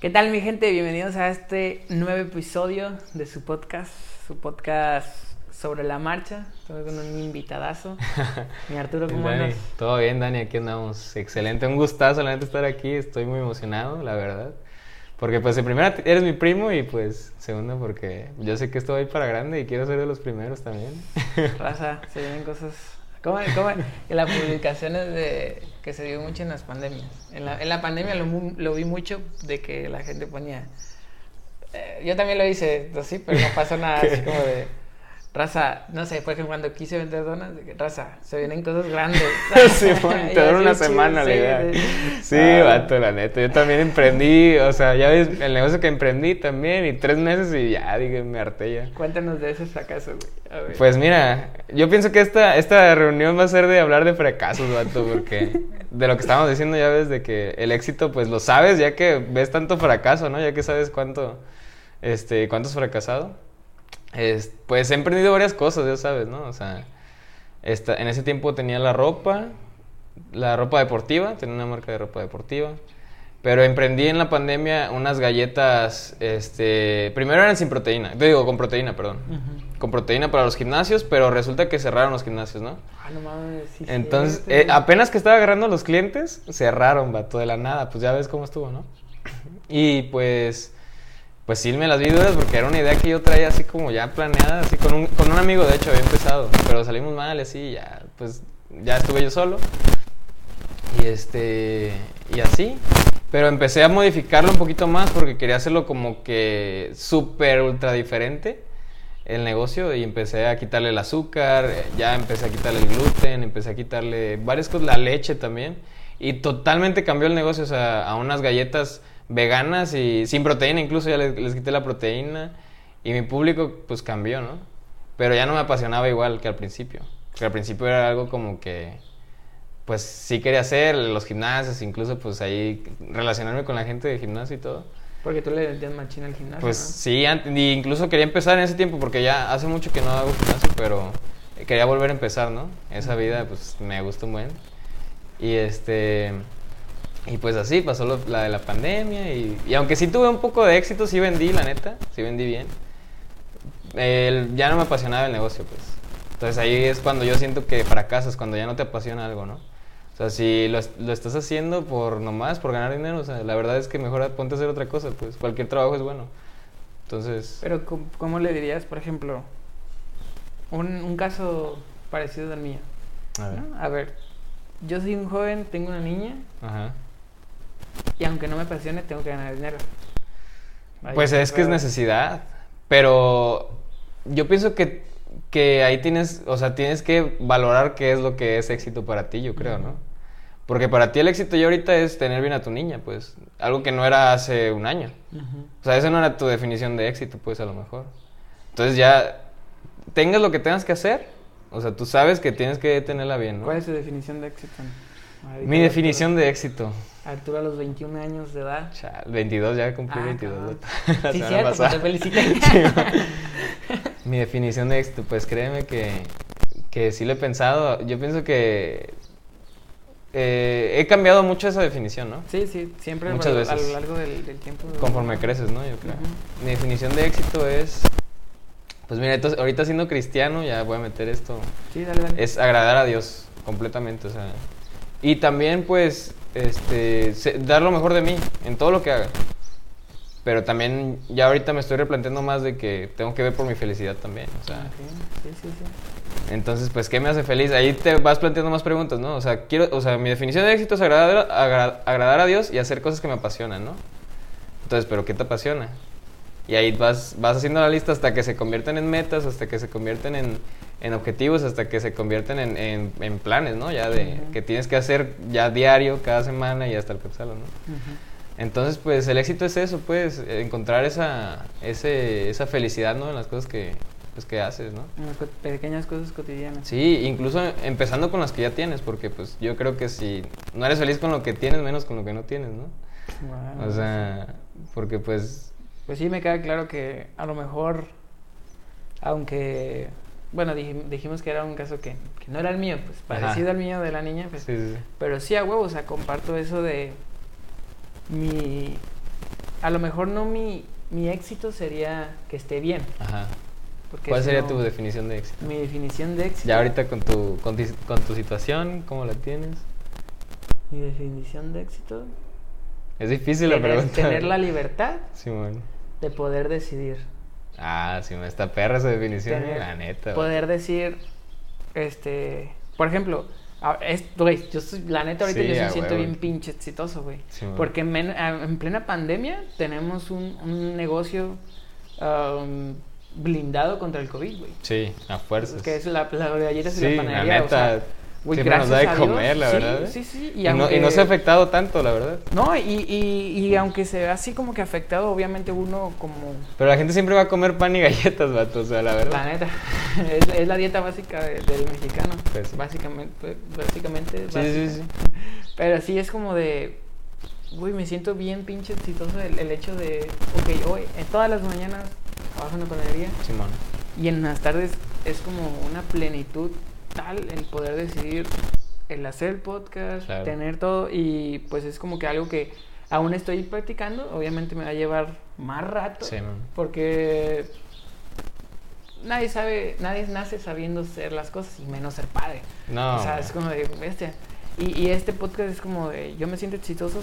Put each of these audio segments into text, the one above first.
¿Qué tal mi gente? Bienvenidos a este nuevo episodio de su podcast, su podcast sobre la marcha. Estoy con un invitadazo. Mi Arturo, ¿cómo Dani, andas? Todo bien, Dani, aquí andamos. Excelente, un gustazo, la neta, estar aquí. Estoy muy emocionado, la verdad. Porque, pues, en primera, eres mi primo y, pues, segunda, porque yo sé que estoy ahí para grande y quiero ser de los primeros también. Raza, se vienen cosas... ¿Cómo, cómo? En las publicaciones de que se dio mucho en las pandemias. En la, en la pandemia lo, lo vi mucho de que la gente ponía... eh, yo también lo hice así, pero no pasó nada así como de... Raza, no sé, por ejemplo, cuando quise vender donas, raza, se vienen cosas grandes. Sí, bueno, te dura una semana la idea. sí. Sí, Ah, vato, la neta. Yo también emprendí, o sea, ya ves el negocio que emprendí también y tres meses y ya, dije, me harté ya. Cuéntanos de ese fracaso, güey. A ver. Pues mira, yo pienso que esta, esta reunión va a ser de hablar de fracasos, vato, porque de lo que estábamos diciendo ya ves de que el éxito, pues lo sabes ya que ves tanto fracaso, ¿no? Ya que sabes cuánto, este, cuánto has fracasado. Es- pues he emprendido varias cosas, ya sabes, ¿no? O sea, esta, en ese tiempo tenía la ropa, la ropa deportiva, tenía una marca de ropa deportiva. Pero emprendí en la pandemia unas galletas, este, primero eran sin proteína, te digo, con proteína, perdón Ujú. con proteína para los gimnasios, pero resulta que cerraron los gimnasios, ¿no? Ah, no mames, sí, Entonces, cierto. eh, apenas que estaba agarrando a los clientes, cerraron, vato, de la nada, pues ya ves cómo estuvo, ¿no? Y pues, pues sí me las vi duras porque era una idea que yo traía así como ya planeada, así con un, con un amigo, de hecho, había empezado, pero salimos mal, así, ya, pues ya estuve yo solo. Y este, y así. Pero empecé a modificarlo un poquito más porque quería hacerlo como que súper ultra diferente el negocio y empecé a quitarle el azúcar, eh, ya empecé a quitarle el gluten, empecé a quitarle varias cosas, la leche también. Y totalmente cambió el negocio, o sea, a unas galletas veganas y sin proteína, incluso ya les, les quité la proteína. Y mi público pues cambió, ¿no? Pero ya no me apasionaba igual que al principio. Que al principio era algo como que pues sí quería hacer, los gimnasios, incluso pues ahí relacionarme con la gente de gimnasio y todo. Porque tú le vendías machina al gimnasio, Pues ¿no? sí, ant- y incluso quería empezar en ese tiempo porque ya hace mucho que no hago gimnasio, pero quería volver a empezar, ¿no? Esa vida pues me gustó un buen. Y este y pues así pasó lo- la de la pandemia y, y aunque sí tuve un poco de éxito, sí vendí, la neta, sí vendí bien. Ya no me apasionaba el negocio, pues. Entonces ahí es cuando yo siento que fracasas, cuando ya no te apasiona algo, ¿no? O sea, si lo, es- lo estás haciendo por nomás, por ganar dinero, o sea, la verdad es que mejor ponte a hacer otra cosa, pues cualquier trabajo es bueno. Entonces, Pero, ¿cómo, cómo le dirías, por ejemplo, un, un caso parecido al mío? a ver. ¿no? A ver, yo soy un joven, tengo una niña, Ajá. Y aunque no me apasione, tengo que ganar dinero. Pues es que es necesidad, pero yo pienso que, que ahí tienes, o sea, tienes que valorar qué es lo que es éxito para ti, yo creo, ¿no? Porque para ti el éxito ya ahorita es tener bien a tu niña, pues, algo que no era hace un año. Ujú. O sea, esa no era tu definición de éxito, pues, a lo mejor. Entonces ya, tengas lo que tengas que hacer, o sea, tú sabes que tienes que tenerla bien, ¿no? ¿Cuál es su definición de éxito? Mi Arturo- definición de éxito. Arturo a los 21 años de edad. Chale, 22, ya cumplí Ah, 22. cabrón. la Sí, semana cierto, pues te felicité. Sí, Mi definición de éxito, pues créeme que, que sí lo he pensado. Yo pienso que eh, he cambiado mucho esa definición, ¿no? Sí, sí, siempre Muchas a, lo- veces. a lo largo del, del tiempo. Conforme creces, ¿no? Yo creo. Mi definición de éxito es, pues mira, entonces, ahorita siendo cristiano, ya voy a meter esto, Sí, dale, dale. es agradar a Dios completamente, o sea. Y también, pues, este, dar lo mejor de mí en todo lo que haga. Pero también, ya ahorita me estoy replanteando más de que tengo que ver por mi felicidad también, o sea. Sí, sí, sí. Entonces, pues, ¿qué me hace feliz? Ahí te vas planteando más preguntas, ¿no? O sea, quiero, o sea, mi definición de éxito es agradar, agra- agradar a Dios y hacer cosas que me apasionan, ¿no? Entonces, ¿pero qué te apasiona? Y ahí vas, vas haciendo la lista hasta que se convierten en metas, hasta que se convierten en, en objetivos, hasta que se convierten en, en- en planes, ¿no? Ya de que tienes que hacer ya diario, cada semana y hasta alcanzarlo, ¿no? Entonces, pues el éxito es eso, pues, encontrar esa, ese, esa felicidad, ¿no? En las cosas que, pues, que haces, ¿no? En las co- pequeñas cosas cotidianas. Sí, incluso empezando con las que ya tienes, porque pues yo creo que si no eres feliz con lo que tienes, menos con lo que no tienes, ¿no? Wow. O sea, porque pues... Pues sí, me queda claro que a lo mejor, aunque, bueno, dij- dijimos que era un caso que, que no era el mío, pues Ajá. parecido al mío de la niña, pues, Sí, sí, sí. pero sí a huevo, o sea, comparto eso de mi, a lo mejor no mi, mi éxito sería que esté bien. Ajá. ¿Cuál sería no- tu definición de éxito? Mi definición de éxito. Ya ahorita con tu, con, ti- con tu situación, ¿cómo la tienes? Mi definición de éxito. Es difícil la tener, pregunta. tener la libertad de poder decidir. Ah, Simón, está perra esa definición, Tener- la neta. Poder decir, este, por ejemplo, güey, yo soy, la neta ahorita Sí, yo sí me siento bien pinche exitoso, güey. Sí. Porque en, men- en plena pandemia tenemos un, un negocio um, blindado contra el COVID, güey. Sí, a fuerzas. Que es la, la y Sí, la la panadería. o sea, güey, siempre nos da de gracias comer, la sí, verdad. ¿eh? Sí, sí, Y, no, y aunque- no se ha afectado tanto, la verdad. No, y, y, y aunque se ve así como que afectado, obviamente uno como... Pero la gente siempre va a comer pan y galletas, vato, o sea, la verdad. La neta, es, es la dieta básica de- del mexicano. Pues. Básicamente, básicamente. Sí, sí, básica. sí. Pero sí es como de, güey, me siento bien pinche exitoso el, el hecho de, ok, hoy, en todas las mañanas trabajo en la panadería Simón. y en las tardes es como una plenitud tal el poder decidir el hacer el podcast, Claro. tener todo y pues es como que algo que aún estoy practicando, obviamente me va a llevar más rato Sí, porque nadie sabe, nadie nace sabiendo hacer las cosas y menos ser padre. No. O sea, es como de bestia. Y, y este podcast es como de, yo me siento exitoso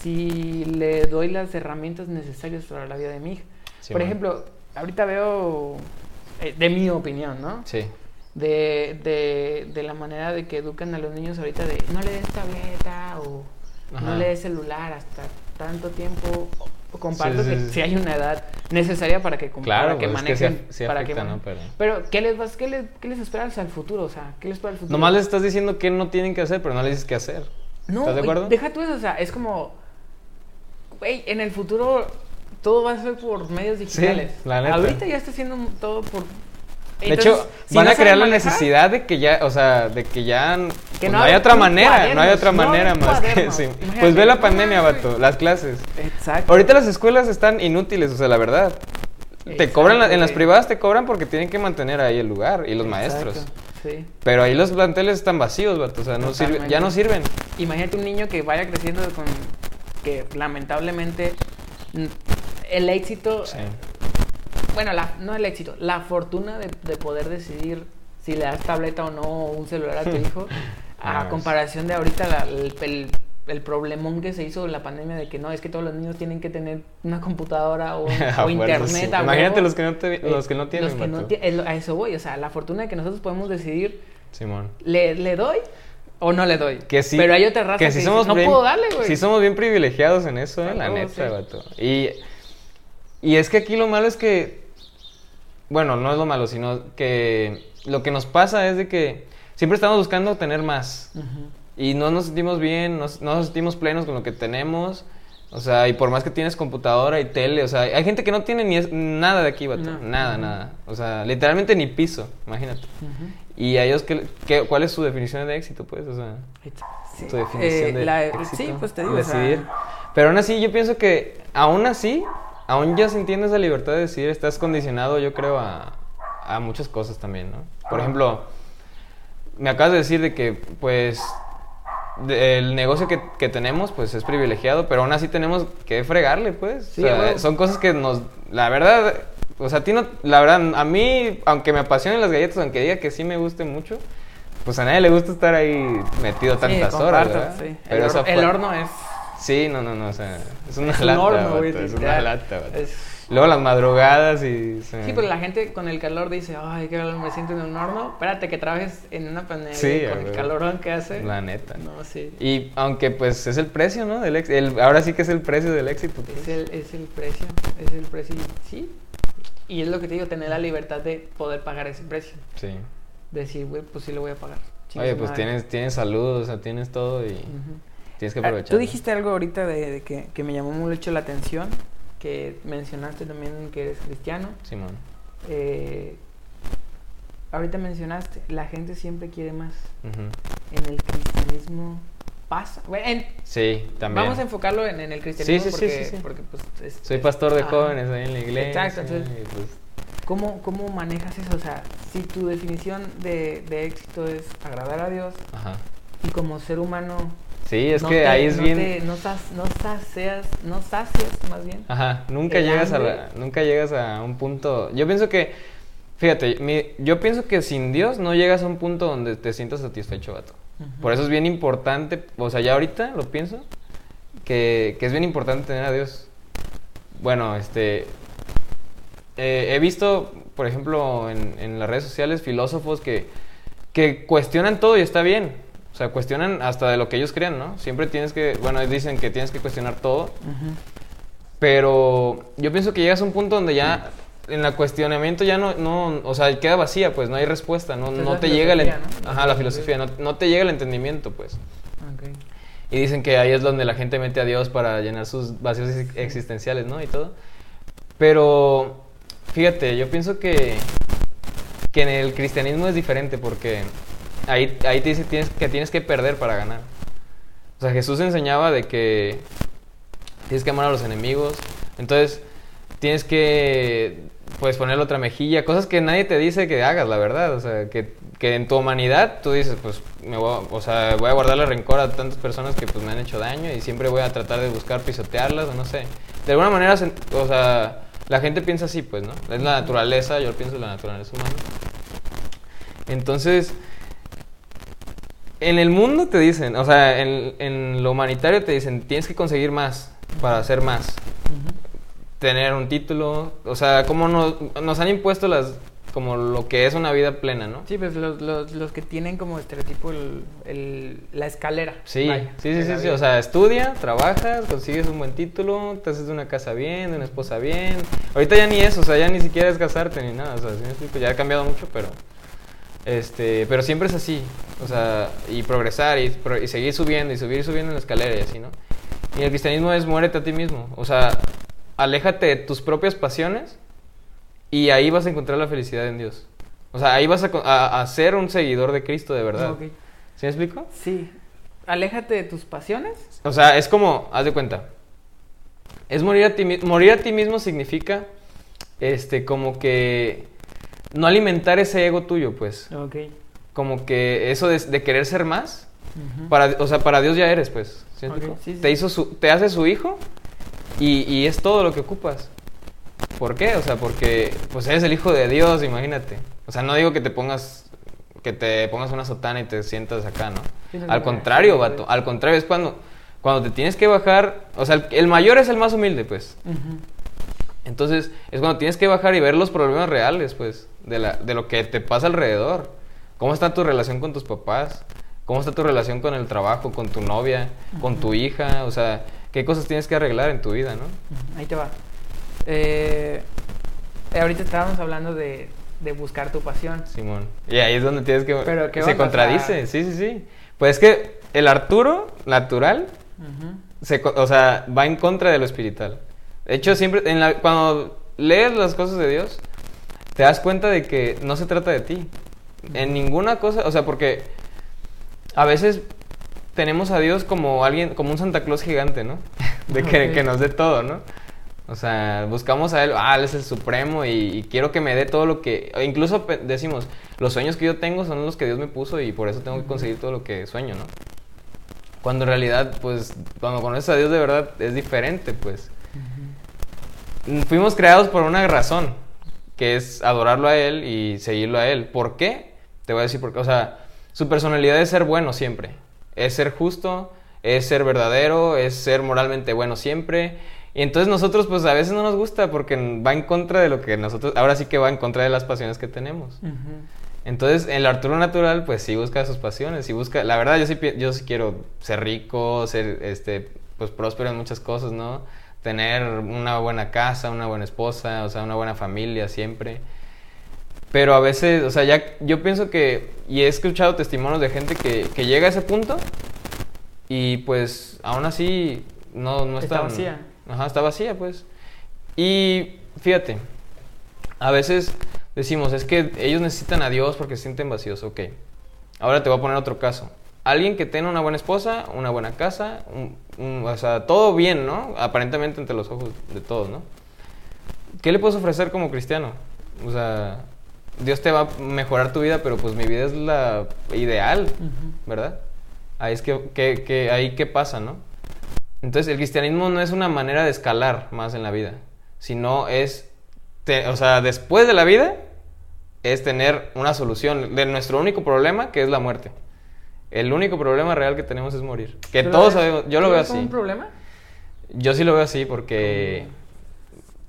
si le doy las herramientas necesarias para la vida de mi hija. Sí, Por man. ejemplo, ahorita veo, eh, de mi opinión, ¿no? Sí. De, de, de la manera de que educan a los niños ahorita de no le des tableta o Ajá. no le des celular hasta tanto tiempo. Comparto Sí, sí, que sí. si hay una edad necesaria para que, Claro, para que es que manejen. para afecta, que ¿no? Pero- Pero, ¿qué les, vas, qué, les, ¿qué les esperas al futuro? O sea, ¿qué les espera al futuro? Nomás les estás diciendo qué no tienen que hacer, pero no les dices qué hacer. No, ¿Estás de acuerdo? deja tú eso, o sea, es como, güey, en el futuro todo va a ser por medios digitales. la neta. Ahorita ya está haciendo todo por... De Entonces, hecho, si van no a crear la necesidad de que ya, o sea, de que ya Que pues, no no hay otra manera, no hay otra manera más que sí. Pues ve la pandemia, vato, las clases. Exacto. Ahorita las escuelas están inútiles, o sea, la verdad. Te cobran en las privadas te cobran porque tienen que mantener ahí el lugar y los Exacto, maestros. Sí. Pero ahí los planteles están vacíos, vato, o sea, no sirve, ya no sirven. Imagínate un niño que vaya creciendo con... que lamentablemente el éxito... Sí. Bueno, la- no el éxito, la fortuna de, de poder decidir si le das tableta o no o un celular a tu hijo, a Ah, comparación de ahorita la- el, el- el problemón que se hizo en la pandemia de que no, es que todos los niños tienen que tener una computadora o, A o fuerza, internet. sí. Imagínate los que no te- los que no Eh, tienen, los que no a eso voy, o sea, la fortuna de que nosotros podemos decidir, Simón. ¿le, le doy o no le doy? Que sí. Pero hay otra raza que, dice, somos no puedo darle, güey. Sí somos bien privilegiados en eso, eh, la neta, sí. vato. Y, y es que aquí lo malo es que, bueno, no es lo malo, sino que lo que nos pasa es de que siempre estamos buscando tener más. Y no nos sentimos bien, no, no nos sentimos plenos con lo que tenemos. O sea, y por más que tienes computadora y tele, o sea, hay gente que no tiene ni es- nada de aquí, vato. No. Nada, nada. O sea, literalmente ni piso, imagínate. Y a ellos, ¿qué, qué- cuál es su definición de éxito, pues? O sea, Sí. tu definición Eh, de la- éxito, Sí, pues te digo, o sea, decidir. Pero aún así, yo pienso que, aún así, aún ya sintiendo esa libertad de decidir, estás condicionado, yo creo, a, a muchas cosas también, ¿no? Por ejemplo, me acabas de decir de que, pues, de- el negocio que, que tenemos, pues, es privilegiado, pero aún así tenemos que fregarle, pues. Sí, O sea, huevo. son cosas que nos, la verdad, o sea, a ti no, la verdad, a mí, aunque me apasionen las galletas, aunque diga que sí me guste mucho, pues a nadie le gusta estar ahí metido sí, tantas horas, sí. Pero el, hor- el horno es... Sí, no, no, no, o sea, es una es lata, horno, güey, es una lata. Es- Luego las madrugadas y... Sí, pero la gente con el calor dice, ay, qué calor, me siento en un horno. Espérate que trabajes en una Sí, con el calorón que hace. La neta. No, sí. Y aunque pues es el precio, ¿no? Del ex- el- ahora sí que es el precio del éxito. pues. Es el, es el precio, es el precio, sí. Y es lo que te digo, tener la libertad de poder pagar ese precio. Sí. Decir, güey, pues sí lo voy a pagar. Oye, pues madre. tienes, tienes salud, o sea, tienes todo y Ujú. Tienes que Ah, aprovechar. Tú dijiste algo ahorita de, de que, que me llamó mucho la atención, que mencionaste también que eres cristiano. Simón. Eh, ahorita mencionaste, la gente siempre quiere más. En el cristianismo pasa. Bueno, en- Sí, también. vamos a enfocarlo en, en el cristianismo Sí, sí, porque, sí, porque, pues, es- Soy pastor de jóvenes ahí en la iglesia. Exacto, entonces- pues, ¿Cómo, ¿Cómo manejas eso? O sea, si tu definición de, de éxito es agradar a Dios ajá. y como ser humano Sí, es no que te- ahí es no bien... te- no, sas- no sacias, no sacias más bien. Ajá, nunca El llegas a la- nunca llegas a un punto. Yo pienso que, fíjate, mi- yo pienso que sin Dios no llegas a un punto donde te sientas satisfecho, vato. Por eso es bien importante, o sea, ya ahorita lo pienso, que, que es bien importante tener a Dios. Bueno, este, eh, he visto, por ejemplo, en, en las redes sociales filósofos que, que cuestionan todo y está bien. O sea, cuestionan hasta de lo que ellos crean, ¿no? Siempre tienes que, bueno, dicen que tienes que cuestionar todo. Pero yo pienso que llegas a un punto donde ya en el cuestionamiento ya no, no, o sea, queda vacía, pues no hay respuesta, no, no te llega el, ¿no? La ajá, la filosofía. no, no te llega el entendimiento, pues. Ok. Y dicen que ahí es donde la gente mete a Dios para llenar sus vacíos ex- existenciales, ¿no? Y todo. Pero, fíjate, yo pienso que, que en el cristianismo es diferente porque ahí, ahí te dice que tienes que perder para ganar. O sea, Jesús enseñaba de que tienes que amar a los enemigos. Entonces, tienes que, pues, poner otra mejilla. Cosas que nadie te dice que hagas, la verdad. O sea, que, que en tu humanidad tú dices, pues, me voy, a- o sea, voy a guardarle rencor a tantas personas que, pues, me han hecho daño y siempre voy a tratar de buscar pisotearlas o no sé. De alguna manera, o sea, la gente piensa así, pues, ¿no? Es la naturaleza, yo pienso la naturaleza humana. Entonces, en el mundo te dicen, o sea, en, en lo humanitario te dicen, tienes que conseguir más para hacer más. Tener un título, o sea, como nos, nos han impuesto las, como lo que es una vida plena, ¿no? Sí, pues los, los, los que tienen como estereotipo el, el- la escalera. Sí, vaya, sí, sí, sí, o sea, estudia, trabajas, consigues un buen título, te haces de una casa bien, de una esposa bien. Ahorita ya ni eso, o sea, ya ni siquiera es casarte ni nada, o sea, ya ha cambiado mucho, pero este, pero siempre es así, o sea, y progresar y, pro- y seguir subiendo y subir y subiendo en la escalera y así, ¿no? Y el cristianismo es muérete a ti mismo, o sea, aléjate de tus propias pasiones y ahí vas a encontrar la felicidad en Dios. O sea, ahí vas a, a, a ser un seguidor de Cristo de verdad. Ok. ¿Sí me explico? Sí. Aléjate de tus pasiones. O sea, es como, haz de cuenta. Es morir a ti mismo. Morir a ti mismo significa, este, como que no alimentar ese ego tuyo, pues. Ok. Como que eso de, de querer ser más. Para, o sea, para Dios ya eres, pues. ¿Sí sí, sí. Te hizo su, te hace su hijo y, y es todo lo que ocupas. ¿Por qué? O sea, porque pues eres el hijo de Dios, imagínate. O sea, no digo que te pongas que te pongas una sotana y te sientas acá, ¿no? Al contrario, vato. Al contrario, es cuando, cuando te tienes que bajar. O sea, el, el mayor es el más humilde, pues. Entonces, es cuando tienes que bajar y ver los problemas reales, pues, de, la, de lo que te pasa alrededor. ¿Cómo está tu relación con tus papás? ¿Cómo está tu relación con el trabajo, con tu novia, con tu hija? O sea, ¿qué cosas tienes que arreglar en tu vida, no? Ahí te va. Eh, ahorita estábamos hablando de, de buscar tu pasión. Simón. Y ahí es donde tienes que... Pero, ¿qué se onda? O contradice, sea- sí, sí, sí. Pues es que el Arturo natural, se, o sea, va en contra de lo espiritual. De hecho, siempre, en la- cuando lees las cosas de Dios, te das cuenta de que no se trata de ti. En ninguna cosa, o sea, porque a veces tenemos a Dios como alguien, como un Santa Claus gigante, ¿no? De que, nos dé todo, ¿no? O sea, buscamos a Él, ah, Él es el supremo y, y quiero que me dé todo lo que... incluso decimos, los sueños que yo tengo son los que Dios me puso y por eso tengo que conseguir todo lo que sueño, ¿no? Cuando en realidad, pues, cuando conoces a Dios de verdad es diferente, pues. Fuimos creados por una razón, que es adorarlo a Él y seguirlo a Él. ¿Por qué? Te voy a decir por qué. O sea, su personalidad es ser bueno siempre. Es ser justo, es ser verdadero, es ser moralmente bueno siempre. Y entonces nosotros, pues, a veces no nos gusta porque va en contra de lo que nosotros... Ahora sí que va en contra de las pasiones que tenemos. Ujú. Entonces, el Arturo natural, pues sí busca sus pasiones, y busca, la verdad, yo sí, yo sí quiero ser rico, ser, este, pues próspero en muchas cosas, ¿no? Tener una buena casa, una buena esposa, o sea, una buena familia siempre. Pero a veces, o sea, ya, yo pienso que, y he escuchado testimonios de gente que, que llega a ese punto, y pues, aún así, no, no Está está... vacía. Ajá, está vacía, pues. Y fíjate, a veces decimos, es que ellos necesitan a Dios porque se sienten vacíos, ok. Ahora te voy a poner otro caso. Alguien que tiene una buena esposa, una buena casa, un- un- o sea, todo bien, ¿no? Aparentemente entre los ojos de todos, ¿no? ¿Qué le puedes ofrecer como cristiano? O sea, Dios te va a mejorar tu vida, pero pues mi vida es la ideal. ¿verdad? Ahí es que, que, que ahí qué pasa, ¿no? Entonces el cristianismo no es una manera de escalar más en la vida, sino es, te- o sea, después de la vida es tener una solución de nuestro único problema, que es la muerte. El único problema real que tenemos es morir. Que ¿Tú lo todos sabemos, yo lo veo así. un problema? Yo sí lo veo así porque...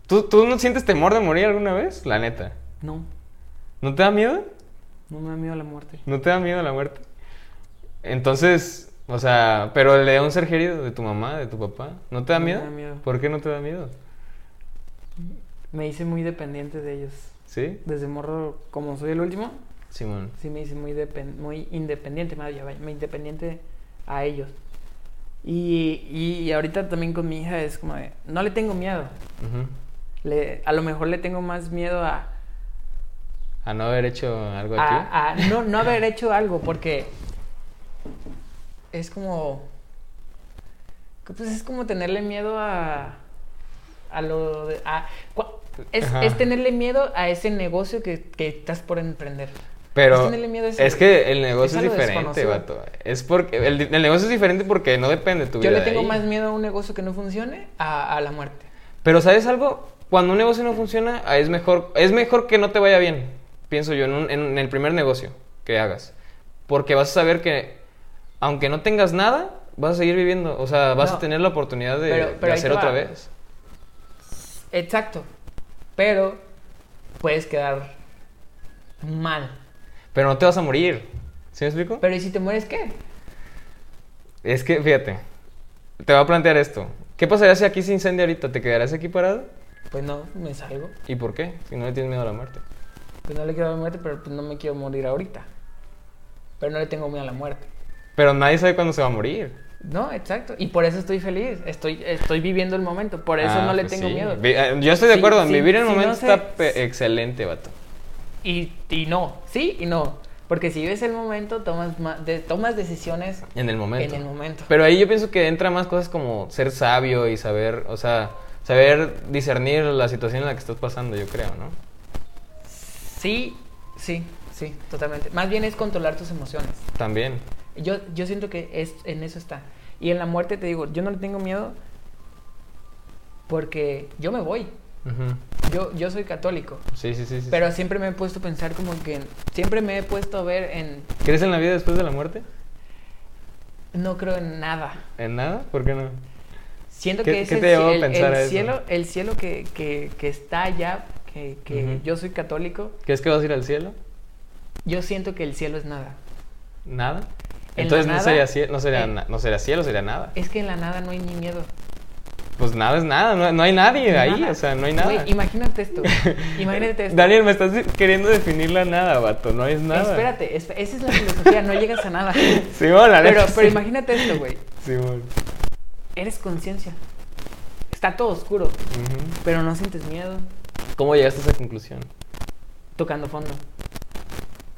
¿Tú, ¿Tú no sientes temor de morir alguna vez? La neta. No, ¿No te da miedo? no me da miedo la muerte. ¿No te da miedo la muerte? Entonces, o sea, pero el de un ser querido, de tu mamá, de tu papá, ¿no te da No me da miedo. ¿Por qué no te da miedo? Me hice muy dependiente de ellos. ¿Sí? Desde morro, como soy el último, Simón. sí me hice muy, muy independiente, vaya, me independiente a ellos. Y, y ahorita también con mi hija es como de, no le tengo miedo. Ujú. Le, a lo mejor le tengo más miedo a, A no haber hecho algo aquí. a, a no, no haber hecho algo, porque es como, pues es como tenerle miedo a, a lo de, a- es, es tenerle miedo a ese negocio que, que estás por emprender. Pero es tenerle miedo a ese- es que el negocio es diferente, vato. Es porque el, el negocio es diferente porque no depende de tu Yo vida. le de tengo ahí. más miedo a un negocio que no funcione a, a la muerte. Pero ¿sabes algo? Cuando un negocio no funciona, es mejor, es mejor que no te vaya bien, pienso yo, en, un- en el primer negocio que hagas. Porque vas a saber que, aunque no tengas nada, vas a seguir viviendo. O sea, vas No. a tener la oportunidad de, Pero- pero hacer otra vez. Exacto. Pero puedes quedar mal. Pero no te vas a morir. ¿Sí me explico? Pero ¿y si te mueres qué? Es que, fíjate, te voy a plantear esto. ¿Qué pasaría si aquí se incendia ahorita? ¿Te quedarás aquí parado? Pues no, me salgo. ¿Y por qué? Si no le tienes miedo a la muerte. Pues no le quiero a la muerte, pero pues no me quiero morir ahorita. Pero no le tengo miedo a la muerte. Pero nadie sabe cuándo se va a morir. No, exacto. Y por eso estoy feliz. Estoy, estoy viviendo el momento. Por eso Ah, no le pues tengo sí. miedo. Eh, Yo estoy de Sí, acuerdo, en vivir el momento no sé. está excelente, vato. Y, y no, sí y no. Porque si vives el momento, tomas, ma- de- tomas decisiones En el momento. en el momento. Pero ahí yo pienso que entra más cosas como ser sabio y saber, o sea, saber discernir la situación en la que estás pasando, yo creo, ¿no? Sí, sí, sí, totalmente. Más bien es controlar tus emociones. También. Yo, yo siento que es, en eso está. Y en la muerte te digo, yo no le tengo miedo porque yo me voy. Yo, yo soy católico. Sí, sí, sí, sí. Pero siempre me he puesto a pensar como que... Siempre me he puesto a ver en... ¿Crees en la vida después de la muerte? No creo en nada. ¿En nada? ¿Por qué no? Siento ¿Qué- que es el, cielo, el cielo que, que, que está allá, que, que yo soy católico. ¿Crees que vas a ir al cielo? Yo siento que el cielo es nada. ¿Nada? En Entonces no, nada, sería, cie- no, sería, eh, no sería cielo, sería nada. Es que en la nada no hay ni miedo. Pues nada es nada, no, no hay nadie ahí, o sea, no hay nada. Güey, imagínate esto. Imagínate esto. Daniel, me estás queriendo definir la nada, vato, no es nada. Espérate, esp- esa es la filosofía, no llegas a nada. Simón, la Pero, sí. imagínate esto, güey. Simón. Eres conciencia. Está todo oscuro, pero no sientes miedo ¿Cómo llegaste a esa conclusión? tocando fondo.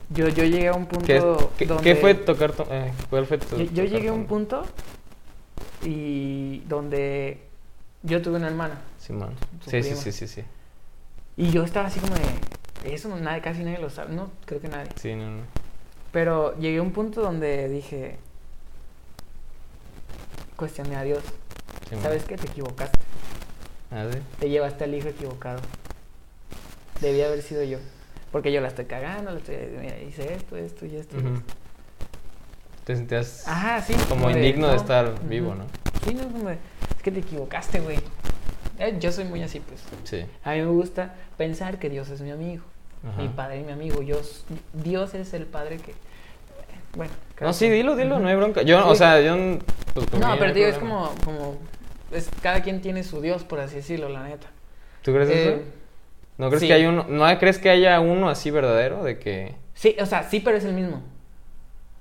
Yo, yo llegué a un punto ¿Qué, qué- donde... qué fue tocar? to- eh, ¿Cuál fue tu Yo, llegué a un punto y donde yo tuve una hermana Simón. Sí, sí, sí, sí, sí. y yo estaba así como de eso no, nadie, casi nadie lo sabe, no creo que nadie. Sí, no, no. Pero llegué a un punto donde dije cuestioné a Dios. Simón. ¿Sabes qué? Te equivocaste. Ah, sí. Te llevaste al hijo equivocado. Debía haber sido yo. Porque yo la estoy cagando, la estoy, mira, hice esto, esto y esto. esto. Te sentías Ajá, sí. como indigno de estar vivo, ¿no? Sí, no, como de, es que te equivocaste, güey. Eh, yo soy muy así, pues. Sí. A mí me gusta pensar que Dios es mi amigo, Ajá. mi padre y mi amigo. Yo, Dios es el padre que. Bueno, cada No, sí, dilo, dilo, no hay bronca. Yo, Sí. o sea, yo... Pues, No, pero digo, es como. como es, cada quien tiene su Dios, por así decirlo, la neta. ¿Tú crees Eh, eso? ¿No crees sí. que hay uno... ¿No crees que haya uno así verdadero? De que... Sí, o sea, sí, pero es el mismo.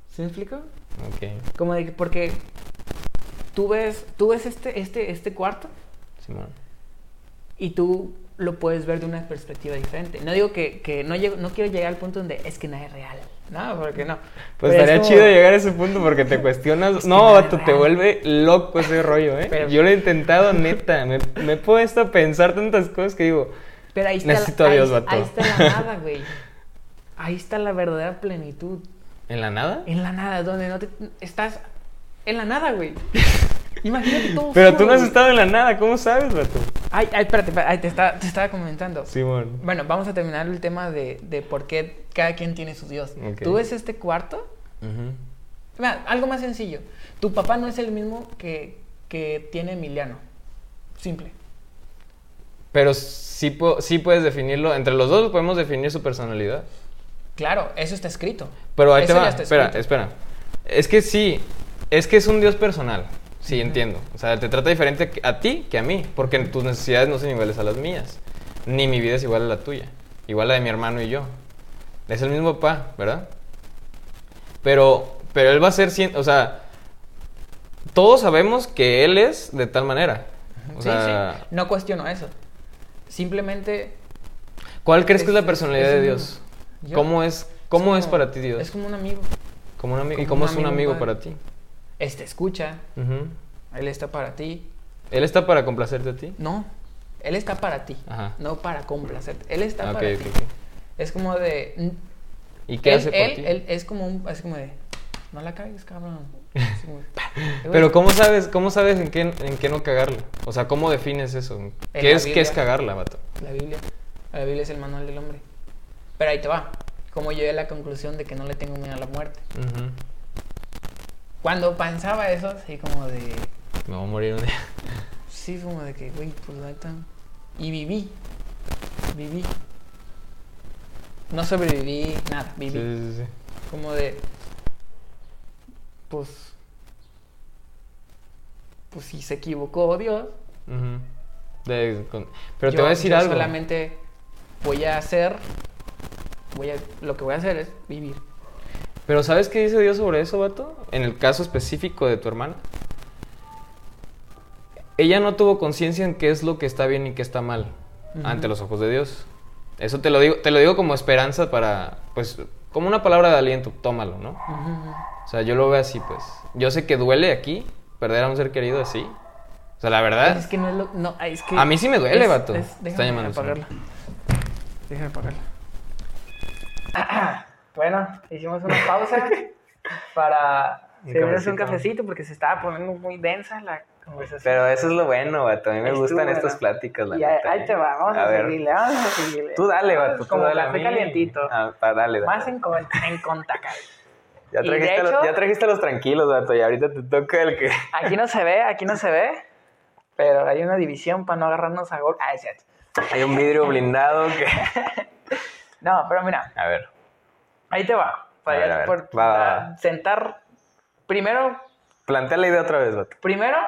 ¿Sí me explico? Ok, Como de que, porque tú ves, tú ves este, este, este cuarto Simón. y tú lo puedes ver de una perspectiva diferente. No digo que, que no, llego, no quiero llegar al punto donde es que nada es real. No, porque no. Pues Pero estaría como- chido llegar a ese punto porque te cuestionas. No, vato, te vuelve loco ese rollo, ¿eh? Pero- Yo lo he intentado, neta. Me, me he puesto a pensar tantas cosas que digo, Pero ahí está, Necesito la, a Dios, ahí, vato. ahí está la nada, güey. Ahí está la verdadera plenitud. ¿En la nada? En la nada, donde no te estás en la nada, güey. Imagínate todo. Pero solo, tú no has güey. estado en la nada, ¿cómo sabes, vato? Ay, ay, espérate, espérate, ay, te, estaba, te estaba comentando. Simón. Bueno, vamos a terminar el tema de, de por qué cada quien tiene su Dios. Ok. Tú ves este cuarto, Mira, algo más sencillo. Tu papá no es el mismo que, que tiene Emiliano. Simple. Pero sí, sí puedes definirlo, entre los dos podemos definir su personalidad. Claro, eso está escrito. Pero ahí Eso te va, espera, escrito. espera. Es que sí, es que es un Dios personal. Sí, entiendo. O sea, te trata diferente a ti que a mí, porque tus necesidades no son iguales a las mías. Ni mi vida es igual a la tuya. Igual a la de mi hermano y yo. Es el mismo papá, ¿verdad? Pero, pero él va a ser, o sea, todos sabemos que él es de tal manera. O sí, sea, sí. No cuestiono eso. Simplemente. ¿cuál crees que es la personalidad es de Dios? Yo- ¿Cómo es, cómo es, como- para ti Dios? Es como un amigo. Como un amigo. ¿Y cómo un es un amigo, para ti? Este escucha. Ujú. Él está para ti. ¿Él está para complacerte a ti? No. Él está para ti. Ajá. No para complacerte. Él está Ah, para ok, ti. ok, ok. Es como de. ¿Y qué él, hace por él, ti? él es como un. Es como de. No la cagues, cabrón. Así como de, "Eh, Pero ¿cómo sabes, cómo sabes en qué, en qué no cagarla? O sea, ¿cómo defines eso? ¿Qué es, ¿Qué es cagarla, vato? La Biblia. La Biblia es el manual del hombre. Pero ahí te va. Como llegué a la conclusión de que no le tengo miedo a la muerte. Cuando pensaba eso, así como de. Me voy a morir un día. Sí, como de que, güey, pues la neta. Y viví. Viví. No sobreviví, nada, Sí, viví. sí, sí. Como de. Pues. Pues si se equivocó Dios. Ujú. De- con- Pero te voy a decir yo algo. Solamente voy a hacer. Voy a, lo que voy a hacer es vivir. Pero ¿sabes qué dice Dios sobre eso, vato? En el caso específico de tu hermana. Ella no tuvo conciencia en qué es lo que está bien y qué está mal ante los ojos de Dios. Eso te lo digo, te lo digo como esperanza para, pues, como una palabra de aliento, tómalo, ¿no? O sea, yo lo veo así, pues. Yo sé que duele aquí perder a un ser querido así. O sea, la verdad. Es que no es lo. No, es que. A mí sí me duele, es- vato. es- Está déjame llamando el apagarla. Déjame apagarla. Bueno, hicimos una pausa para servirnos un cafecito. porque se estaba poniendo muy densa la conversación. Pero eso es lo bueno, vato. A mí me Estuvo gustan bueno. estas pláticas, la Y neta, ahí ¿eh? te va, vamos a, ver. seguirle, vamos a seguirle. Tú dale, vato. Tú Como dale a café calientito. Ah, pa- dale, dale. Más en, con- en contacto. Ya trajiste, a los, hecho- ya trajiste a los tranquilos, vato. Y ahorita te toca el que. Aquí no se ve, aquí no se ve. Pero hay una división para no agarrarnos a gol. Ah, es cierto. Hay un vidrio blindado que. No, pero mira, A ver. ahí te va. Para A ver, ya a ver. por- Va, va, para va. sentar. Primero, Plantea la idea otra vez, vato. primero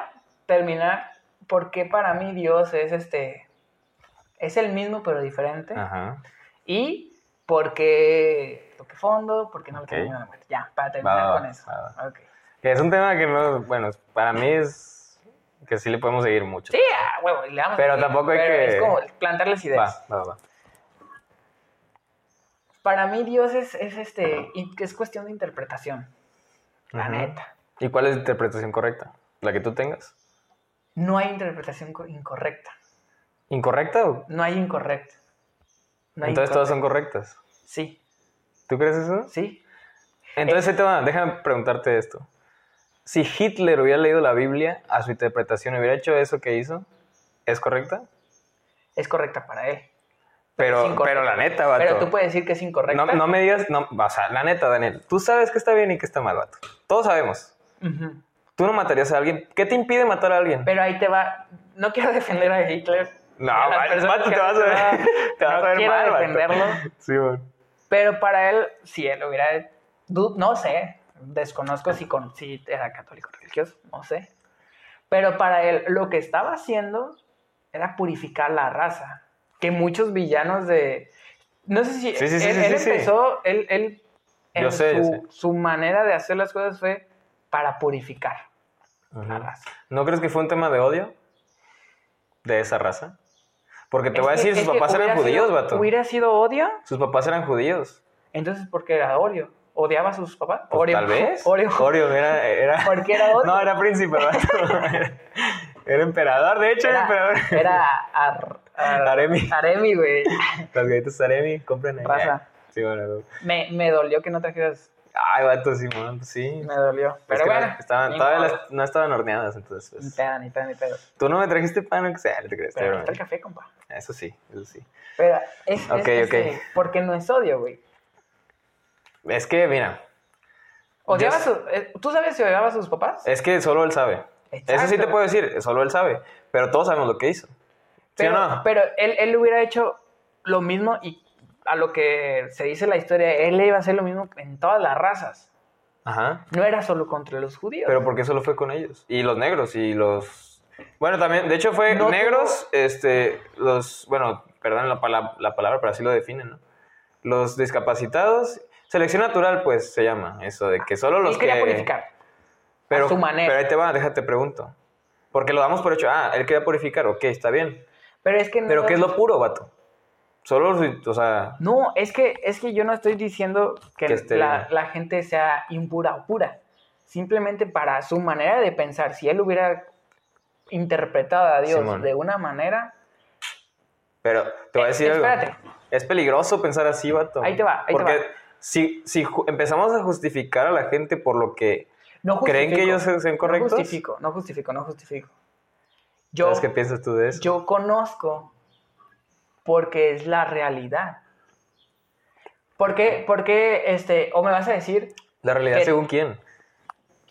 terminar porque para mí Dios es este. Es el mismo pero diferente. Ajá. Y porque toque fondo, porque no le Ok. tengo. Ya, para terminar Va, con eso. va, va. Ok. Que es un tema que no. Bueno, para mí es. Que sí le podemos seguir mucho. Sí, a huevo, y le damos Pero tampoco hay pero que- Es como plantarles ideas. Va, va, va. Para mí Dios es, es este, es cuestión de interpretación. La neta. ¿Y cuál es la interpretación correcta? ¿La que tú tengas? No hay interpretación co- incorrecta. ¿Incorrecta o.? No hay incorrecta. No hay Entonces todas son correctas. Sí, ¿Tú crees eso? sí. Entonces, ahí te va, déjame preguntarte esto. Si Hitler hubiera leído la Biblia a su interpretación, hubiera hecho eso que hizo, ¿es correcta? Es correcta para él. Pero, pero la neta, vato. Pero tú puedes decir que es incorrecta. no, no me digas, no, o sea, la neta, Daniel, tú sabes que está bien y que está mal, vato. Todos sabemos. Ujú. Tú no matarías a alguien. ¿Qué te impide matar a alguien? Pero ahí te va. No quiero defender a Hitler. No, a vato, vato, te vas a ver- te vas nada. a No ver quiero mal, vato. defenderlo. Sí, bueno. Pero para él, si él hubiera. No sé. Desconozco si, con, si era católico religioso. No sé. Pero para él, lo que estaba haciendo era purificar la raza. Que muchos villanos de. No sé si. Sí, sí, sí, él, empezó. Él, él, en Yo sé, yo su, sé. su manera de hacer las cosas fue para purificar la Ujú. raza. ¿No crees que fue un tema de odio? ¿De esa raza? Porque te Es voy a decir, sus papás eran judíos, vato. Hubiera sido odio, Sus papás eran judíos. entonces ¿por qué era odio? ¿Odiaba a sus papás? Pues, Oreo. Tal vez. Oreo. Oreo era. era... ¿Por qué era odio? No, era príncipe, vato. Era- Era emperador, de hecho, era, emperador. Era, era ar- ar- Aremi. Aremi, güey. Las galletas Aremi, compren ahí. Sí, bueno. Me, me dolió que no trajeras Ay, vato, Simón, pues sí. Me dolió. Es Pero que bueno. no, estaban, ni todavía las- no estaban horneadas, entonces. Ni Pues. pedo, ni pedo, ni pedo. Tú no me trajiste pan, o que sea, te crees. Pero está el café, compa. Eso sí, eso sí. Pero es, es- Ok, es, ok. porque no es odio, güey. Es que, mira, Odiaba Yo- su- eh, ¿Tú sabes si odiaba a sus papás? es que solo él sabe. Eso sí te Exacto. puedo decir, solo él sabe. Pero todos sabemos lo que hizo. ¿Sí pero, o no? pero él, él hubiera hecho lo mismo y a lo que se dice la historia, él iba a hacer lo mismo en todas las razas. Ajá. No era solo contra los judíos. Pero porque solo fue con ellos. Y los negros y los... Bueno, también, de hecho fue No negros, este, los, bueno, perdón la, pala- la palabra, pero así lo definen, ¿no? Los discapacitados, selección natural, pues, se llama eso, de que solo los y quería que... purificar. Pero, a su manera. pero ahí te va, déjate pregunto. Porque lo damos por hecho, ah, él quería purificar, ok, está bien. Pero es que no. Pero ¿qué es lo puro, vato? Solo, o sea, No, es que, es que yo no estoy diciendo que, Que esté la, la gente sea impura o pura. Simplemente para su manera de pensar, si él hubiera interpretado a Dios Simón. de una manera, pero te voy a Eh, decir algo. espérate. Es peligroso pensar así, vato. Ahí te va, ahí te Porque va. si, si empezamos a justificar a la gente por lo que... no ¿Creen que ellos sean correctos? No justifico, no justifico, no justifico. Yo, ¿Sabes qué piensas tú de eso? yo conozco porque es la realidad. ¿Por qué, por qué, este, o me vas a decir, La realidad que- según quién.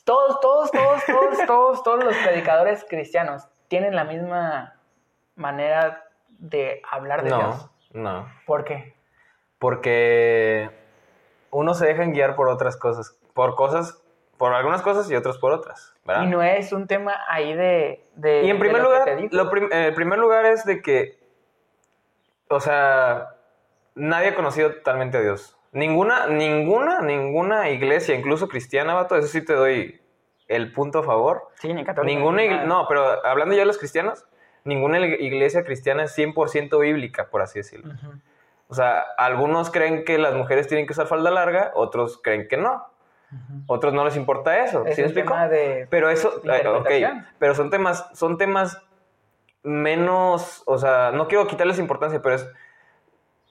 todos, todos, todos, todos, todos, todos los predicadores cristianos tienen la misma manera de hablar de No, Dios? no. ¿Por qué? Porque uno se deja guiar por otras cosas. Por cosas, por algunas cosas y otras por otras. ¿Verdad? Y no es un tema ahí de... de Y en primer lugar, lo prim- en primer lugar es de que, o sea, nadie ha conocido totalmente a Dios. Ninguna, ninguna, ninguna iglesia, incluso cristiana, vato, eso sí te doy el punto a favor. Sí, ni católico. Ninguna ni no, pero hablando ya de los cristianos, ninguna iglesia cristiana es 100% bíblica, por así decirlo. O sea, algunos creen que las mujeres tienen que usar falda larga, otros creen que no. Otros no les importa eso. Es ¿Sí explico? de... Pero eso, de eh, ok, interpretación. pero son temas, son temas menos, o sea, no quiero quitarles importancia, pero es,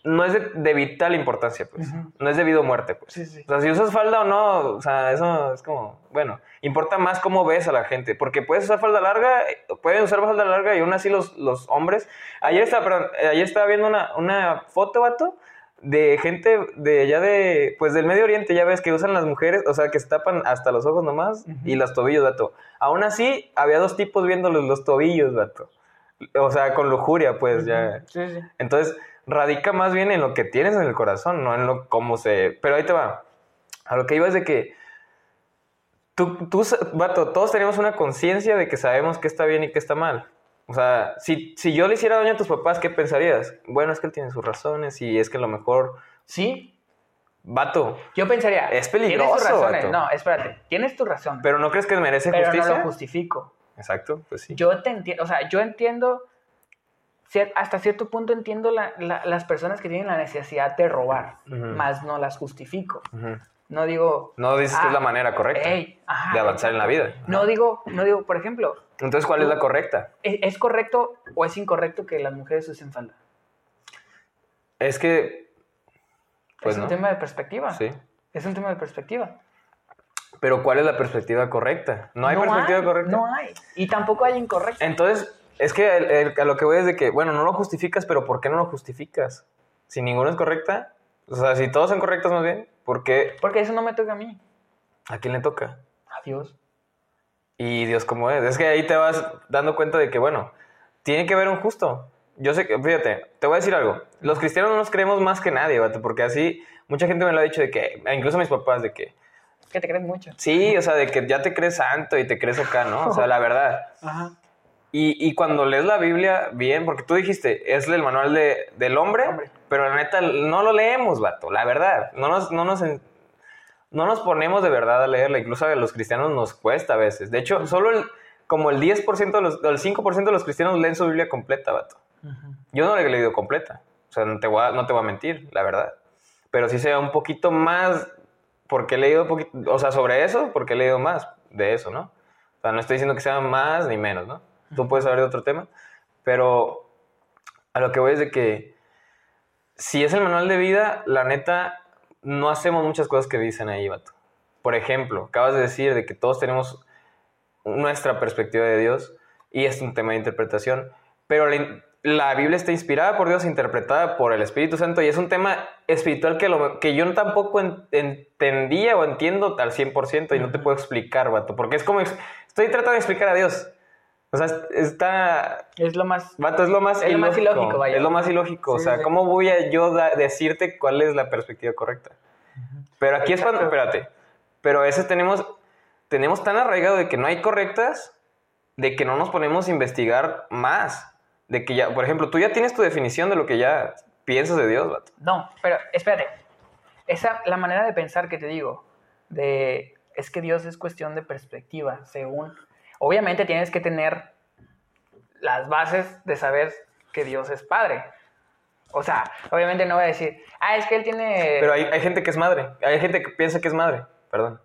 no es de, de vital importancia, pues, no es de vida o muerte, pues. Sí, sí. O sea, si usas falda o no, o sea, eso es como, bueno, importa más cómo ves a la gente, porque puedes usar falda larga, pueden usar falda larga y aún así los, los hombres, ayer estaba, perdón, ayer estaba viendo una, una foto, vato, de gente de allá de, pues del Medio Oriente, ya ves que usan las mujeres, o sea, que se tapan hasta los ojos nomás Ujú. y los tobillos, vato. Aún así, había dos tipos viéndoles los tobillos, vato. O sea, con lujuria, pues, ya. Sí, sí. Entonces, radica más bien en lo que tienes en el corazón, no en lo cómo se... Pero ahí te va. A lo que iba es de que tú, tú, vato, todos tenemos una conciencia de que sabemos qué está bien y qué está mal. O sea, si, si yo le hiciera daño a tus papás, ¿qué pensarías? Bueno, es que él tiene sus razones y es que a lo mejor... Sí, Vato, yo pensaría... Es Tienes peligroso, tus razones. vato. No, espérate. Tienes tu razón. ¿pero no crees que merece pero justicia? no lo justifico. Exacto, pues sí. Yo te entiendo, o sea, yo entiendo, hasta cierto punto entiendo la- la- las personas que tienen la necesidad de robar, más no las justifico. No digo... No dices que ah, es la manera correcta ey, ajá, de avanzar en la vida. No digo, no digo, por ejemplo, Entonces, ¿cuál es la correcta? ¿es, es correcto o es incorrecto que las mujeres usen falda? Es que... Pues es un no. tema de perspectiva. Sí. Es un tema de perspectiva. Pero ¿cuál es la perspectiva correcta? No hay perspectiva correcta. No hay. Y tampoco hay incorrecta. Entonces, es que el- el- a lo que voy es de que, bueno, no lo justificas, pero ¿por qué no lo justificas? Si ninguno es correcta, o sea, si todos son correctos más bien, ¿por qué? Porque eso no me toca a mí. ¿A quién le toca? Adiós. Y Dios cómo es. Es que ahí te vas dando cuenta de que, bueno, tiene que haber un justo. Yo sé que, fíjate, te voy a decir algo. Los cristianos no nos creemos más que nadie, vato, porque así mucha gente me lo ha dicho de que, incluso mis papás, de que, Que te crees mucho. sí, o sea, de que ya te crees santo y te crees acá, ¿no? O sea, la verdad. Ajá. Y, y cuando lees la Biblia, bien, porque tú dijiste, es el manual de, del hombre, Hombre. Pero la neta no lo leemos, vato, la verdad. No nos, no, nos, no nos ponemos de verdad a leerla, incluso a los cristianos nos cuesta a veces. De hecho, solo el, como el 10% de los, el 5% de los cristianos leen su Biblia completa, vato. Yo no la he leído completa, o sea, no te voy a, no te voy a mentir, la verdad. Pero sí sea un poquito más, porque he leído poquito, o sea, sobre eso, porque he leído más de eso, ¿no? O sea, no estoy diciendo que sea más ni menos, ¿no? Tú puedes saber de otro tema, pero a lo que voy es de que si es el manual de vida, la neta, no hacemos muchas cosas que dicen ahí, vato. por ejemplo, acabas de decir de que todos tenemos nuestra perspectiva de Dios y es un tema de interpretación, pero la, la Biblia está inspirada por Dios, interpretada por el Espíritu Santo y es un tema espiritual que, lo, que yo tampoco en- entendía o entiendo al 100% y no te puedo explicar, vato, porque es como, estoy tratando de explicar a Dios. O sea, es- está, Es lo más... Vato, es lo más Es lo más ilógico, vaya. Es lo más ilógico. Sí, o sea, sí. ¿cómo voy a yo decirte cuál es la perspectiva correcta? Pero aquí es cuando, espérate, pero a veces tenemos, tenemos tan arraigado de que no hay correctas, de que no nos ponemos a investigar más. De que ya, por ejemplo, tú ya tienes tu definición de lo que ya piensas de Dios, vato. No, pero espérate. Esa, la manera de pensar que te digo, de es que Dios es cuestión de perspectiva, según. Obviamente tienes que tener las bases de saber que Dios es padre. O sea, obviamente no voy a decir, ah, es que él tiene. Pero hay, hay gente que es madre. Hay gente que piensa que es madre. Perdón.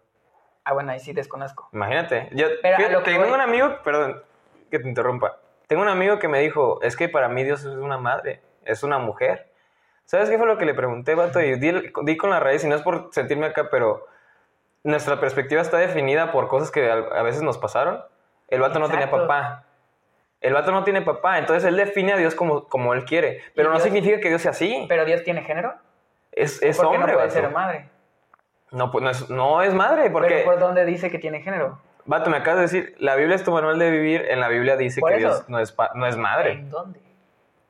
Ah, bueno, ahí sí desconozco. Imagínate. Yo Pero fíjate, lo que tengo voy- un amigo, perdón, que te interrumpa. Tengo un amigo que me dijo, es que para mí Dios es una madre, es una mujer. ¿Sabes qué fue lo que le pregunté, vato? Y di, di con la raíz, y no es por sentirme acá, pero nuestra perspectiva está definida por cosas que a veces nos pasaron. El vato no tenía papá. El vato no tiene papá, entonces él define a Dios como, como él quiere. Pero no Dios- significa que Dios sea así. Pero Dios tiene género. es es ¿Por qué hombre, no puede vato. ser madre? No, pues no es, no es madre, porque... Pero ¿por dónde dice que tiene género? Vato, me acabas de decir, la Biblia es tu manual de vivir, en la Biblia dice que eso. Dios no es, no es madre. ¿En dónde?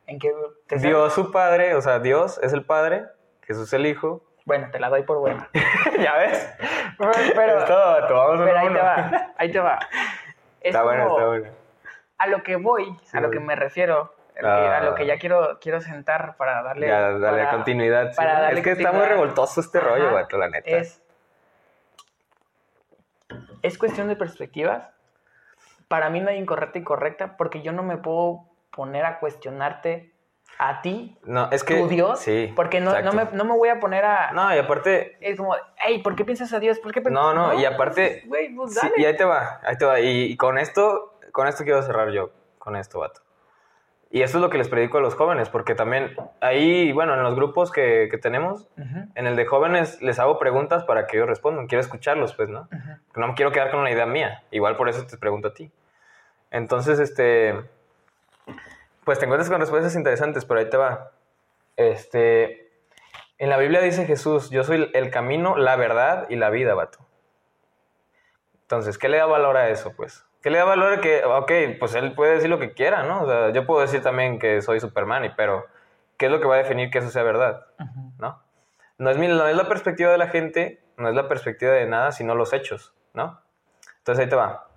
¿En qué? te? Dios su padre, o sea, Dios es el padre, Jesús el hijo. Bueno, te la doy por buena. ¿Ya ves? Pero, Es todo, vato, vamos pero ahí te va, ahí te va. Es Está bueno, está bueno. A lo que voy, Sí, a lo que me refiero, Ah. a lo que ya quiero, quiero sentar para darle... Ya, para- continuidad. sí. darle es que está muy revoltoso este rollo, vato, la neta. Es, es cuestión de perspectivas. Para mí no hay incorrecta y correcta porque yo no me puedo poner a cuestionarte a ti, No, es que... tu Dios, Sí, porque no, no, me, no me voy a poner a... No, y aparte... Es como, hey, ¿por qué piensas a Dios? ¿Por qué pen-?" No, no, y aparte... Pues sí, dale. y ahí te va, ahí te va. Y, y con esto, con esto quiero cerrar yo, con esto, vato. Y esto es lo que les predico a los jóvenes, porque también ahí, bueno, en los grupos que, que tenemos, Ujú, En el de jóvenes les hago preguntas para que ellos respondan. Quiero escucharlos, pues, ¿no? No me quiero quedar con una idea mía. Igual por eso te pregunto a ti. Entonces, este... Pues te encuentras con respuestas interesantes, pero ahí te va. Este... En la Biblia dice Jesús, yo soy el camino, la verdad y la vida, vato. Entonces, ¿qué le da valor a eso, pues? ¿Qué le da valor a que, ok, pues él puede decir lo que quiera, ¿no? O sea, yo puedo decir también que soy Superman, y- pero ¿qué es lo que va a definir que eso sea verdad? ¿no? No es, mi- no es la perspectiva de la gente, no es la perspectiva de nada, sino los hechos, ¿no? Entonces ahí te va.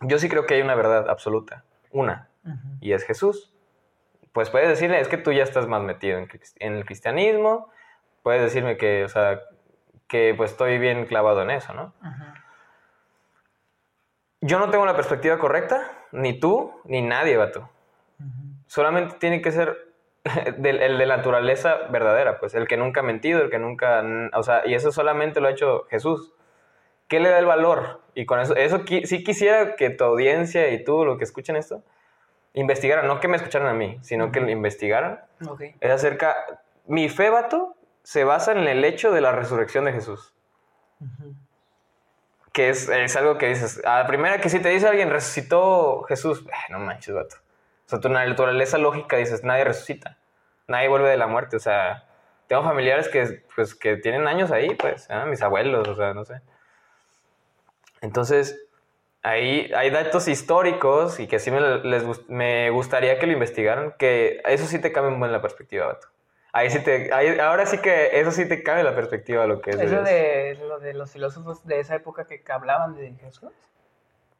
Yo sí creo que hay una verdad absoluta, una, Y es Jesús. Pues puedes decirle, es que tú ya estás más metido en, el cristianismo, puedes decirme que, o sea, que pues estoy bien clavado en eso, ¿no? Yo no tengo la perspectiva correcta, ni tú, ni nadie, vato. Ujú. solamente tiene que ser del, el de naturaleza verdadera, pues el que nunca ha mentido, el que nunca, o sea, y eso solamente lo ha hecho Jesús. ¿Qué le da el valor? Y con eso, eso qui- sí quisiera que tu audiencia y tú, lo que escuchen esto, investigaran, no que me escucharan a mí, sino que lo investigaran. Ok. Es acerca, mi fe, vato, se basa en el hecho de la resurrección de Jesús. Que es, es algo que dices, a la primera que si te dice alguien, resucitó Jesús, eh, no manches, vato. O sea, tu naturaleza lógica dices, nadie resucita, nadie vuelve de la muerte. O sea, tengo familiares que, pues, que tienen años ahí, pues, ¿eh? mis abuelos, o sea, no sé. Entonces, ahí hay datos históricos y que sí me, les, me gustaría que lo investigaran, que eso sí te cambia un buen la perspectiva, vato. Ahí sí te, ahí- ahora sí que eso sí te cambia la perspectiva de lo que es. Eso de, lo de los filósofos de esa época que hablaban de Jesús.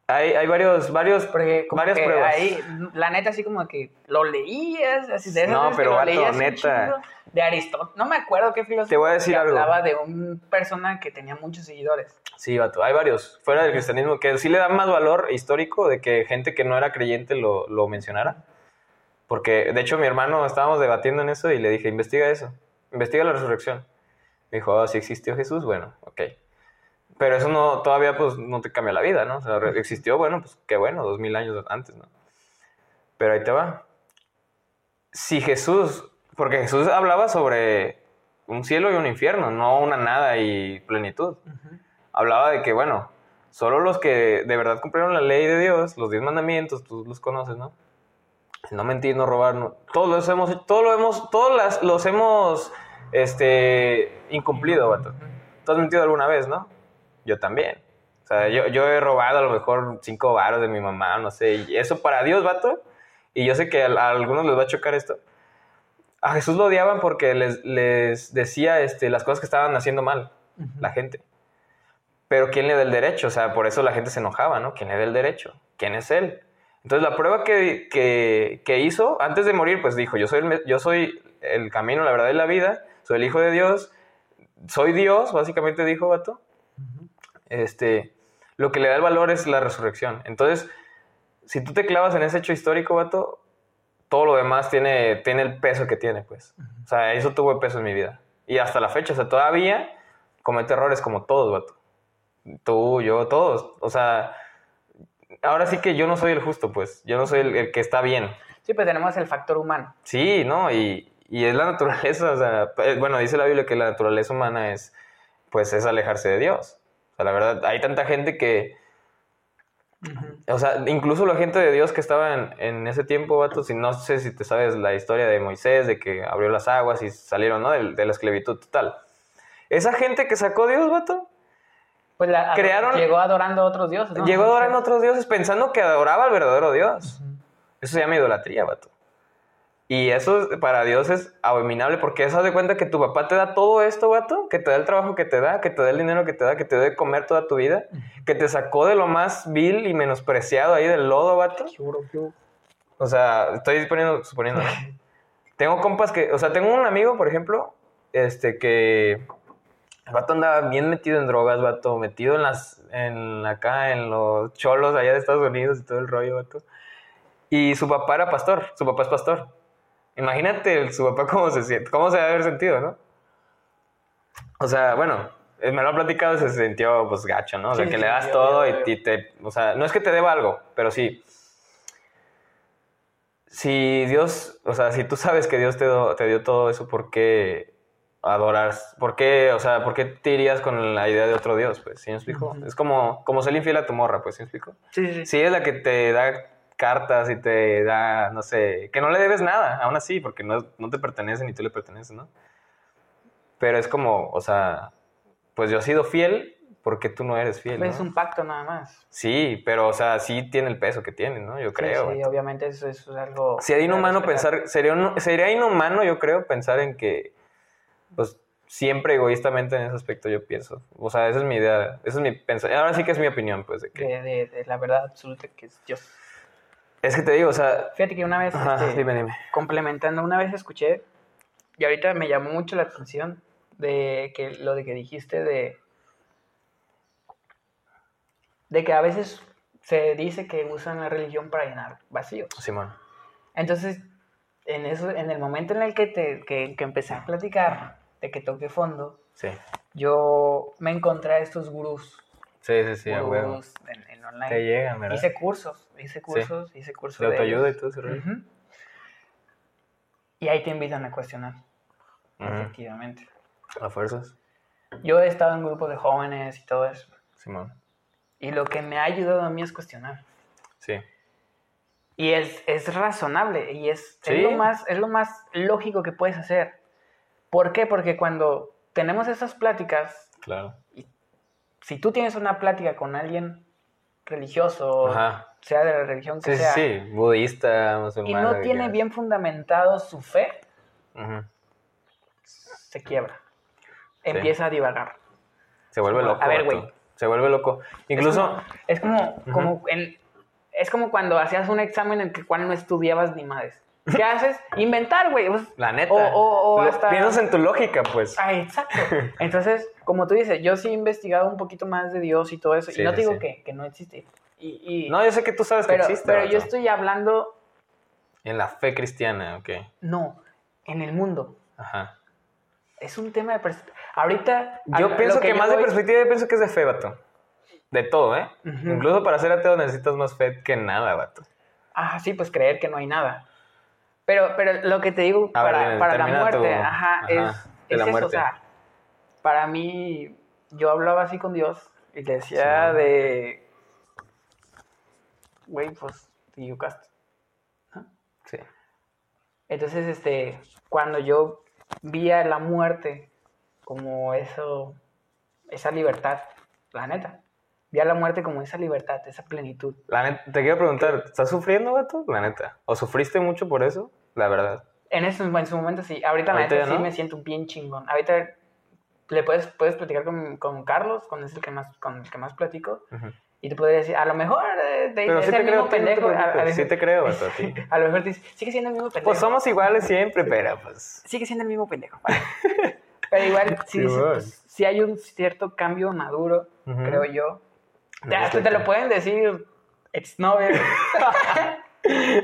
Hay, hay varios, varios, Porque como varias que pruebas. ahí, la neta, así como que lo leías, así de esas No, veces que pero, lo vato, leías neta. de Aristóteles. No me acuerdo qué filósofo Te voy a decir algo. hablaba de una persona que tenía muchos seguidores. Sí, vato, hay varios, fuera del cristianismo, que sí le dan más valor histórico de que gente que no era creyente lo, lo mencionara. Porque, de hecho, mi hermano estábamos debatiendo en eso y le dije, investiga eso, investiga la resurrección. Me dijo, oh, si existió Jesús, bueno, ok. Pero eso no, todavía pues no te cambia la vida, ¿no? O sea, existió, bueno, pues qué bueno, dos mil años antes, ¿no? Pero ahí te va. Si Jesús, porque Jesús hablaba sobre un cielo y un infierno, no una nada y plenitud. hablaba de que, bueno, solo los que de verdad cumplieron la ley de Dios, los diez mandamientos, tú los conoces, ¿no? No mentir, no robar, no, todos los hemos, todos lo hemos, todos las, los hemos, este, incumplido, vato. ¿Tú has mentido alguna vez, no? Yo también. O sea, yo, yo he robado a lo mejor cinco varos de mi mamá, no sé, y eso para Dios, vato, y yo sé que a, a algunos les va a chocar esto. A Jesús lo odiaban porque les, les decía este, las cosas que estaban haciendo mal, la gente. Pero ¿quién le da el derecho? O sea, por eso la gente se enojaba, ¿no? ¿Quién le da el derecho? ¿Quién es él? Entonces la prueba que, que, que hizo, antes de morir, pues dijo, yo soy, el, yo soy el camino, la verdad y la vida, soy el Hijo de Dios, soy Dios, básicamente dijo Vato. Este, lo que le da el valor es la resurrección. Entonces, si tú te clavas en ese hecho histórico, Vato, todo lo demás tiene, tiene el peso que tiene, pues. O sea, eso tuvo peso en mi vida. Y hasta la fecha, o sea, todavía comete errores como todos, Vato. Tú, yo, todos. O sea, ahora sí que yo no soy el justo, pues. Yo no soy el, el que está bien. Sí, pues tenemos el factor humano. Sí, ¿no? Y, y es la naturaleza, o sea, eh, bueno, dice la Biblia que la naturaleza humana es, pues, es alejarse de Dios. O sea, la verdad, hay tanta gente que, o sea, incluso la gente de Dios que estaba en, en ese tiempo, vato, si no sé si te sabes la historia de Moisés, de que abrió las aguas y salieron, ¿no? De, de la esclavitud total. Esa gente que sacó Dios, vato, Pues la, Crearon- llegó adorando a otros dioses. ¿no? llegó adorando a otros dioses pensando que adoraba al verdadero Dios. Eso se llama idolatría, vato. Y eso para Dios es abominable porque eso de cuenta que tu papá te da todo esto, vato, que te da el trabajo que te da, que te da el dinero que te da, que te debe comer toda tu vida, que te sacó de lo más vil y menospreciado ahí del lodo, vato. O sea, estoy poniendo, suponiendo. tengo compas que, o sea, tengo un amigo, por ejemplo, este que el vato andaba bien metido en drogas, vato, metido en las, en acá, en los cholos allá de Estados Unidos y todo el rollo, vato. Y su papá era pastor, su papá es pastor. Imagínate su papá cómo se siente, cómo se debe haber sentido, ¿no? O sea, bueno, eh, me lo ha platicado, se sintió pues gacho, ¿no? O sea, Sí, que sí, le das yo- todo yo- y, y te, o sea, no es que te deba algo, pero sí. Si Dios, o sea, si tú sabes que Dios te, do- te dio todo eso, ¿por qué adorar? ¿Por qué, o sea, por qué te irías con la idea de otro Dios? Pues, ¿sí me explico? Es como, como ser infiel a tu morra, pues, ¿sí me explico? Sí, sí, sí. Sí, es la que te da cartas y te da, no sé, que no le debes nada, aún así, porque no, no te pertenece ni tú le perteneces, ¿no? Pero es como, o sea, pues yo he sido fiel porque tú no eres fiel, Pues ¿no? es un pacto nada más. Sí, pero, o sea, sí tiene el peso que tiene, ¿no? Yo creo. Sí, sí, obviamente eso, eso es algo... Sería inhumano pensar, sería, sería inhumano, yo creo, pensar en que, pues, siempre egoístamente en ese aspecto yo pienso. O sea, esa es mi idea, esa es mi pensamiento. Ahora sí que es mi opinión, pues, de que... De, de- de la verdad absoluta que es Dios. Es que te digo, o sea... Fíjate que una vez, Ajá, este, dime, dime. complementando, una vez escuché, y ahorita me llamó mucho la atención, de que lo de que dijiste de, de que a veces se dice que usan la religión para llenar vacíos. Simón. Entonces, en, eso, en el momento en el que, te, que, que empecé a platicar, de que toqué fondo, Sí. yo me encontré a estos gurús, Sí, sí, sí, a huevo. en, en online. Te llegan, ¿verdad? Hice cursos, hice cursos, hice cursos De de autoayuda ellos. y todo ese rollo. Ujú. Y ahí te invitan a cuestionar, efectivamente. A fuerzas. Yo he estado en grupos de jóvenes y todo eso. Simón. Y lo que me ha ayudado a mí es cuestionar. Sí. Y es, es razonable y es, es Sí. lo más, es lo más lógico que puedes hacer. ¿Por qué? Porque cuando tenemos esas pláticas, Claro. Si tú tienes una plática con alguien religioso, Ajá. sea de la religión que Sí, sea, sí. Budista, y no tiene bien fundamentado su fe, se quiebra. Empieza a divagar. Se vuelve Como, loco. a ver, güey. Se vuelve loco. Incluso. Es como, como, en- es como cuando hacías un examen en el cual no estudiabas ni madres. ¿Qué haces? Inventar, güey. Pues, La neta. O, o- o Lo- hasta... Piensas en tu lógica, pues. Ah, exacto. Entonces, como tú dices, yo sí he investigado un poquito más de Dios y todo eso. Sí, y no te digo sí. que, que no existe. Y, y- No, yo sé que tú sabes pero que existe. pero yo estoy hablando, En la fe cristiana, ok. no, en el mundo. Ajá. Es un tema de perspectiva. Ahorita. Yo pienso que, yo más de perspectiva, yo pienso que es de fe, vato. De todo, ¿eh? Incluso para ser ateo necesitas más fe que nada, vato. Ah, sí, pues creer que no hay nada. Pero, pero lo que te digo A para, para la muerte, tu- ajá, ajá, es, es la eso, muerte. o sea, para mí, yo hablaba así con Dios Y te decía Sí. de. Güey, pues, te equivocaste. Sí. Entonces, este, cuando yo vi a la muerte como eso, esa libertad, la neta, vi a la muerte como esa libertad, esa plenitud. La neta, te quiero preguntar, ¿estás sufriendo, vato? La neta. ¿O sufriste mucho por eso? La verdad. En, eso, en su momento sí, ahorita la neta ya sí no. me siento bien chingón. Ahorita le puedes, puedes platicar con, con Carlos, con, es el que más, con el que más platico, Ujú. y te podría decir, a lo mejor eh, te Pero es sí te el creo, mismo a ti, no te pendejo. a- a Sí te creo, vato, a ti. a lo mejor te dice, sigue siendo el mismo pendejo. Pues somos iguales siempre, pero pues... sigue siendo el mismo pendejo. vale. Pero igual, sí, Sí, sí, pues, sí hay un cierto cambio maduro, Ujú. creo yo. Te- hasta lo pueden decir exnovio.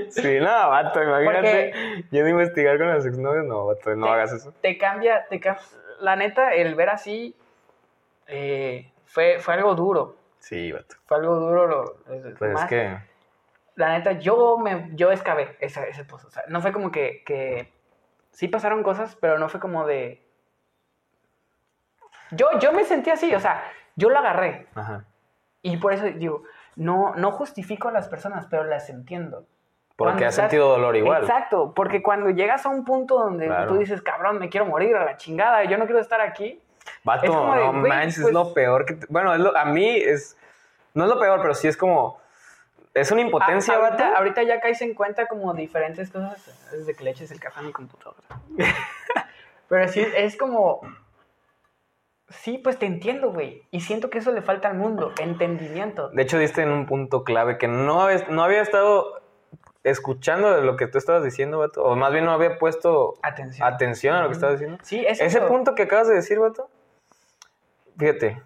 Sí, no, vato, imagínate. Porque- Yendo a investigar con los exnovios, no, vato, no Te- hagas eso. te cambia, te cam- La neta, el ver así eh, fue, fue algo duro. Sí, vato. Fue algo duro. Lo, Pues más- es que... La neta, yo me yo excavé ese, ese pozo. O sea, no fue como que, que... Sí pasaron cosas, pero no fue como de... Yo, yo me sentí así, o sea, yo lo agarré. Ajá. Y por eso digo, no, no justifico a las personas, pero las entiendo. Porque has sentido dolor igual. Exacto, porque cuando llegas a un punto donde Claro. tú dices, cabrón, me quiero morir a la chingada, yo no quiero estar aquí. Vato, Es como no manches, es pues- lo peor que... te- Bueno, lo- a mí es... No es lo peor, pero sí es como... Es una impotencia, A- vato. ahorita, ahorita ya caes en cuenta como diferentes cosas desde que le eches el café a mi computadora. pero sí, es como... Sí, pues te entiendo, güey. Y siento que eso le falta al mundo, entendimiento. De hecho, diste en un punto clave que no había, no había estado escuchando lo que tú estabas diciendo, vato. O más bien no había puesto Atención. atención a lo que estabas diciendo. Sí, es Ese eso. punto que acabas de decir, vato. Fíjate.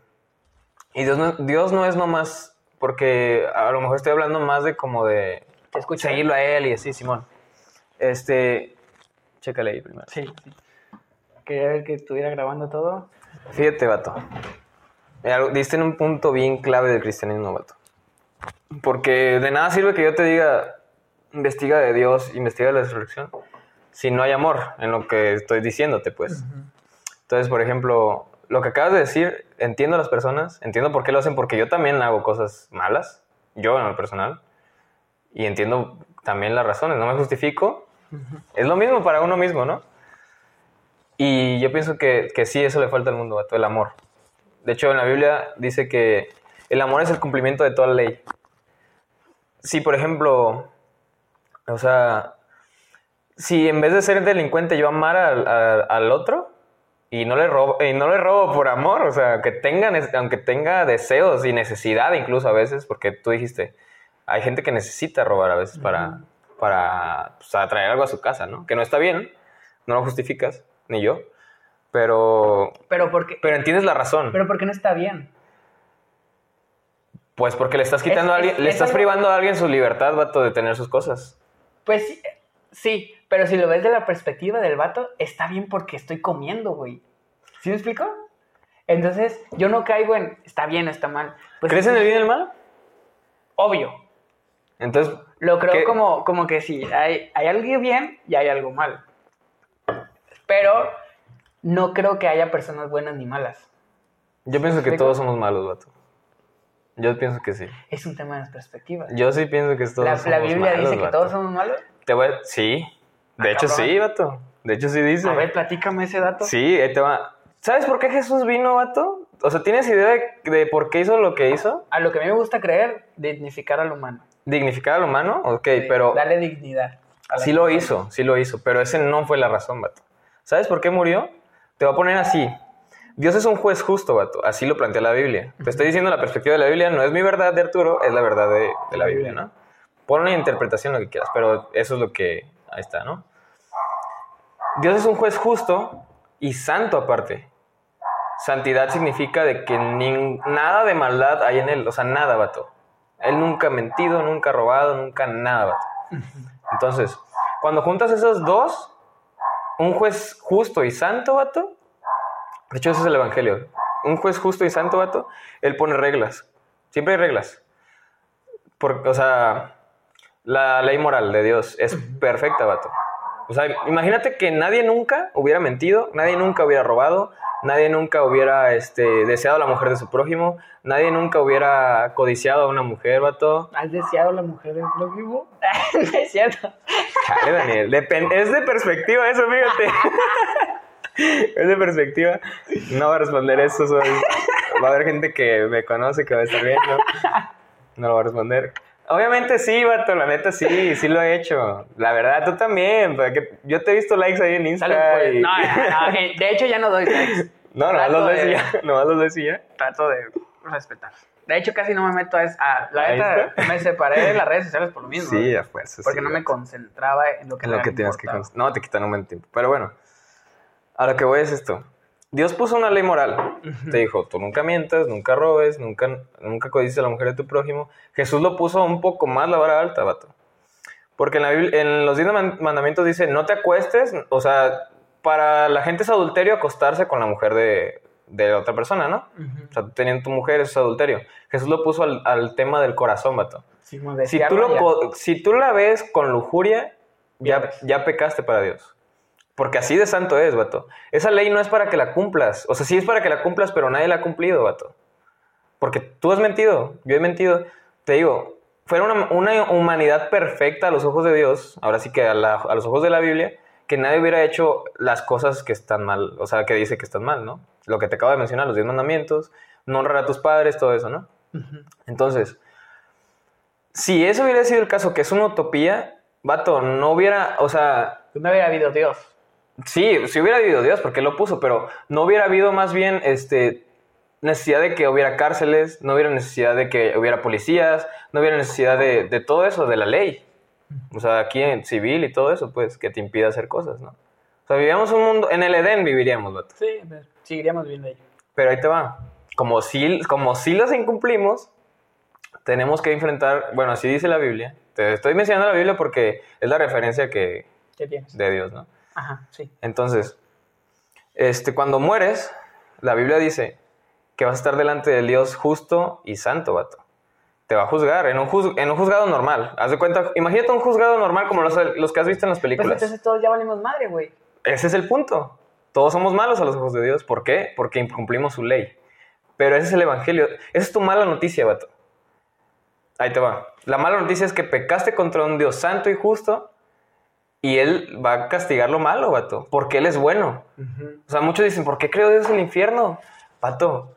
Y Dios no, Dios no es nomás... Porque a lo mejor estoy hablando más de como de... Seguirlo a él y así, Simón. Este... Chécale ahí primero. Sí, sí. Quería ver que estuviera grabando todo. Fíjate, vato. Mira, Diste en un punto bien clave del cristianismo, vato. Porque de nada sirve que yo te diga, investiga de Dios, investiga de la resurrección, si no hay amor en lo que estoy diciéndote, pues. Entonces, por ejemplo, lo que acabas de decir, entiendo a las personas, entiendo por qué lo hacen, porque yo también hago cosas malas, yo en lo personal, y entiendo también las razones, no me justifico. Es lo mismo para uno mismo, ¿no? Y yo pienso que, que sí, eso le falta al mundo, vato, el amor. De hecho, en la Biblia dice que el amor es el cumplimiento de toda la ley. Si, por ejemplo, o sea, si en vez de ser delincuente yo amara al, al- al otro y no, le robo, y no le robo por amor, o sea, que tenga, nece- aunque tenga deseos y necesidad incluso a veces, porque tú dijiste, hay gente que necesita robar a veces para, para pues, atraer algo a su casa, ¿no? Que no está bien, no lo justificas, ni yo, pero, Pero porque, pero entiendes la razón. pero porque no está bien. Pues porque le estás quitando Es- a alguien, es- le es estás algo- privando a alguien su libertad, vato, de tener sus cosas. Pues sí, sí, pero si lo ves de la perspectiva del vato, está bien porque estoy comiendo, güey. ¿Sí me explico? Entonces, yo no caigo en está bien o está mal. Pues, ¿Crees en el bien y el mal? Obvio. Entonces, Lo creo ¿Qué? como, como que sí, hay, hay algo bien y hay algo mal. Pero no creo que haya personas buenas ni malas. yo pienso que todos somos malos, vato. Yo pienso que sí. Es un tema de perspectiva. Yo sí pienso que todos La, somos la Biblia malos, dice que vato. todos somos malos. Te voy a- Sí. De Ah, hecho, cabrón. sí, vato. De hecho, sí dice. A ver, platícame ese dato. Sí, te va. ¿Sabes por qué Jesús vino, vato? O sea, ¿tienes idea de, de por qué hizo lo que hizo? A lo que a mí me gusta creer, dignificar al humano. ¿Dignificar al humano? Ok, Sí, pero... Darle dignidad. Sí lo hizo, sí lo hizo, pero ese no fue la razón, vato. ¿Sabes por qué murió? Te voy a poner así. Dios es un juez justo, vato. Así lo plantea la Biblia. Te estoy diciendo la perspectiva de la Biblia. No es mi verdad de Arturo, es la verdad de, la Biblia, ¿no? Pon una interpretación lo que quieras, pero eso es lo que... Ahí está, ¿no? Dios es un juez justo y santo aparte. Santidad significa de que nin- nada de maldad hay en él. O sea, nada, vato. Él nunca ha mentido, nunca ha robado, nunca nada, vato. Entonces, cuando juntas esos dos, un juez justo y santo, vato, de hecho ese es el Evangelio, un juez justo y santo, vato, él pone reglas. Siempre hay reglas. Por- o sea, la ley moral de Dios es perfecta, vato. O sea, imagínate que nadie nunca hubiera mentido, nadie nunca hubiera robado, nadie nunca hubiera este, deseado a la mujer de su prójimo, nadie nunca hubiera codiciado a una mujer, vato. ¿Has deseado a la mujer del prójimo? no es cierto. Daniel, depen- es de perspectiva eso, fíjate. es de perspectiva. No va a responder eso, soy... va a haber gente que me conoce, que va a estar viendo. No lo va a responder. Obviamente sí, vato, la neta sí, sí lo he hecho. La verdad, tú también, porque yo te he visto likes ahí en Insta. Salud, pues. y- No, no, no, de hecho ya no doy likes. No, Trato los ves y de- ya. Nomás los ves y ya. Trato de respetar. De hecho, casi no me meto a... es- a- la neta, me separé de las redes sociales por lo mismo. Sí, ¿no? a fuerza. Porque sí, no me concentraba en lo que En lo que tienes que... No, te quitan un buen tiempo. Pero bueno, a lo que voy es esto. Dios puso una ley moral. Te dijo, tú nunca mientas, nunca robes, nunca, nunca codices a la mujer de tu prójimo. Jesús lo puso un poco más la vara alta, vato. Porque en, la Biblia- en los diez man- mandamientos dice, no te acuestes, o sea, para la gente es adulterio acostarse con la mujer de, de otra persona, ¿no? Ujú. O sea, tú teniendo tu mujer eso es adulterio. Jesús lo puso al, al tema del corazón, vato. Sí, Si tú, lo si tú la ves con lujuria, ya, ya pecaste para Dios. Porque así de santo es, vato. Esa ley no es para que la cumplas. O sea, sí es para que la cumplas, pero nadie la ha cumplido, vato. Porque tú has mentido, yo he mentido. Te digo, fuera una, una humanidad perfecta a los ojos de Dios, ahora sí que a, la- a los ojos de la Biblia, que nadie hubiera hecho las cosas que están mal, o sea, que dice que están mal, ¿no? Lo que te acabo de mencionar, los diez mandamientos, no honrar a tus padres, todo eso, ¿no? Entonces, si eso hubiera sido el caso, que es una utopía, vato, no hubiera, o sea, No hubiera habido Dios. Sí, si hubiera habido Dios, porque lo puso, pero no hubiera habido más bien, este, necesidad de que hubiera cárceles, no hubiera necesidad de que hubiera policías, no hubiera necesidad de, de todo eso, de la ley. O sea, aquí en civil y todo eso, pues, que te impida hacer cosas, ¿no? O sea, vivíamos un mundo, en el Edén viviríamos, vato. Sí, pero seguiríamos viendo ello. Pero ahí te va. Como si, como si los incumplimos, tenemos que enfrentar, bueno, así dice la Biblia. Te estoy mencionando la Biblia porque es la referencia que, ¿Qué tienes? de Dios, ¿no? Ajá, sí. Entonces, este, cuando mueres, la Biblia dice que vas a estar delante del Dios justo y santo, vato. Te va a juzgar en un, juz- en un juzgado normal. Haz de cuenta, imagínate un juzgado normal como los, los que has visto en las Pues películas. entonces todos ya valimos madre, güey. Ese es el punto. Todos somos malos a los ojos de Dios. ¿Por qué? Porque incumplimos su ley. Pero ese es el evangelio. Esa es tu mala noticia, vato. Ahí te va. La mala noticia es que pecaste contra un Dios santo y justo y Él va a castigar lo malo, vato. Porque Él es bueno. O sea, muchos dicen, ¿por qué creó Dios el infierno? Vato.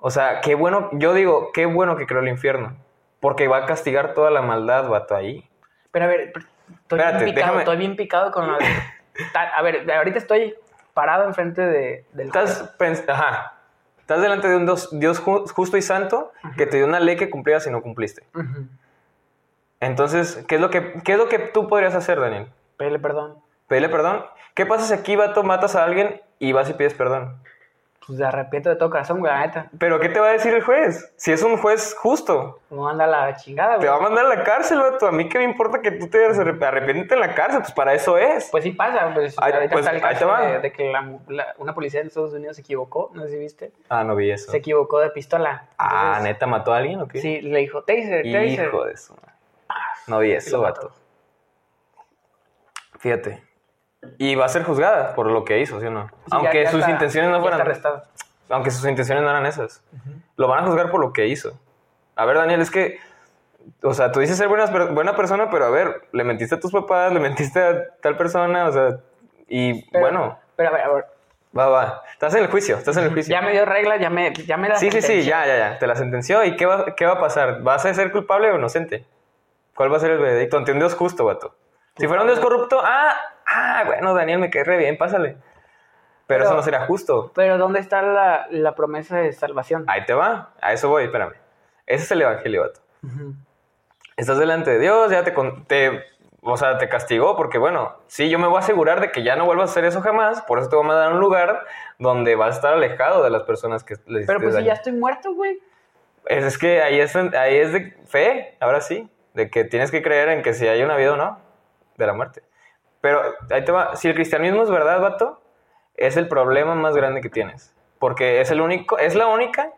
O sea, qué bueno. Yo digo, qué bueno que creó el infierno. Porque va a castigar toda la maldad, vato, ahí. Pero a ver, estoy Espérate, bien picado, estoy bien picado con la... A ver, ahorita estoy parado enfrente de, del... Estás, ajá. Estás delante de un Dios, Dios ju- justo y santo que te dio una ley que cumplías y no cumpliste. Entonces, ¿qué es lo que, qué es lo que tú podrías hacer, Daniel? Pídele perdón. Pedirle perdón. ¿Qué pasa si aquí, vato, matas a alguien y vas y pides perdón? Pues te arrepiento de todo corazón, güey, la neta. ¿Pero qué te va a decir el juez? Si es un juez justo, No anda la chingada, te güey. va a mandar a la cárcel, vato. A mí qué me importa que tú te arrepientes en la cárcel, pues para eso es. Pues sí pasa, pues Ahí- ahorita pues, está el ahí te caso va. de, de que la- la- una policía de Estados Unidos se equivocó, no sé si viste, Ah, no vi eso. se equivocó de pistola. Ah, Entonces, ¿neta mató a alguien o qué? Sí, le dijo, taser, taser. Hijo de madre. No vi eso, vato. Fíjate. Y va a ser juzgada por lo que hizo, ¿sí o no? Sí, aunque ya- ya sus está- intenciones no fueran. Aunque sus intenciones no eran esas. Lo van a juzgar por lo que hizo. A ver, Daniel, es que. O sea, tú dices ser buena, buena persona, pero a ver, le mentiste a tus papás, le mentiste a tal persona, o sea. Y Pero- bueno, Pero a ver, a ver, va, va. Estás en el juicio, estás en el juicio. ya me dio reglas, ya me, ya me la Sí, sí, sí, sentenció. ya, ya, ya. Te la sentenció. ¿Y qué va, qué va a pasar? ¿Vas a ser culpable o inocente? ¿Cuál va a ser el veredicto? Dios justo, vato. Si fuera un Dios corrupto, ah, ah, bueno, Daniel, me cae re bien, pásale. Pero, Pero- eso no sería justo. Pero ¿dónde está la, la promesa de salvación? Ahí te va. A eso voy, espérame. Ese es el evangelio, vato. Estás delante de Dios, ya te, con- te, o sea, te castigó porque, bueno, sí, yo me voy a asegurar de que ya no vuelvas a hacer eso jamás, por eso te voy a mandar a un lugar donde vas a estar alejado de las personas que le Pero pues si ya estoy muerto, güey. Es, es que ahí es, ahí es de fe, ahora sí, de que tienes que creer en que si hay una vida o no, de la muerte. Pero ahí te va, si el cristianismo es verdad, vato, es el problema más grande que tienes. Porque es el único, es la única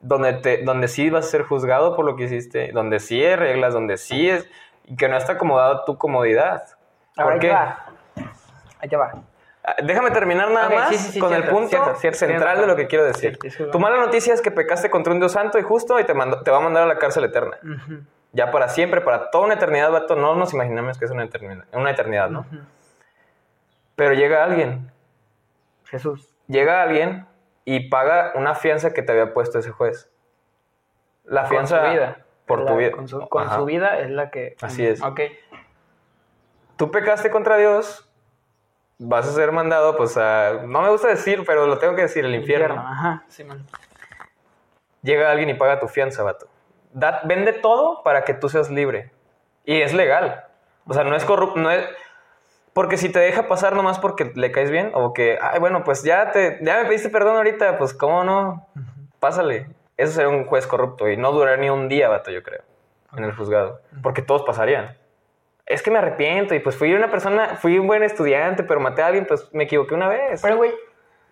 donde, te, donde sí vas a ser juzgado por lo que hiciste, donde sí hay reglas, donde sí es, y que no está acomodado tu comodidad. ¿Por ahí qué? Ahí te va. Ah, Déjame terminar nada más sí, sí, sí, con el punto cierto, cierto, central de lo que quiero decir. Tu mala noticia es que pecaste contra un Dios santo y justo y te, mandó- te va a mandar a la cárcel eterna. Ujú, Ya para siempre, para toda una eternidad, vato. No nos imaginamos que es una eternidad, una eternidad ¿no? Pero llega alguien, Jesús. llega alguien y paga una fianza que te había puesto ese juez. La fianza con su vida. por tu vida. Con, su, con Ajá. su vida es la que. Así es. Ok. Tú pecaste contra Dios, vas a ser mandado, pues a. No me gusta decir, pero lo tengo que decir, el infierno. Ajá, sí, man. Llega alguien y paga tu fianza, vato. Da- vende todo para que tú seas libre. Y es legal. O sea, no es corrupto, no es... Porque si te deja pasar nomás porque le caes bien, o que, ay, bueno, pues ya te, ya me pediste perdón ahorita, pues cómo no, pásale. Eso sería un juez corrupto y no duraría ni un día, vato, yo creo, en el juzgado. Porque todos pasarían. Es que me arrepiento y pues fui una persona, fui un buen estudiante, pero maté a alguien, pues me equivoqué una vez. Pero, güey,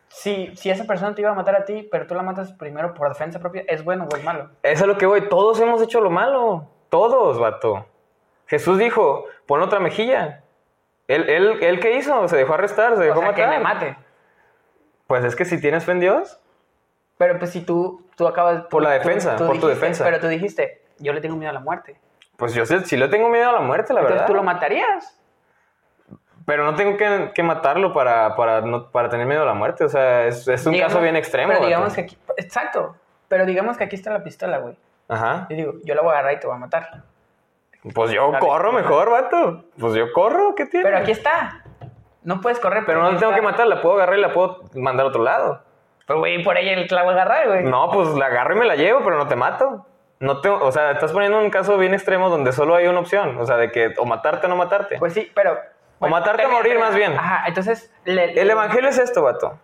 si, si esa persona te iba a matar a ti, pero tú la matas primero por defensa propia, ¿es bueno o es malo? Eso es lo que voy. Todos hemos hecho lo malo. Todos, vato. Jesús dijo, pon otra mejilla. ¿Él, él, él qué hizo? Se dejó arrestar, se dejó O sea, que matar. me mate. Pues es que si tienes fe en Dios, Pero pues si tú, tú acabas... Por la tú- defensa, por tu defensa. Pero tú dijiste, yo le tengo miedo a la muerte. pues yo sé, si le tengo miedo a la muerte, la Entonces verdad. tú lo matarías. Pero no tengo que, que matarlo para, para, no- para tener miedo a la muerte. O sea, es, es un Digamos- caso bien extremo. Pero digamos que aquí... Exacto. Pero digamos que aquí está la pistola, güey. Ajá. Yo digo, yo la voy a agarrar y te voy a matar. Pues yo corro mejor, vato. Pues yo corro, ¿qué tiene? Pero aquí está. No puedes correr. Pero no la tengo está. que matar, la puedo agarrar y la puedo mandar a otro lado. Pero, güey, por ella la voy a agarrar, güey. No, pues la agarro y me la llevo, pero no te mato. No te, o sea, estás poniendo un caso bien extremo donde solo hay una opción. O sea, de que o matarte o no matarte. Pues sí, pero... matarte o termina, morir, termina. más bien. Ajá, entonces... le- El evangelio es esto, vato.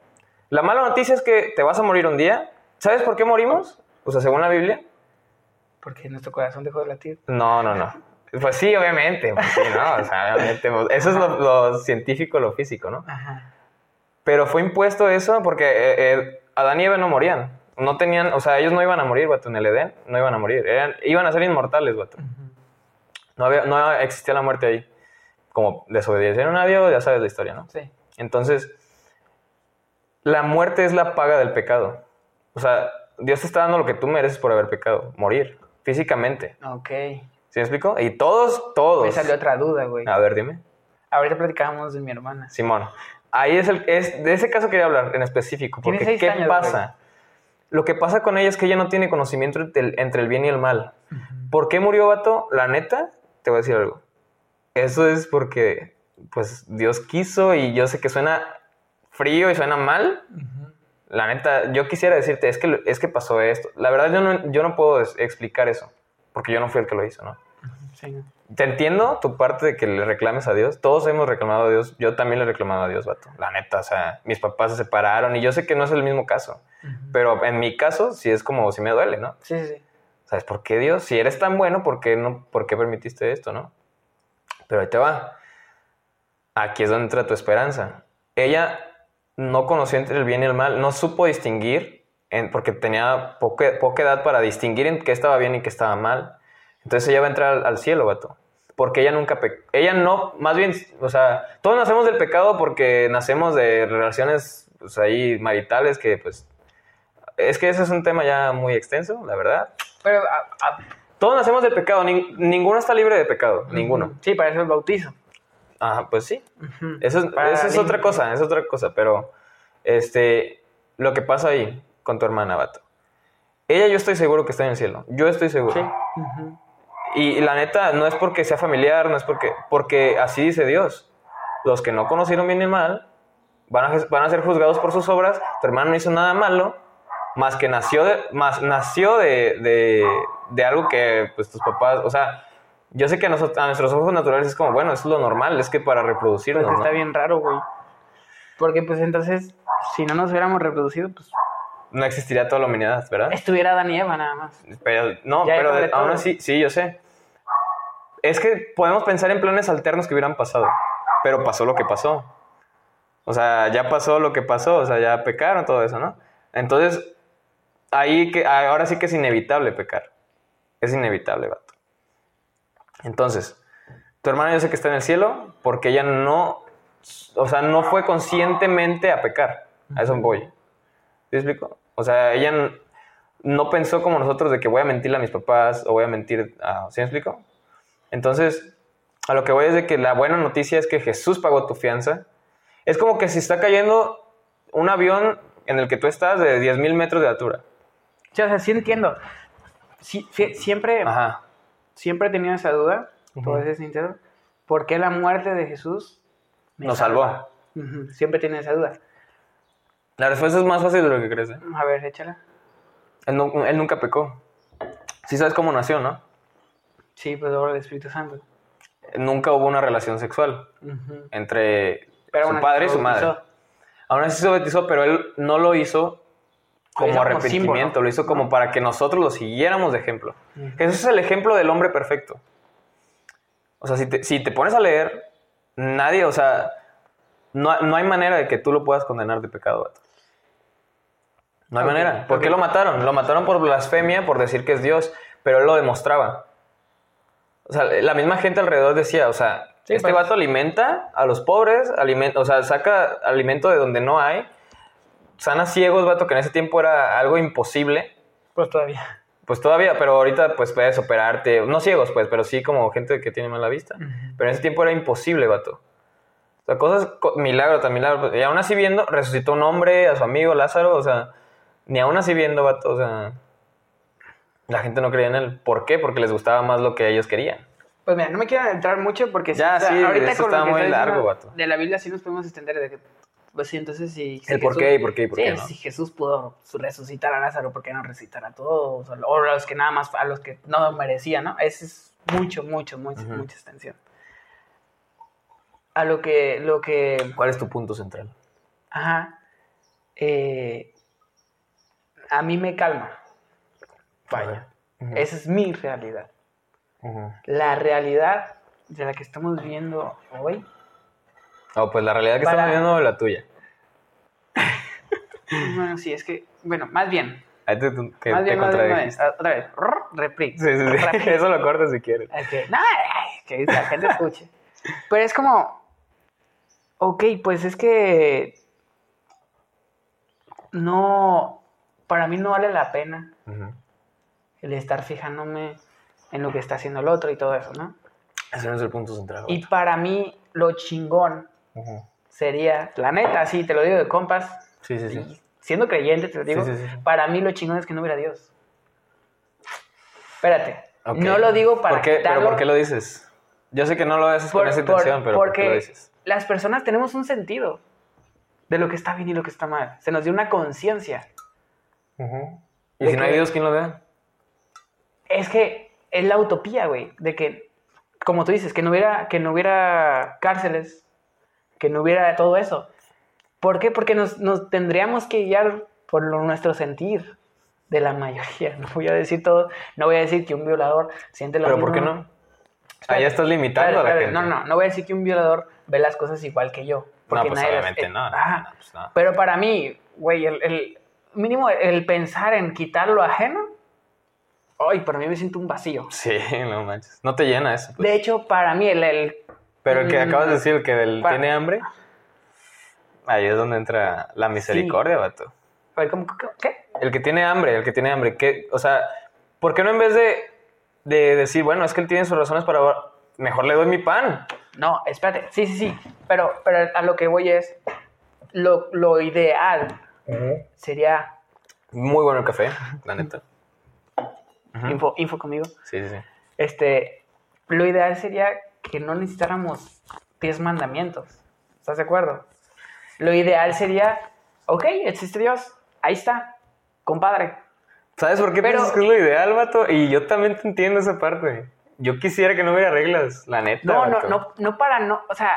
La mala noticia es que te vas a morir un día. ¿Sabes por qué morimos? O sea, según la Biblia. Porque nuestro corazón dejó de latir. No, no, no. Pues sí, obviamente. Pues sí, ¿no? O sea, obviamente. pues, Eso es lo, lo científico, lo físico, ¿no? Ajá. Pero fue impuesto eso porque eh, eh, Adán y Eva no morían. No tenían, o sea, ellos no iban a morir, vato, en el Edén. No iban a morir. Eran, iban a ser inmortales, vato. No, había, no existía la muerte ahí. Como desobedecieron a Dios, ya sabes la historia, ¿no? Sí. Entonces, la muerte es la paga del pecado. O sea, Dios te está dando lo que tú mereces por haber pecado, morir, físicamente. Ok. ¿Sí me explico? Y todos, todos. Me salió otra duda, güey. A ver, dime. Ahorita platicábamos de mi hermana. Simón. Ahí es el, es, de ese caso quería hablar en específico. Porque, seis ¿qué años, pasa? Lo que pasa con ella es que ella no tiene conocimiento entre el, entre el bien y el mal. ¿Por qué murió Vato? La neta, te voy a decir algo. Eso es porque, pues, Dios quiso y yo sé que suena frío y suena mal. La neta, yo quisiera decirte, es que, es que pasó esto. La verdad, yo no, yo no puedo explicar eso, porque yo no fui el que lo hizo, ¿no? Sí. Te entiendo tu parte de que le reclames a Dios. Todos hemos reclamado a Dios. Yo también le he reclamado a Dios, vato. La neta, o sea, mis papás se separaron y yo sé que no es el mismo caso. Pero en mi caso, sí es como si me duele, ¿no? Sí, sí, sí. ¿Sabes por qué Dios? Si eres tan bueno, ¿por qué, no, ¿por qué permitiste esto, no? Pero ahí te va. Aquí es donde entra tu esperanza. Ella no conoció entre el bien y el mal, no supo distinguir, porque tenía poca, poca edad para distinguir en qué estaba bien y qué estaba mal. Entonces ella va a entrar al, cielo, vato. Porque ella nunca pe- Ella no, más bien, o sea, todos nacemos del pecado porque nacemos de relaciones pues, ahí maritales que, pues, es que ese es un tema ya muy extenso, la verdad. Pero, Todos nacemos del pecado, nin- ninguno está libre de pecado, ninguno. Sí, para eso el bautizo. Ajá, pues sí. Ujú. Eso es, eso es otra cosa, es otra cosa, pero este, lo que pasa ahí con tu hermana, vato. Ella yo estoy seguro que está en el cielo, yo estoy seguro. Sí. Y, la neta, no es porque sea familiar, no es porque, porque así dice Dios. Los que no conocieron bien y mal van a, van a ser juzgados por sus obras. Tu hermano no hizo nada malo, más que nació de, más nació de, de, de algo que pues tus papás, o sea, yo sé que a, nosotros, a nuestros ojos naturales es como, bueno, eso es lo normal, es que para reproducirnos, Pues ¿no? está bien raro, güey. Porque, pues, entonces, si no nos hubiéramos reproducido, pues, no existiría toda la humanidad, ¿verdad? estuviera Adán y Eva nada más. Pero, no, Ya pero de aún así, sí, yo sé. Es que podemos pensar en planes alternos que hubieran pasado, pero pasó lo que pasó. O sea, ya pasó lo que pasó, o sea, ya pecaron todo eso, ¿no? Entonces, ahí que ahora sí que es inevitable pecar. Es inevitable, vato. Entonces, tu hermana yo sé que está en el cielo porque ella no o sea, no fue conscientemente a pecar. A eso voy. ¿Sí explico? O sea, ella no pensó como nosotros de que voy a mentirle a mis papás o voy a mentir a... ¿Sí me explico? Entonces, a lo que voy es de que la buena noticia es que Jesús pagó tu fianza. Es como que si está cayendo un avión en el que tú estás de 10.000 metros de altura. O sea, sí entiendo. Sí, siempre, Ajá. siempre he tenido esa duda, por ser sincero. ¿Por qué la muerte de Jesús me Nos salva? Ujú, Siempre tiene esa duda. La respuesta es más fácil de lo que crees. ¿eh? A ver, échala. Él, nu- él nunca pecó. Sí sabes cómo nació, ¿no? Sí, pues ahora el Espíritu Santo. Nunca hubo una relación sexual entre Pero su padre y su madre. Aún así se bautizó, pero él no lo hizo como arrepentimiento, lo hizo como para que nosotros lo siguiéramos de ejemplo. Ujú. Jesús es el ejemplo del hombre perfecto. O sea, si te, si te pones a leer, nadie, o sea, no, no hay manera de que tú lo puedas condenar de pecado. vato. No hay manera. ¿Por qué lo mataron? Lo mataron por blasfemia, por decir que es Dios, pero él lo demostraba. O sea, la misma gente alrededor decía, o sea, Sí, este pues. vato alimenta a los pobres, alimenta, o sea, saca alimento de donde no hay, sana ciegos, vato, que en ese tiempo era algo imposible. Pues todavía. Pues todavía, pero ahorita pues puedes operarte, no ciegos pues, pero sí como gente que tiene mala vista. Pero en ese tiempo era imposible, vato. O sea, cosas, co- milagro tras milagro. Y aún así viendo, resucitó un hombre, a su amigo Lázaro, o sea, ni aún así viendo, vato, o sea, la gente no creía en él. ¿Por qué? Porque les gustaba más lo que ellos querían. Pues mira, no me quiero entrar mucho porque Ya, sí, estaba que muy largo, diciendo vato. De la Biblia sí nos podemos extender de que, pues sí, entonces si... si El por qué y por qué y por sí, qué no. si Jesús pudo resucitar a Lázaro, ¿por qué no resucitar a todos? O a los que nada más, a los que no merecían, ¿no? Ese es mucho, mucho, mucho, mucha extensión. A lo que, lo que, ¿Cuál es tu punto central? ajá, eh, a mí me calma. Vaya, esa es mi realidad. La realidad de la que estamos viviendo hoy Oh, pues la realidad que Para- estamos viendo es la tuya. Bueno, sí, es que, bueno, más bien. Ahí te, más bien, más bien. Ah, Otra vez. Repeat. Sí, sí, sí. Eso lo cortas si quieres. Ok, No, que la gente escuche. Pero es como, ok, pues es que no, para mí no vale la pena el estar fijándome en lo que está haciendo el otro y todo eso, ¿no? Ese no es el punto central. Y para mí lo chingón Sería, la neta, sí, te lo digo de compas, Sí, sí, sí. siendo creyente, te lo digo, Sí, sí, sí. para mí lo chingón es que no hubiera Dios. Espérate, no lo digo para ¿Por qué? ¿Pero por qué lo dices? Yo sé que no lo haces con por- esa por- intención, pero ¿por qué porque lo dices? las personas tenemos un sentido de lo que está bien y lo que está mal. Se nos dio una conciencia. ¿Y ¿De si no hay Dios, quién lo ve? Es que es la utopía, güey, de que, como tú dices, que no hubiera, que no hubiera cárceles, que no hubiera todo eso. ¿Por qué? Porque nos, nos tendríamos que guiar por lo- nuestro sentir de la mayoría. No voy a decir todo, no voy a decir que un violador siente lo ¿Pero mismo. por qué no? Espérate, Ahí estás limitando a la espérate, gente. No, no, no voy a decir que un violador ve las cosas igual que yo. Porque pues nadie las- obviamente eh, no, no, ajá. no, pues no. Pero para mí, güey, el, el mínimo el pensar en quitar lo ajeno, ay, para mí me siento un vacío. Sí, no manches. No te llena eso. pues. De hecho, para mí el, el Pero el que Mm. acabas de decir, el que del tiene hambre, ahí es donde entra la misericordia, vato. a ver, ¿cómo, qué-. El que tiene hambre, el que tiene hambre, ¿qué? O sea, ¿por qué no en vez de, de decir, bueno, es que él tiene sus razones para... Mejor le doy mi pan. No, espérate, sí, sí, sí, pero, pero a lo que voy es, lo, lo ideal sería, Muy bueno el café, la neta. Info, info conmigo, Sí, sí, sí. este, lo ideal sería que no necesitáramos 10 mandamientos. ¿Estás de acuerdo? Lo ideal sería, ok, existe Dios, ahí está, compadre. ¿Sabes por qué Pero- piensas que es lo ideal, vato? Y yo también te entiendo esa parte. Yo quisiera que no hubiera reglas, la neta. No, no, vato. no, no para no, o sea,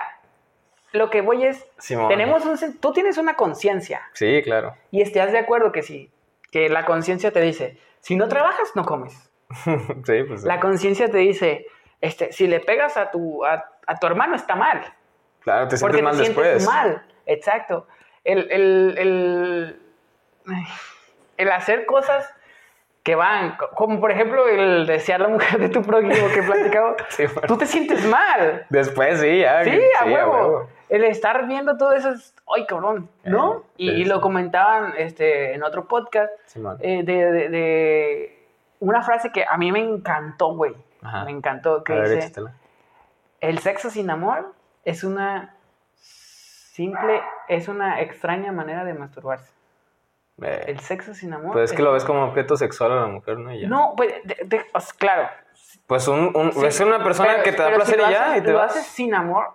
lo que voy es, Simón. tenemos un, tú tienes una conciencia Sí, claro. y estás de acuerdo que sí, que la conciencia te dice, si no trabajas, no comes. sí, pues. La conciencia te dice, este, si le pegas a tu, a, a tu hermano está mal. Claro, te Porque sientes mal te sientes después. mal. Exacto. El, el, el, el hacer cosas que van, co- como por ejemplo el desear la mujer de tu prójimo que he platicado, Sí, bueno. tú te sientes mal. Después sí, ya. Sí, a huevo. El estar viendo todo eso es, ay, cabrón, ¿no? Eh, y, sí, y lo sí. comentaban este, en otro podcast Simón. eh, de, de- de una frase que a mí me encantó, güey. Ajá. Me encantó, que ver, dice, el sexo sin amor es una simple, es una extraña manera de masturbarse. Eh, El sexo sin amor. Pues es que lo ves como objeto sexual a la mujer, ¿no? Y ya. No, pues, de- de- claro. Pues un, un, Sí, es una persona pero- que te da si placer y ya, haces- y te lo vas. haces sin amor.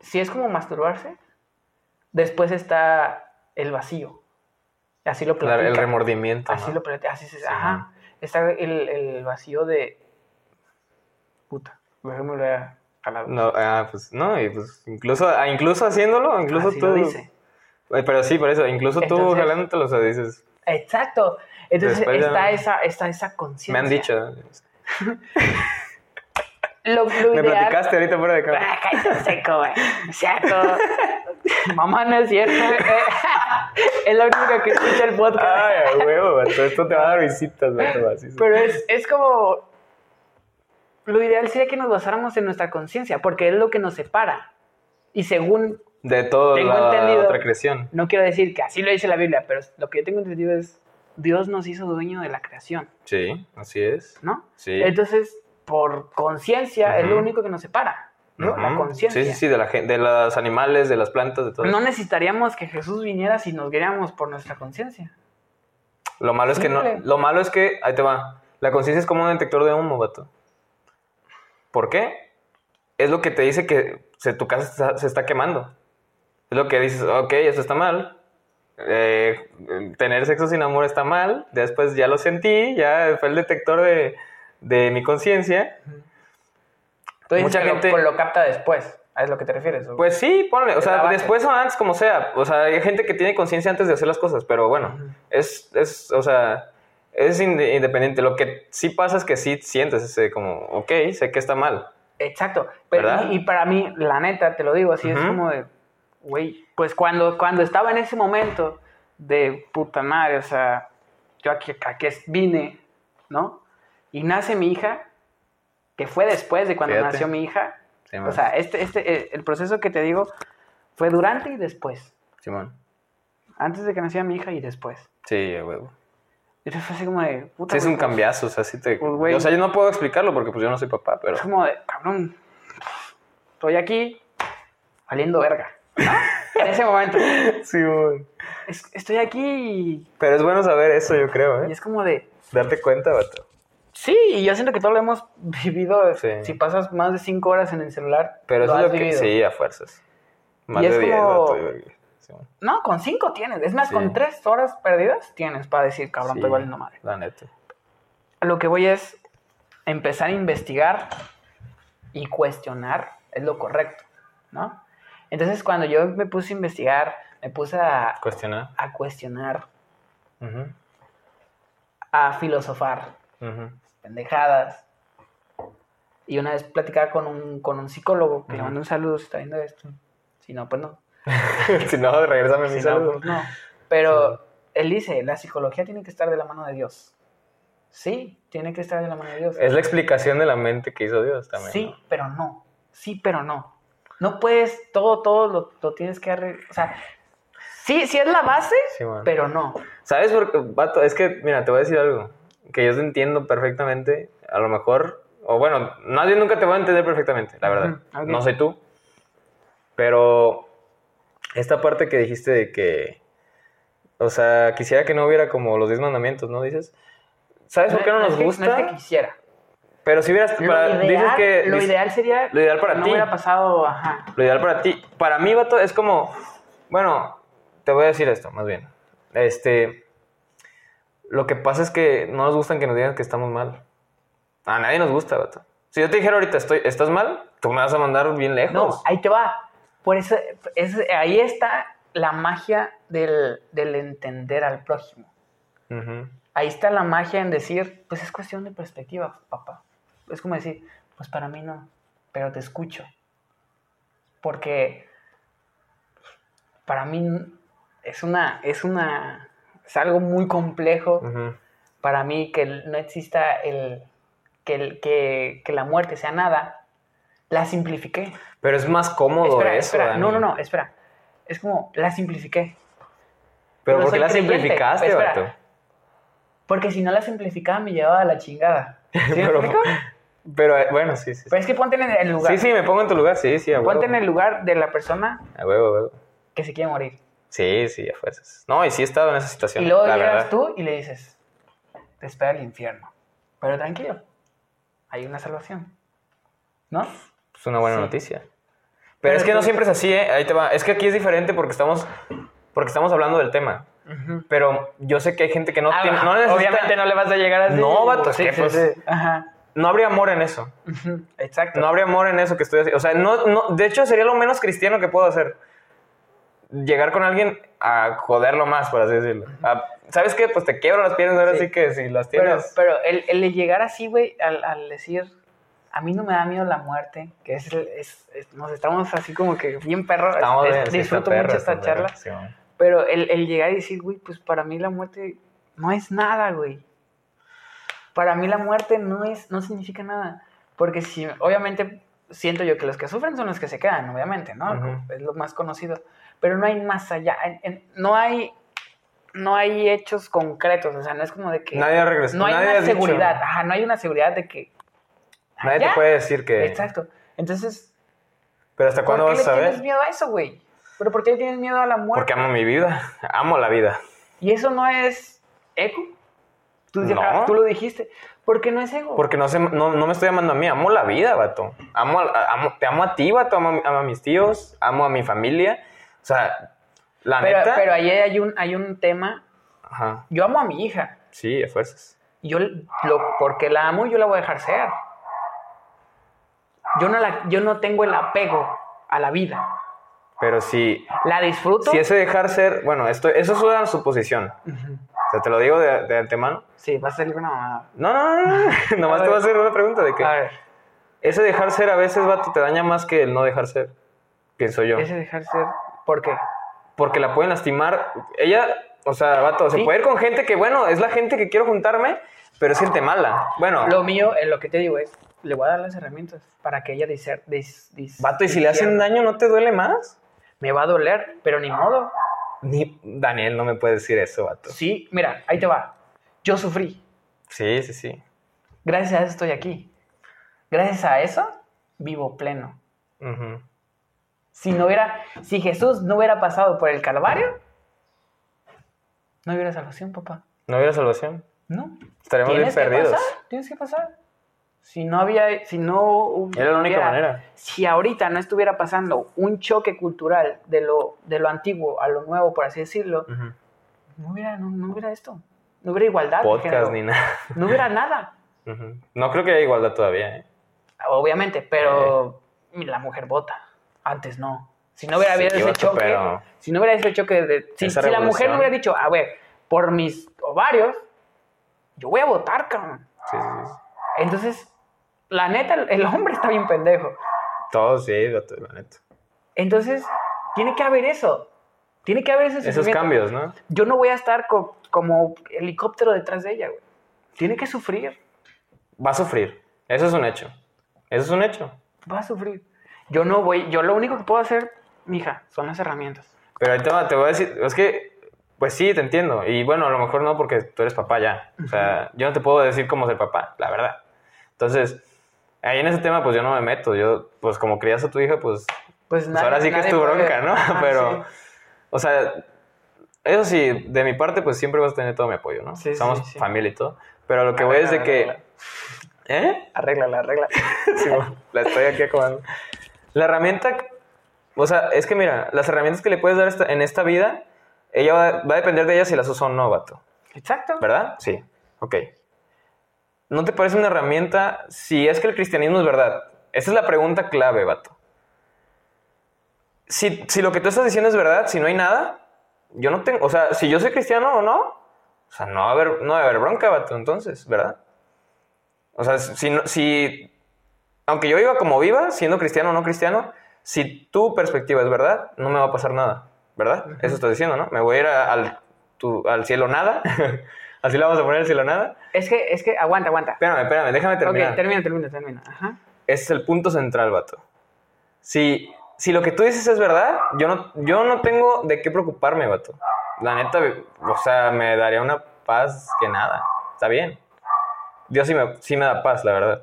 Si es como masturbarse, después está el vacío. Así lo Claro, platica. el remordimiento. Así ¿no? lo platica. Así se, Sí, ajá. Está el, el vacío de. Puta. Mejor me lo voy a jalar. No, ah, pues no, y pues incluso, ah, incluso haciéndolo, incluso Así tú. lo dice. Pero sí, por eso, incluso tú Entonces- jalándotelo, o sea, dices, Exacto. Entonces Después está, esa, está esa conciencia. me han dicho. Lo, lo Me ideal- platicaste ahorita fuera de cámara. Ah, cállate, seco, güey. No es cierto. Mamá, no es cierto. es la única que escucha el podcast. Ay, huevo, esto te va a dar visitas, así. Pero es, es como. Lo ideal sería que nos basáramos en nuestra conciencia, porque es lo que nos separa. Y según. De la otra creación. No quiero decir que así lo dice la Biblia, pero lo que yo tengo entendido es. Dios nos hizo dueño de la creación, Sí, así es. ¿no? Sí. Entonces, por conciencia, es lo único que nos separa, ¿no? La conciencia. Sí, sí, sí, de, la, de los animales, de las plantas, de todo. No necesitaríamos que Jesús viniera si nos guiáramos por nuestra conciencia. Lo malo es que no. Lo malo es que. Ahí te va. La conciencia es como un detector de humo, vato. ¿Por qué? Es lo que te dice que se, tu casa está- se está quemando. Es lo que dices, ok, eso está mal. Eh, tener sexo sin amor está mal. Después ya lo sentí, ya fue el detector de, de mi conciencia. Entonces, Mucha que gente- Lo, lo capta después. ¿A es lo que te refieres? ¿o? Pues sí, ponle. O sea, después o antes, como sea. O sea, hay gente que tiene conciencia antes de hacer las cosas, pero bueno, es, es, o sea, es inde- independiente. Lo que sí pasa es que sí sientes ese como, ok, sé que está mal. Exacto. Pero, y, y para mí, la neta, te lo digo así, es como de, güey, pues cuando, cuando estaba en ese momento de puta madre, o sea, yo aquí, aquí vine, ¿no? Y nace mi hija, que fue después de cuando Fíjate. nació mi hija. Simón. O sea, este, este, eh, el proceso que te digo fue durante y después. Simón. Antes de que naciera mi hija y después. Sí, huevo. Entonces fue así como de, puta. Sí, es un pues, cambiazo, o sea, sí te... Pues, güey. o sea, yo no puedo explicarlo porque pues yo no soy papá, pero... Es como de, cabrón, estoy aquí valiendo verga. ¿no? en ese momento. Sí, güey. Es- estoy aquí y, Pero es bueno saber eso, yo creo, y ¿eh? es como de, Darte cuenta, vato. Sí, y yo siento que todo lo hemos vivido. Sí. Si pasas más de cinco horas en el celular, Pero eso lo es lo has que... vivido. Sí, a fuerzas. Más Y de es 10, como-. No, con cinco tienes. Es más, Sí. con tres horas perdidas tienes para decir, cabrón, estoy valiendo madre. La neta. Lo que voy es empezar a investigar y cuestionar es lo correcto, ¿no? Entonces, cuando yo me puse a investigar, me puse a, Cuestionar. a cuestionar, a filosofar, ujú. Pendejadas. Y una vez platicaba con un, con un psicólogo, que le Ujú. mando un saludo si está viendo esto. Si no, pues no. si no, regresame mi Si no, saludo. pues no. Pero él dice, la psicología tiene que estar de la mano de Dios. Sí, tiene que estar de la mano de Dios. Es la explicación de la mente que hizo Dios también. Sí, ¿no? pero no. Sí, pero no. No puedes, todo, todo lo, lo tienes que arreglar. O sea, sí, sí es la base, Sí, pero no. ¿Sabes por qué, vato? Es que, mira, te voy a decir algo que yo te entiendo perfectamente. A lo mejor, o bueno, nadie nunca te va a entender perfectamente, la verdad. No soy tú. Pero esta parte que dijiste de que, o sea, quisiera que no hubiera como los 10 mandamientos, ¿no? Dices, ¿sabes por qué no nos gusta? No es que quisiera. Pero si hubieras, Lo, para- ideal, dices que, lo dices- ideal sería lo ideal para que no ti. hubiera pasado, ajá. Lo ideal para ti. Para mí, vato, es como. Bueno, te voy a decir esto, más bien. Este. Lo que pasa es que no nos gustan que nos digan que estamos mal. A nadie nos gusta, vato. Si yo te dijera ahorita, estoy, ¿estás mal? Tú me vas a mandar bien lejos. No, ahí te va. Por eso, es- ahí está la magia del, del entender al prójimo. Ahí está la magia en decir, pues es cuestión de perspectiva, papá. Es como decir, pues para mí no, pero te escucho. Porque para mí es una, es una, es algo muy complejo Ujú. para mí que no exista el que, el- que, que la muerte sea nada. La simplifiqué. Pero es más cómodo espera, eso, espera, Dani. no, no, no, espera. Es como la simplifiqué. Pero Pero ¿por qué la creyente. simplificaste, Espera. vato? Porque si no la simplificaba me llevaba a la chingada. ¿Sí Pero-? Pero eh, bueno, sí, sí. Pero es que ponte en el lugar. Sí, sí, me pongo en tu lugar, sí, sí, a huevo. Ponte en el lugar de la persona A huevo, a huevo. que se quiere morir. Sí, sí, a fuerzas. No, y sí he estado en esa situación. Y luego la llegas verdad. tú y le dices, te espera el infierno. Pero tranquilo, hay una salvación. ¿No? Es una buena Sí. noticia. Pero, Pero es que no siempre es así, ¿eh? Ahí te va. Es que aquí es diferente porque estamos, porque estamos hablando del tema. Pero yo sé que hay gente que no Ah, tiene. No necesita- obviamente no le vas a llegar así. No, vato, es Sí, que, sí, pues, sí. Ajá. no habría amor en eso. Exacto. No habría amor en eso que estoy haciendo. O sea, no, no, de hecho sería lo menos cristiano que puedo hacer. Llegar con alguien a joderlo más, por así decirlo. A- ¿Sabes qué? Pues te quiebro las piernas ahora sí, Sí. que si las tienes. pero el, el llegar así, güey, al, al decir, a mí no me da miedo la muerte, que es, el- es- es- nos estamos así como que bien perros. Estamos es- bien, disfruto mucho esta charla. Pero el, el llegar y decir, güey, pues para mí la muerte no es nada, güey. Para mí la muerte no es, no significa nada. Porque si, obviamente, siento yo que los que sufren son los que se quedan, obviamente, ¿no? Es lo más conocido. Pero no hay más allá. en- en- no hay, no hay hechos concretos. O sea, no es como de que. Nadie ha regresado. No hay nadie una ha dicho- seguridad. Ajá, no hay una seguridad de que. Nadie te allá- puede decir que. Exacto. Entonces, Pero ¿hasta ¿por cuándo vas a saber? tienes miedo a eso, güey? ¿Pero por qué le tienes miedo a la muerte? Porque amo mi vida. Amo la vida. ¿Y eso no es eco? Tú, No. deja- tú lo dijiste. ¿Por qué no es ego? Porque no, no, no me estoy amando a mí, amo la vida, vato. Amo, te amo a ti, vato, amo, amo a mis tíos, amo a mi familia. O sea, la pero, neta. pero ahí hay un, hay un tema. Ajá, Yo amo a mi hija. sí, a fuerzas. Yo, lo, porque la amo, yo la voy a dejar ser. Yo no, la, yo no tengo el apego a la vida. Pero si, La disfruto. si ese dejar ser, bueno, esto, eso es una suposición. O sea, te lo digo de, de antemano. Sí, va a salir una mamada. No, no, no, no. Nomás te voy a hacer una pregunta de que A ver, ese dejar ser a veces, vato, te daña más que el no dejar ser. Pienso yo. ese dejar ser. ¿Por qué? Porque la pueden lastimar. Ella, o sea, vato, se Sí. puede ir con gente que, bueno, es la gente que quiero juntarme, pero es gente mala. Bueno, Lo mío, eh, lo que te digo es, le voy a dar las herramientas para que ella dis- vato, ¿y si le hacen daño no te duele más? Me va a doler, pero ni modo. Ni Daniel no me puede decir eso, vato. Sí, mira, ahí te va. Yo sufrí. Sí, sí, sí. Gracias a eso estoy aquí. Gracias a eso vivo pleno. Ujú. Si no hubiera, si Jesús no hubiera pasado por el Calvario, no hubiera salvación, papá. No hubiera salvación. No. Estaremos bien Tienes que perdidos. pasar, tienes que pasar. Si no había, si no hubiera, Era la única manera. Si ahorita no estuviera pasando un choque cultural de lo, de lo antiguo a lo nuevo, por así decirlo, no hubiera, no, no hubiera esto. No hubiera igualdad. Podcast ni nada. No hubiera nada. No creo que haya igualdad todavía, ¿eh? Obviamente, pero la mujer vota. Antes no. Si no hubiera Sí, habido ese vato, choque, pero- si no hubiera ese choque de. Si, la mujer no hubiera dicho, a ver, por mis ovarios, yo voy a votar, cabrón. Sí, sí, sí. Entonces, la neta, el- hombre está bien pendejo. Todos sí, la neta. Entonces, tiene que haber eso. Tiene que haber ese Esos cambios, ¿no? Yo no voy a estar co- como helicóptero detrás de ella, güey. Tiene que sufrir. Va a sufrir. Eso es un hecho. Eso es un hecho. Va a sufrir. Yo no voy, yo lo único que puedo hacer, mija, son las herramientas. Pero ahí te, va- te voy a decir, es que, pues sí, te entiendo. Y bueno, a lo mejor no porque tú eres papá ya. O sea, yo no te puedo decir cómo ser papá, la verdad. Entonces, ahí en ese tema, pues yo no me meto. Yo, pues como crías a tu hija, pues, Pues, pues nadie- ahora sí que es tu bronca, ¿no? Ajá, Pero, sí. o sea, eso sí, de mi parte, pues siempre vas a tener todo mi apoyo, ¿no? Sí, Somos sí. familia y todo. Pero lo que voy es de que... Arregla, ¿Eh? Arréglala, arréglala. Sí, bueno, la estoy aquí acomodando. La herramienta, o sea, es que mira, las herramientas que le puedes dar esta- en esta vida, ella va, va a depender de ella si las usa o no, vato. Exacto. ¿Verdad? Sí. Ok. ¿No te parece una herramienta si es que el cristianismo es verdad? Esa es la pregunta clave, vato. Si, si lo que tú estás diciendo es verdad, si no hay nada, yo no tengo, o sea, si yo soy cristiano o no, o sea, no va a haber, no va a haber bronca, vato, entonces, ¿verdad? O sea, si, no- si aunque yo viva como viva, siendo cristiano o no cristiano, si tu perspectiva es verdad, no me va a pasar nada, ¿verdad? Eso estás diciendo, ¿no? Me voy a ir a- al, tu, al cielo nada. Así le vamos a poner al cielo nada. Es que, es que, aguanta, aguanta. Espérame, espérame, déjame terminar. Ok, termina, termina, termina. Ajá. Ese es el punto central, vato. Si, si lo que tú dices es verdad, yo no, yo no tengo de qué preocuparme, vato. La neta, o sea, me daría una paz que nada. Está bien. Dios sí me, sí me da paz, la verdad.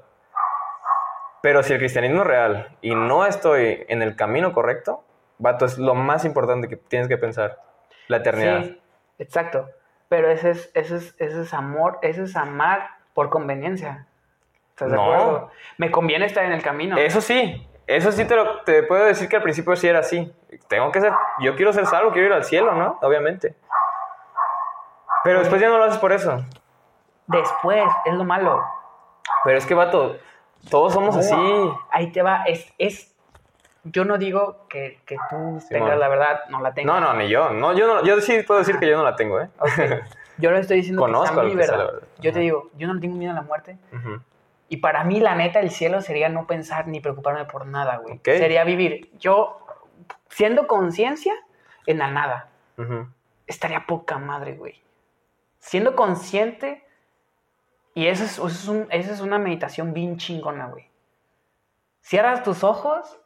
Pero si el cristianismo es real y no estoy en el camino correcto, vato, es lo más importante que tienes que pensar. La eternidad. Sí, exacto. Pero ese es, ese es, ese es amor, ese es amar por conveniencia. ¿Estás de acuerdo? Me conviene estar en el camino. Eso sí, eso sí te, lo, te puedo decir que al principio sí era así. Tengo que ser, yo quiero ser salvo, quiero ir al cielo, ¿no? Obviamente. Pero después ya no lo haces por eso. Después, es lo malo. Pero es que, vato, todos somos así. Ahí te va, es, es, yo no digo que, que tú Simón. tengas la verdad, no la tengas. No, no, ni yo. No, yo, no, yo sí puedo decir que yo no la tengo, ¿eh? Ok. Yo no estoy diciendo Conozco que sea mi que sea verdad. la verdad. Yo te digo, yo no tengo miedo a la muerte. Y para mí, la neta, el cielo sería no pensar ni preocuparme por nada, güey. Ok. Sería vivir yo siendo conciencia en la nada. Estaría poca madre, güey. Siendo consciente. Y eso es, eso es, un- eso es una meditación bien chingona, güey. Cierras tus ojos.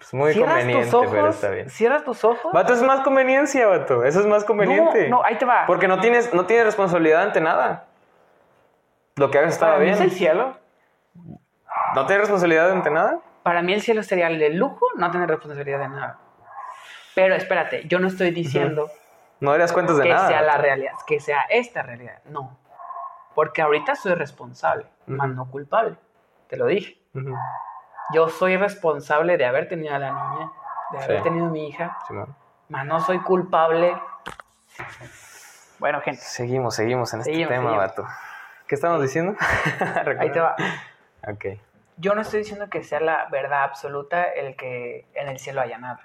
Es muy conveniente, tus ojos. pero está bien. Cierras tus ojos. Vato, es más conveniencia, vato. Eso es más conveniente. No, no, ahí te va. Porque no tienes, no tienes responsabilidad ante nada. Lo que hagas está Para mí bien. es el cielo. ¿No tienes responsabilidad ante nada? Para mí el cielo sería el de lujo no tener responsabilidad de nada. Pero espérate, yo no estoy diciendo No darías cuentas de que nada. sea la realidad, que sea esta realidad. No. Porque ahorita soy responsable, más no culpable. Te lo dije. Yo soy responsable de haber tenido a la niña, de haber Sí. tenido a mi hija, Simón. más no soy culpable. Bueno, gente, Seguimos, seguimos en este Seguimos, tema, seguimos. vato. ¿Qué estamos diciendo? ahí te va. Ok. Yo no estoy diciendo que sea la verdad absoluta el que en el cielo haya nada.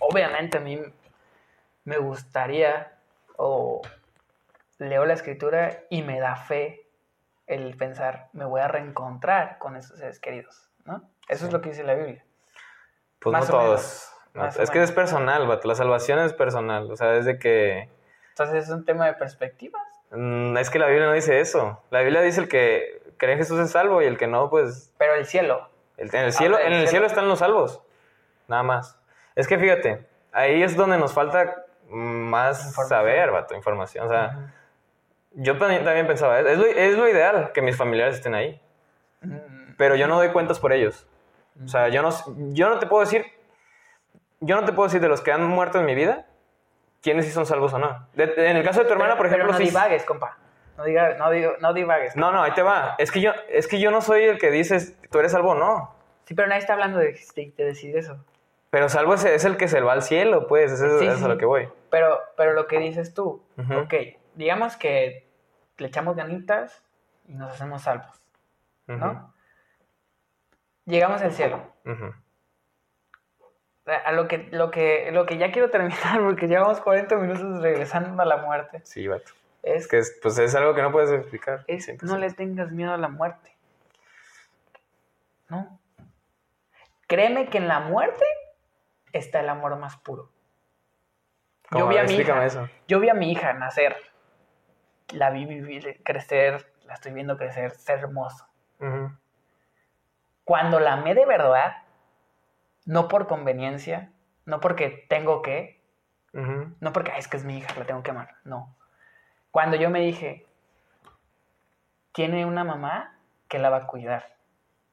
Obviamente a mí me gustaría o leo la escritura y me da fe el pensar, me voy a reencontrar con esos seres queridos, ¿no? Eso es lo que dice la Biblia. Pues Más no todos. No, es que es personal, vato. La salvación es personal. O sea, desde que... Entonces es un tema de perspectivas. Mm, es que la Biblia no dice eso. La Biblia dice el que cree en Jesús es salvo y el que no, pues... Pero el cielo, el- en el cielo, en el cielo. cielo están los salvos. Nada más. Es que fíjate, ahí es donde nos falta mm, más saber, vato, información. O sea, yo también también pensaba, es lo, es lo ideal que mis familiares estén ahí. Pero yo no doy cuentas por ellos. O sea, yo no, yo no te puedo decir, yo no te puedo decir de los que han muerto en mi vida, quiénes sí son salvos o no. De- de- en el caso de tu hermana, pero- por ejemplo, pero no sí. divagues, compa. No, diga, no, digo, no divagues. No, no, ahí te va. Es que yo, es que yo no soy el que dices, tú eres salvo o no. Sí, pero nadie está hablando de, de, de decir eso. Pero salvo es, es el que se va al cielo, pues, eso es, Sí, eso es a lo sí. que voy. Pero, pero lo que dices tú, Ujú. ok, digamos que le echamos ganitas y nos hacemos salvos, ¿no? Llegamos al cielo. A lo que, lo, que, lo que ya quiero terminar, porque llevamos 40 minutos regresando a la muerte, Sí, vato. es, que es, pues es algo que no puedes explicar. es 100%. no le tengas miedo a la muerte. ¿No? Créeme que en la muerte está el amor más puro. Yo vi a mi Explícame hija, eso. yo vi a mi hija nacer, la vi vivir, crecer, la estoy viendo crecer, ser hermoso. Cuando la amé de verdad, no por conveniencia, no porque tengo que, no porque "Ay, es que es mi hija, la tengo que amar, no. Cuando yo me dije, tiene una mamá que la va a cuidar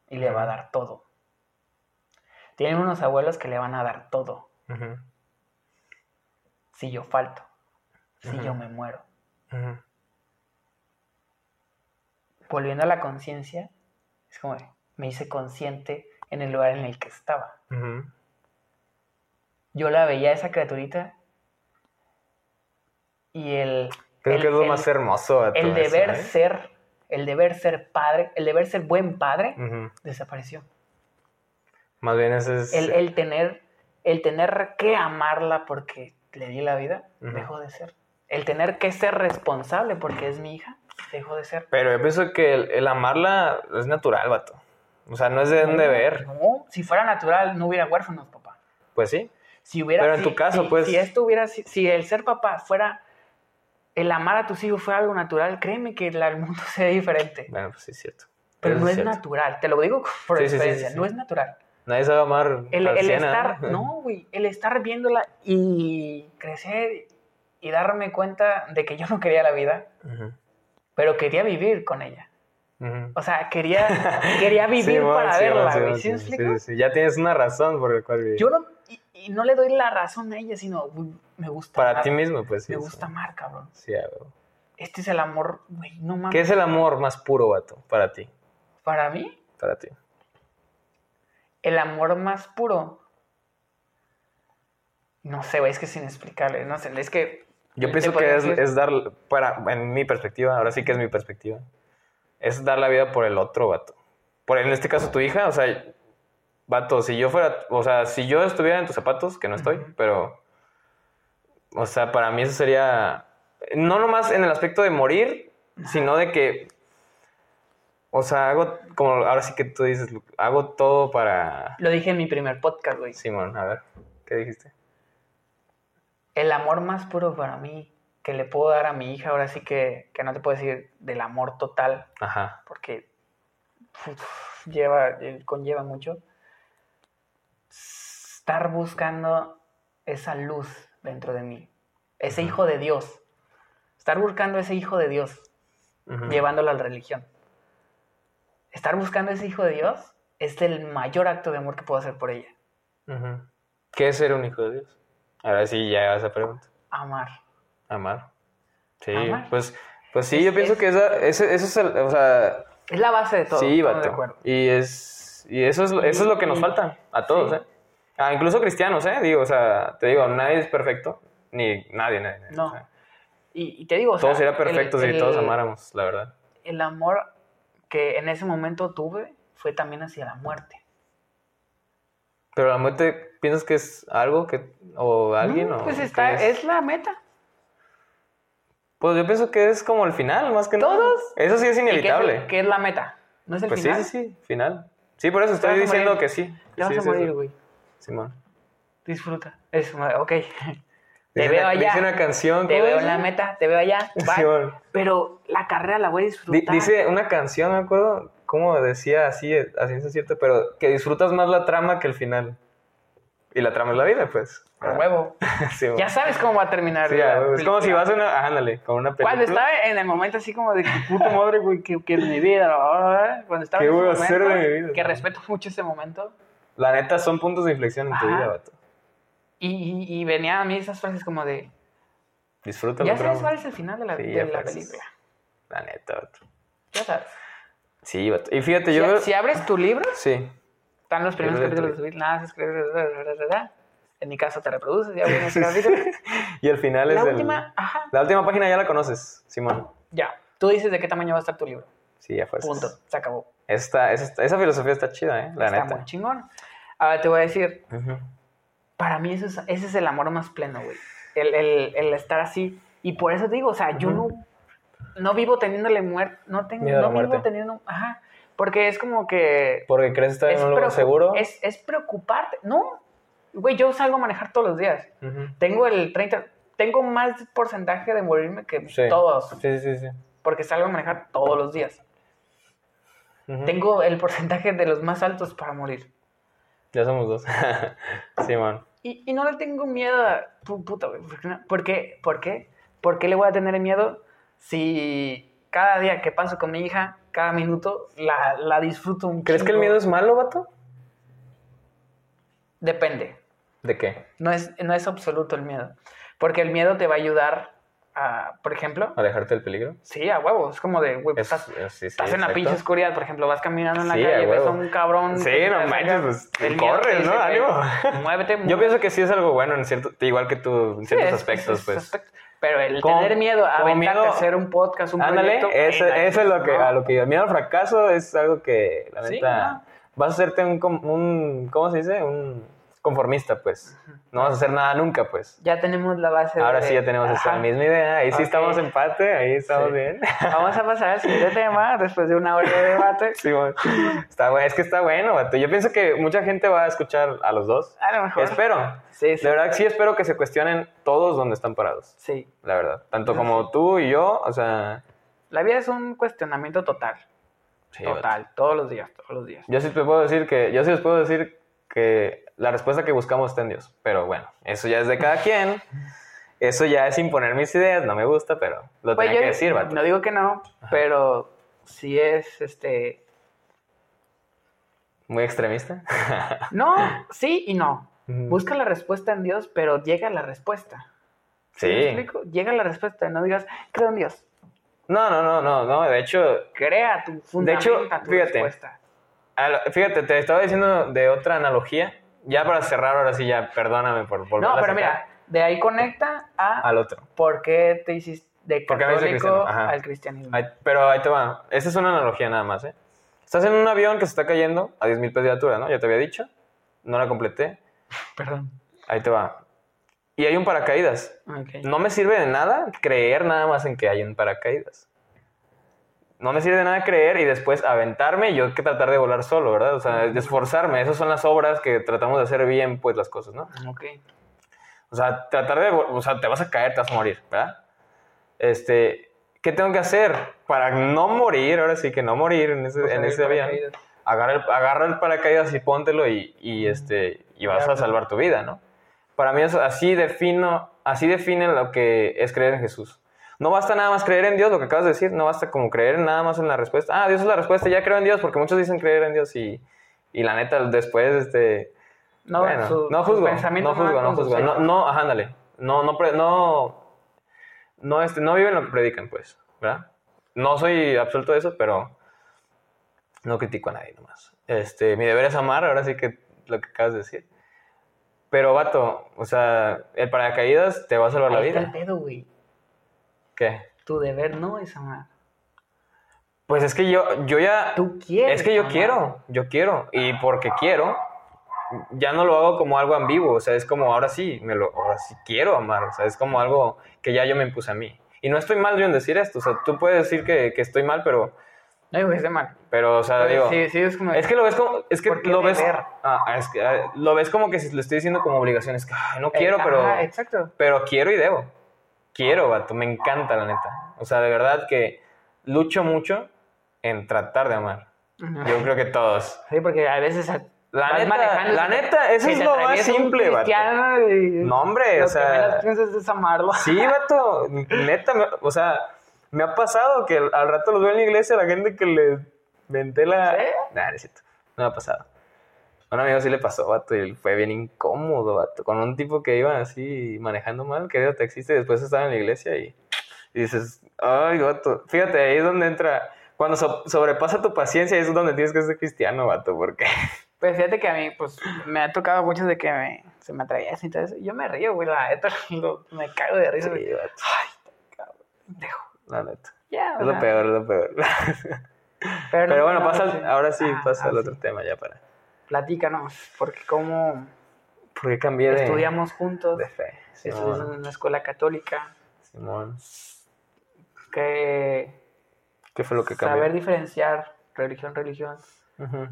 y le va a dar todo. Tiene unos abuelos que le van a dar todo si yo falto, si yo me muero. Volviendo a la conciencia, es como me hice consciente en el lugar en el que estaba. Yo la veía a esa criaturita y el... Creo el- que es lo el- más hermoso de el eso, deber ¿eh? ser, el deber ser padre, el deber ser buen padre, desapareció. Más bien ese es... El, el tener, el tener que amarla porque le di la vida, dejó de ser. El tener que ser responsable porque es mi hija, dejó de ser. Pero yo pienso que el, el amarla es natural, vato. O sea, no es de un deber. No, si fuera natural no hubiera huérfanos, papá. Pues sí. Si hubiera... Pero en si- tu caso, si- pues- Si esto hubiera... Si, si el ser papá fuera... El amar a tus hijos fuera algo natural, créeme que el mundo sería diferente. Bueno, pues sí, es cierto. Pero Eso no es cierto. natural, te lo digo por Sí, experiencia, sí, sí. no es natural. Nadie sabe amar El, al el 100, estar, ¿eh? no, güey, el estar viéndola y crecer y darme cuenta de que yo no quería la vida, Ujú, pero quería vivir con ella. O sea, quería, quería vivir para Simón, verla. ¿Sí sí, sí, sí. Ya tienes una razón por la cual vivir. Yo no, y, y no le doy la razón a ella, sino, me gusta Para amar. ti mismo, pues sí. Me sí. gusta amar, cabrón. Sí, huevo. Este es el amor, güey, no mames. ¿Qué es el amor más puro, vato? Para ti. Para mí, Para ti. el amor más puro. No sé, güey, es que sin explicarle, no sé, es que... Yo pienso que es, dar, para, en mi perspectiva, ahora sí que es mi perspectiva, es dar la vida por el otro, vato. Por en este caso tu hija, o sea, vato, si yo fuera, o sea, si yo estuviera en tus zapatos, que no estoy, pero, o sea, para mí eso sería, no nomás en el aspecto de morir, sino de que, o sea, hago, como ahora sí que tú dices, hago todo para... Lo dije en mi primer podcast, güey. Simón, a ver, ¿qué dijiste? El amor más puro para mí que le puedo dar a mi hija, ahora sí que, que no te puedo decir del amor total, Ajá, porque uf, lleva, eh, conlleva mucho. Estar buscando esa luz dentro de mí, ese hijo de Dios. Estar buscando ese hijo de Dios, Ujú. llevándolo a la religión. Estar buscando ese hijo de Dios es el mayor acto de amor que puedo hacer por ella. ¿Qué es ser un hijo de Dios? Ahora sí, ya esa pregunta. Amar. Amar. Sí, Amar. pues, pues sí, Es- yo pienso es- que esa, ese, eso es el, o sea, Es la base de todo. sí, de vato. acuerdo. Y es, y eso es, eso es lo que nos falta a todos, sí. ¿eh? Ah, incluso cristianos, ¿eh? Digo, o sea, te digo, nadie es perfecto, ni nadie, nadie. No. o sea, Y, y te digo, o todo sea, sería perfecto el- si todos amáramos, la verdad. El amor que en ese momento tuve fue también hacia la muerte. Pero la muerte, ¿piensas que es algo que, o alguien? No, o pues está, es? es la meta. Pues yo pienso que es como el final, más que nada. Todos. Eso sí es ¿Y qué es, inevitable. qué es la meta? ¿No es el Pues final? sí, sí, sí, final. Sí, por eso estoy diciendo que sí. Te vas a morir, güey. Simón. Disfruta. Es, ok. Te veo una, allá. dice una canción. Te ¿cómo veo en la meta, te veo allá. Pero la carrera la voy a Di- disfrutar. dice una canción, me acuerdo, cómo decía así, así es cierto, pero que disfrutas más la trama que el final. Y la trama es la vida, pues. A huevo. Ya sabes cómo va a terminar. Sí, la es como si vas a una, ándale, con una película. Cuando estaba en el momento así como de que puta madre, güey, que, que mi vida, cuando estaba ¿Qué en ese voy a hacer momento, de mi vida? que respeto mucho ese momento, La neta, son puntos de inflexión en tu vida, vato. y, y, y venían a mí esas frases como de, Disfrútalo, ya sabes cuál es el final de la, Sí, de la película, La neta, vato. ya sabes. Sí. Y fíjate, Si, yo... si abres tu libro, Sí. están los primeros capítulos de nada, se en mi caso te reproduces, ya ese capítulo. Y el final La es del- última, ajá, La última página ya la conoces, Simón. ya, tú dices de qué tamaño va a estar tu libro, Sí, ya fue. punto, se acabó. Esta, esa, esa filosofía está chida, ¿eh? La Está neta. muy chingón. Ahora te voy a decir, Ujú. para mí eso es, ese es el amor más pleno, güey. El, el, el estar así. Y por eso te digo, o sea, yo no, no vivo teniéndole muerte, no, tengo, Miedo a la no vivo muerte. teniendo, ajá, porque es como que... Porque crees estar en un lugar seguro. Es, es preocuparte. No, güey, yo salgo a manejar todos los días. Tengo el 30, tengo más porcentaje de morirme que Sí. todos, Sí, sí, sí. porque salgo a manejar todos los días. Tengo el porcentaje de los más altos para morir. Ya somos dos. Simón. Y, y no le tengo miedo a... pu- Puta, güey. ¿Por qué? ¿Por qué? ¿Por qué le voy a tener miedo si cada día que paso con mi hija, cada minuto, la, la disfruto un ¿Crees que el miedo es malo, vato? Depende. ¿De qué? No es, no es absoluto el miedo. Porque el miedo te va a ayudar a, por ejemplo... ¿Alejarte del peligro? Sí, a huevo. Es como de, güey, Es- estás, es- sí, sí, estás en la pinche oscuridad. Por ejemplo, vas caminando en la Sí, calle, ves a un cabrón... Sí, no manches, pues, corres, ¿no? Ánimo. güey, Muévete, Yo muévete. pienso que sí es algo bueno, en cierto, igual que tú, en ciertos aspectos, es- pues. aspectos. Pero el tener miedo aventarte miedo- a hacer un podcast, un Ándale, proyecto... eso, eso es lo que, no. a lo que yo. El miedo al fracaso es algo que, la Sí, neta, no. vas a hacerte un, un, ¿cómo se dice? Un, conformista, pues. No vas a hacer nada nunca, pues. Ya tenemos la base. Ahora de- sí ya tenemos esa Ajá. misma idea. Ahí sí estamos empate, ahí estamos Sí. bien. Vamos a pasar al siguiente tema después de una hora de debate. Sí, bueno. está bueno, es que está bueno. Yo pienso que mucha gente va a escuchar a los dos. A lo mejor. Espero. Sí, sí. De verdad, sí espero que se cuestionen todos donde están parados. Sí. La verdad. Tanto como tú y yo, o sea. La vida es un cuestionamiento total. sí, total. Todos los días, todos los días. Yo sí te puedo decir que, yo sí les puedo decir que la respuesta que buscamos está en Dios. Pero bueno, eso ya es de cada quien. Eso ya es imponer mis ideas, no me gusta, pero lo Pues tenía yo que decir, vato. No digo que no, pero sí es este. Muy extremista. No, sí y no. Busca la respuesta en Dios, pero llega la respuesta. ¿Sí me explico? Llega la respuesta, no digas, creo en Dios. No, no, no, no, no. De hecho, Crea tu De fundamenta hecho, tu fíjate. respuesta. lo- fíjate, te estaba diciendo de otra analogía. Ya para cerrar, ahora sí, ya perdóname por volver No, pero mira, de ahí conecta a al otro. por qué te hiciste de ¿Por qué me hice católico al cristianismo. Ahí- pero ahí te va. Esa es una analogía nada más, ¿eh? Estás en un avión que se está cayendo a 10.000 pies de altura, ¿no? Ya te había dicho. No la completé. Perdón. Ahí te va. Y hay un paracaídas. Ok. No me sirve de nada creer nada más en que hay un paracaídas. No me sirve de nada creer y después aventarme y yo que tratar de volar solo, ¿verdad? O sea, de esforzarme. Esas son las obras que tratamos de hacer bien, pues, las cosas, ¿no? Ok. O sea, tratar de... O sea, te vas a caer, te vas a morir, ¿verdad? Este... ¿Qué tengo que hacer para no morir? Ahora sí que no morir en ese, Pues en abrir ese avión. Agarra el, agarra el paracaídas y póntelo y, y, este, y vas a salvar tu vida, ¿no? Para mí eso, así defino, así define lo que es creer en Jesús. No basta nada más creer en Dios, lo que acabas de decir, no basta como creer nada más en la respuesta. Ah, Dios es la respuesta, ya creo en Dios, porque muchos dicen creer en Dios y, y la neta después, este... No, bueno, su- no juzgo, no juzgo, no juzgo. No, no, ajá, ándale. No, no, no, no, este, no viven lo que predican, pues, ¿verdad? No soy absoluto de eso, pero no critico a nadie nomás. Este, mi deber es amar, ahora sí que lo que acabas de decir. Pero, vato, o sea, el paracaídas te va a salvar la Ahí está vida. el pedo, güey. ¿Qué? Tu deber no es amar. Pues es que yo, yo ya... Tú quieres. Es que yo amar. quiero, yo quiero. Y porque quiero, ya no lo hago como algo ambiguo. O sea, es como ahora sí, me lo, ahora sí quiero amar. O sea, es como algo que ya yo me impuse a mí. Y no estoy mal yo en decir esto. O sea, tú puedes decir que, que estoy mal, pero, No digo que esté mal. pero, o sea, Pero digo. sí, sí, es como. Es que lo ves como, es que ¿Por qué lo ves, ah, es que, ah, lo ves como que si lo estoy diciendo como obligación. Es que ay, no quiero, Eh, pero, ajá, exacto. pero quiero y debo. Quiero, vato, me encanta la neta. O sea, de verdad que lucho mucho en tratar de amar. Yo creo que todos. Sí, porque a veces. La neta, la neta, eso es lo más simple, vato. cristiano y No, hombre, lo o sea- que menos piensas es amarlo. Sí, vato, neta, me- o sea, me ha pasado que al rato los veo en la iglesia, la gente que le venté la... ¿Sí? Nah, no es cierto, no me ha pasado. Un amigo sí le pasó, vato, y fue bien incómodo, vato, con un tipo que iba así manejando mal, que era taxista y después estaba en la iglesia y, y dices, ay, vato, fíjate, ahí es donde entra, cuando so- sobrepasa tu paciencia, ahí es donde tienes que ser cristiano, vato, porque... Pues fíjate que a mí, pues, me ha tocado mucho de que me, se me atraviesa y todo eso. Yo me río, güey, la neta, me cago de risa. Sí, vato, Ay, cabrón, pendejo. la neta. Ya, Es lo peor, es lo peor. Pero, Pero no, bueno, no, pasa, sí. ahora sí Ah, pasa ah, al sí. otro tema ya para... Platícanos, porque como ¿Por qué cambié de, estudiamos juntos, de fe? estudias Simón, en una escuela católica, Simón. que ¿Qué fue lo que cambió? saber diferenciar religión, religión, Ujú.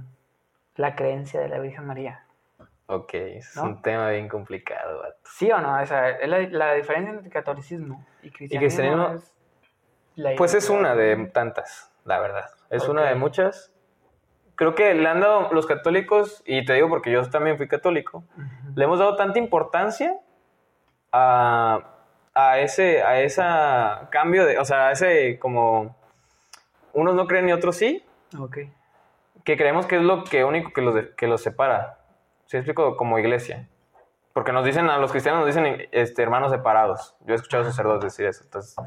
la creencia de la Virgen María. Ok, es ¿No? un tema bien complicado, vato. ¿Sí o no? O sea, es la, la diferencia entre catolicismo y cristianismo. cristianismo? es la Pues es una de tantas, la verdad. Es una de muchas. Creo que le han dado los católicos, y te digo porque yo también fui católico, le hemos dado tanta importancia a, a ese a esa cambio de, o sea, a ese como unos no creen y otros sí, Ok. que creemos que es lo que único que los, de- que los separa. ¿Sí explico? Como iglesia. Porque nos dicen, a los cristianos nos dicen este, hermanos separados. Yo he escuchado a sacerdotes decir eso. Entonces, o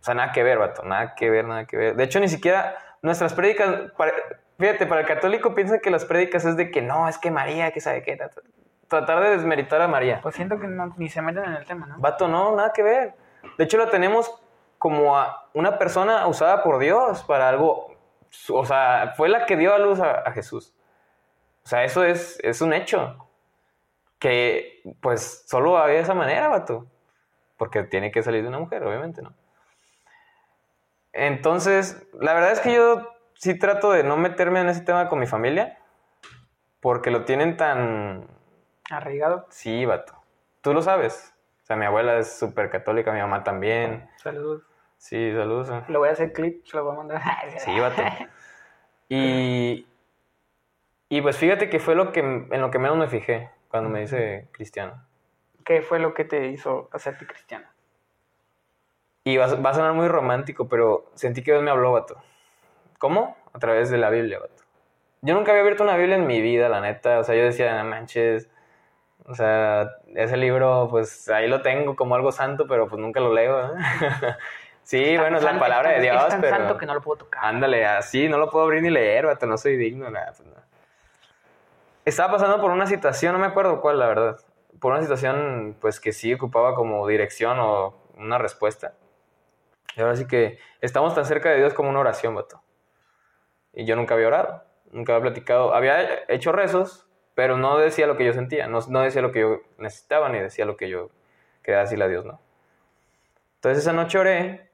sea, nada que ver, vato. Nada que ver, nada que ver. De hecho, ni siquiera nuestras prédicas, fíjate, para el católico piensa que las prédicas es de que no, es que María, que sabe qué. ta, ta. Tratar de desmeritar a María. Pues siento que no- ni se meten en el tema, ¿no? Vato, no, nada que ver. De hecho, la tenemos como a una persona usada por Dios para algo. O sea, fue la que dio a luz a, a Jesús. O sea, eso es, es un hecho. que pues solo había esa manera, vato. Porque tiene que salir de una mujer, obviamente, ¿no? Entonces, la verdad es que yo sí trato de no meterme en ese tema con mi familia, porque lo tienen tan... Arraigado. Sí, vato. Tú lo sabes. O sea, mi abuela es súper católica, mi mamá también. Saludos. Sí, saludos. Lo voy a hacer clip, se lo voy a mandar. Sí, vato. Y, y pues fíjate que fue lo que, en lo que menos me fijé cuando me dice cristiano. ¿Qué fue lo que te hizo hacerte cristiano? Y va, a- va a sonar muy romántico, pero sentí que Dios me habló, vato. ¿Cómo? A través de la Biblia, vato. Yo nunca había abierto una Biblia en mi vida, la neta. O sea, yo decía, no manches. O sea, ese libro, pues ahí lo tengo como algo santo, pero pues nunca lo leo. ¿eh? sí, bueno, es la santo- palabra de Dios, Es tan pero... santo que no lo puedo tocar. Ándale, así, no lo puedo abrir ni leer, vato, no soy digno, nada, pues, nada. Estaba pasando por una situación, no me acuerdo cuál, la verdad. Por una situación, pues, que sí ocupaba como dirección o una respuesta. Y ahora sí que estamos tan cerca de Dios como una oración, vato. Y yo nunca había orado, nunca había platicado. Había hecho rezos, pero no decía lo que yo sentía, no, no decía lo que yo necesitaba, ni decía lo que yo quería decirle a Dios, ¿no? Entonces esa noche oré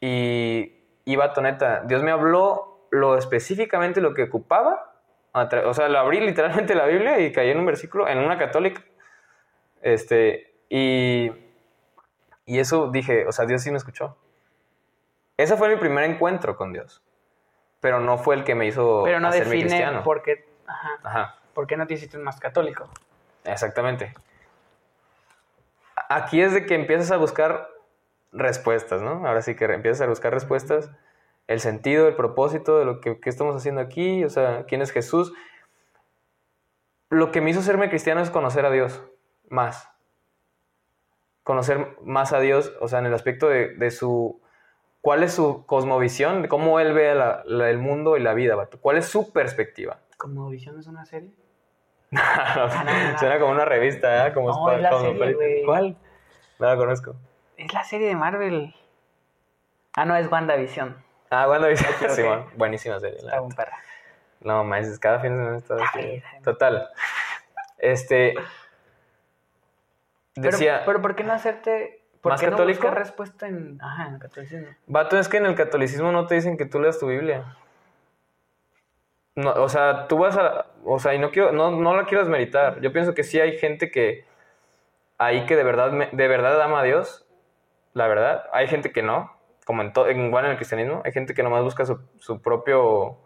y, y vato, neta, Dios me habló lo específicamente lo que ocupaba. O sea, lo abrí literalmente la Biblia y caí en un versículo, en una católica. Este, y, y eso dije, o sea, Dios sí me escuchó. Ese fue mi primer encuentro con Dios. Pero no fue el que me hizo Pero no hacerme define cristiano. por qué, ajá, Ajá. por qué no te hiciste más católico. Exactamente. Aquí es de que empiezas a buscar respuestas, ¿no? Ahora sí que empiezas a buscar respuestas, el sentido, el propósito de lo que, que estamos haciendo aquí, o sea, quién es Jesús. Lo que me hizo serme cristiano es conocer a Dios más. Conocer más a Dios, o sea, en el aspecto de, de su... ¿Cuál es su cosmovisión? De cómo él ve la- la- el mundo y la vida, vato. ¿Cuál es su perspectiva? ¿Como Visión es una serie? Suena como una revista, ¿eh? Como No, Spa- es la como serie, película. güey. ¿Cuál? No la conozco. Es la serie de Marvel. Ah, no, es WandaVision. Ah, bueno, dice ok. Simón. Buenísima serie. Está un perra. No, más cada fin de semana está Total. Este. Pero, Decía. pero ¿por qué no hacerte... ¿Por ¿Más qué católico? no buscar respuesta en... Ajá, en el catolicismo? Vato, es que en el catolicismo no te dicen que tú leas tu Biblia. No, o sea, tú vas a. O sea, y no quiero, no, no la quiero desmeritar. Yo pienso que sí hay gente que. Ahí que de verdad, de verdad ama a Dios. La verdad. Hay gente que no. Como en todo, igual en el cristianismo. Hay gente que nomás busca su, su propio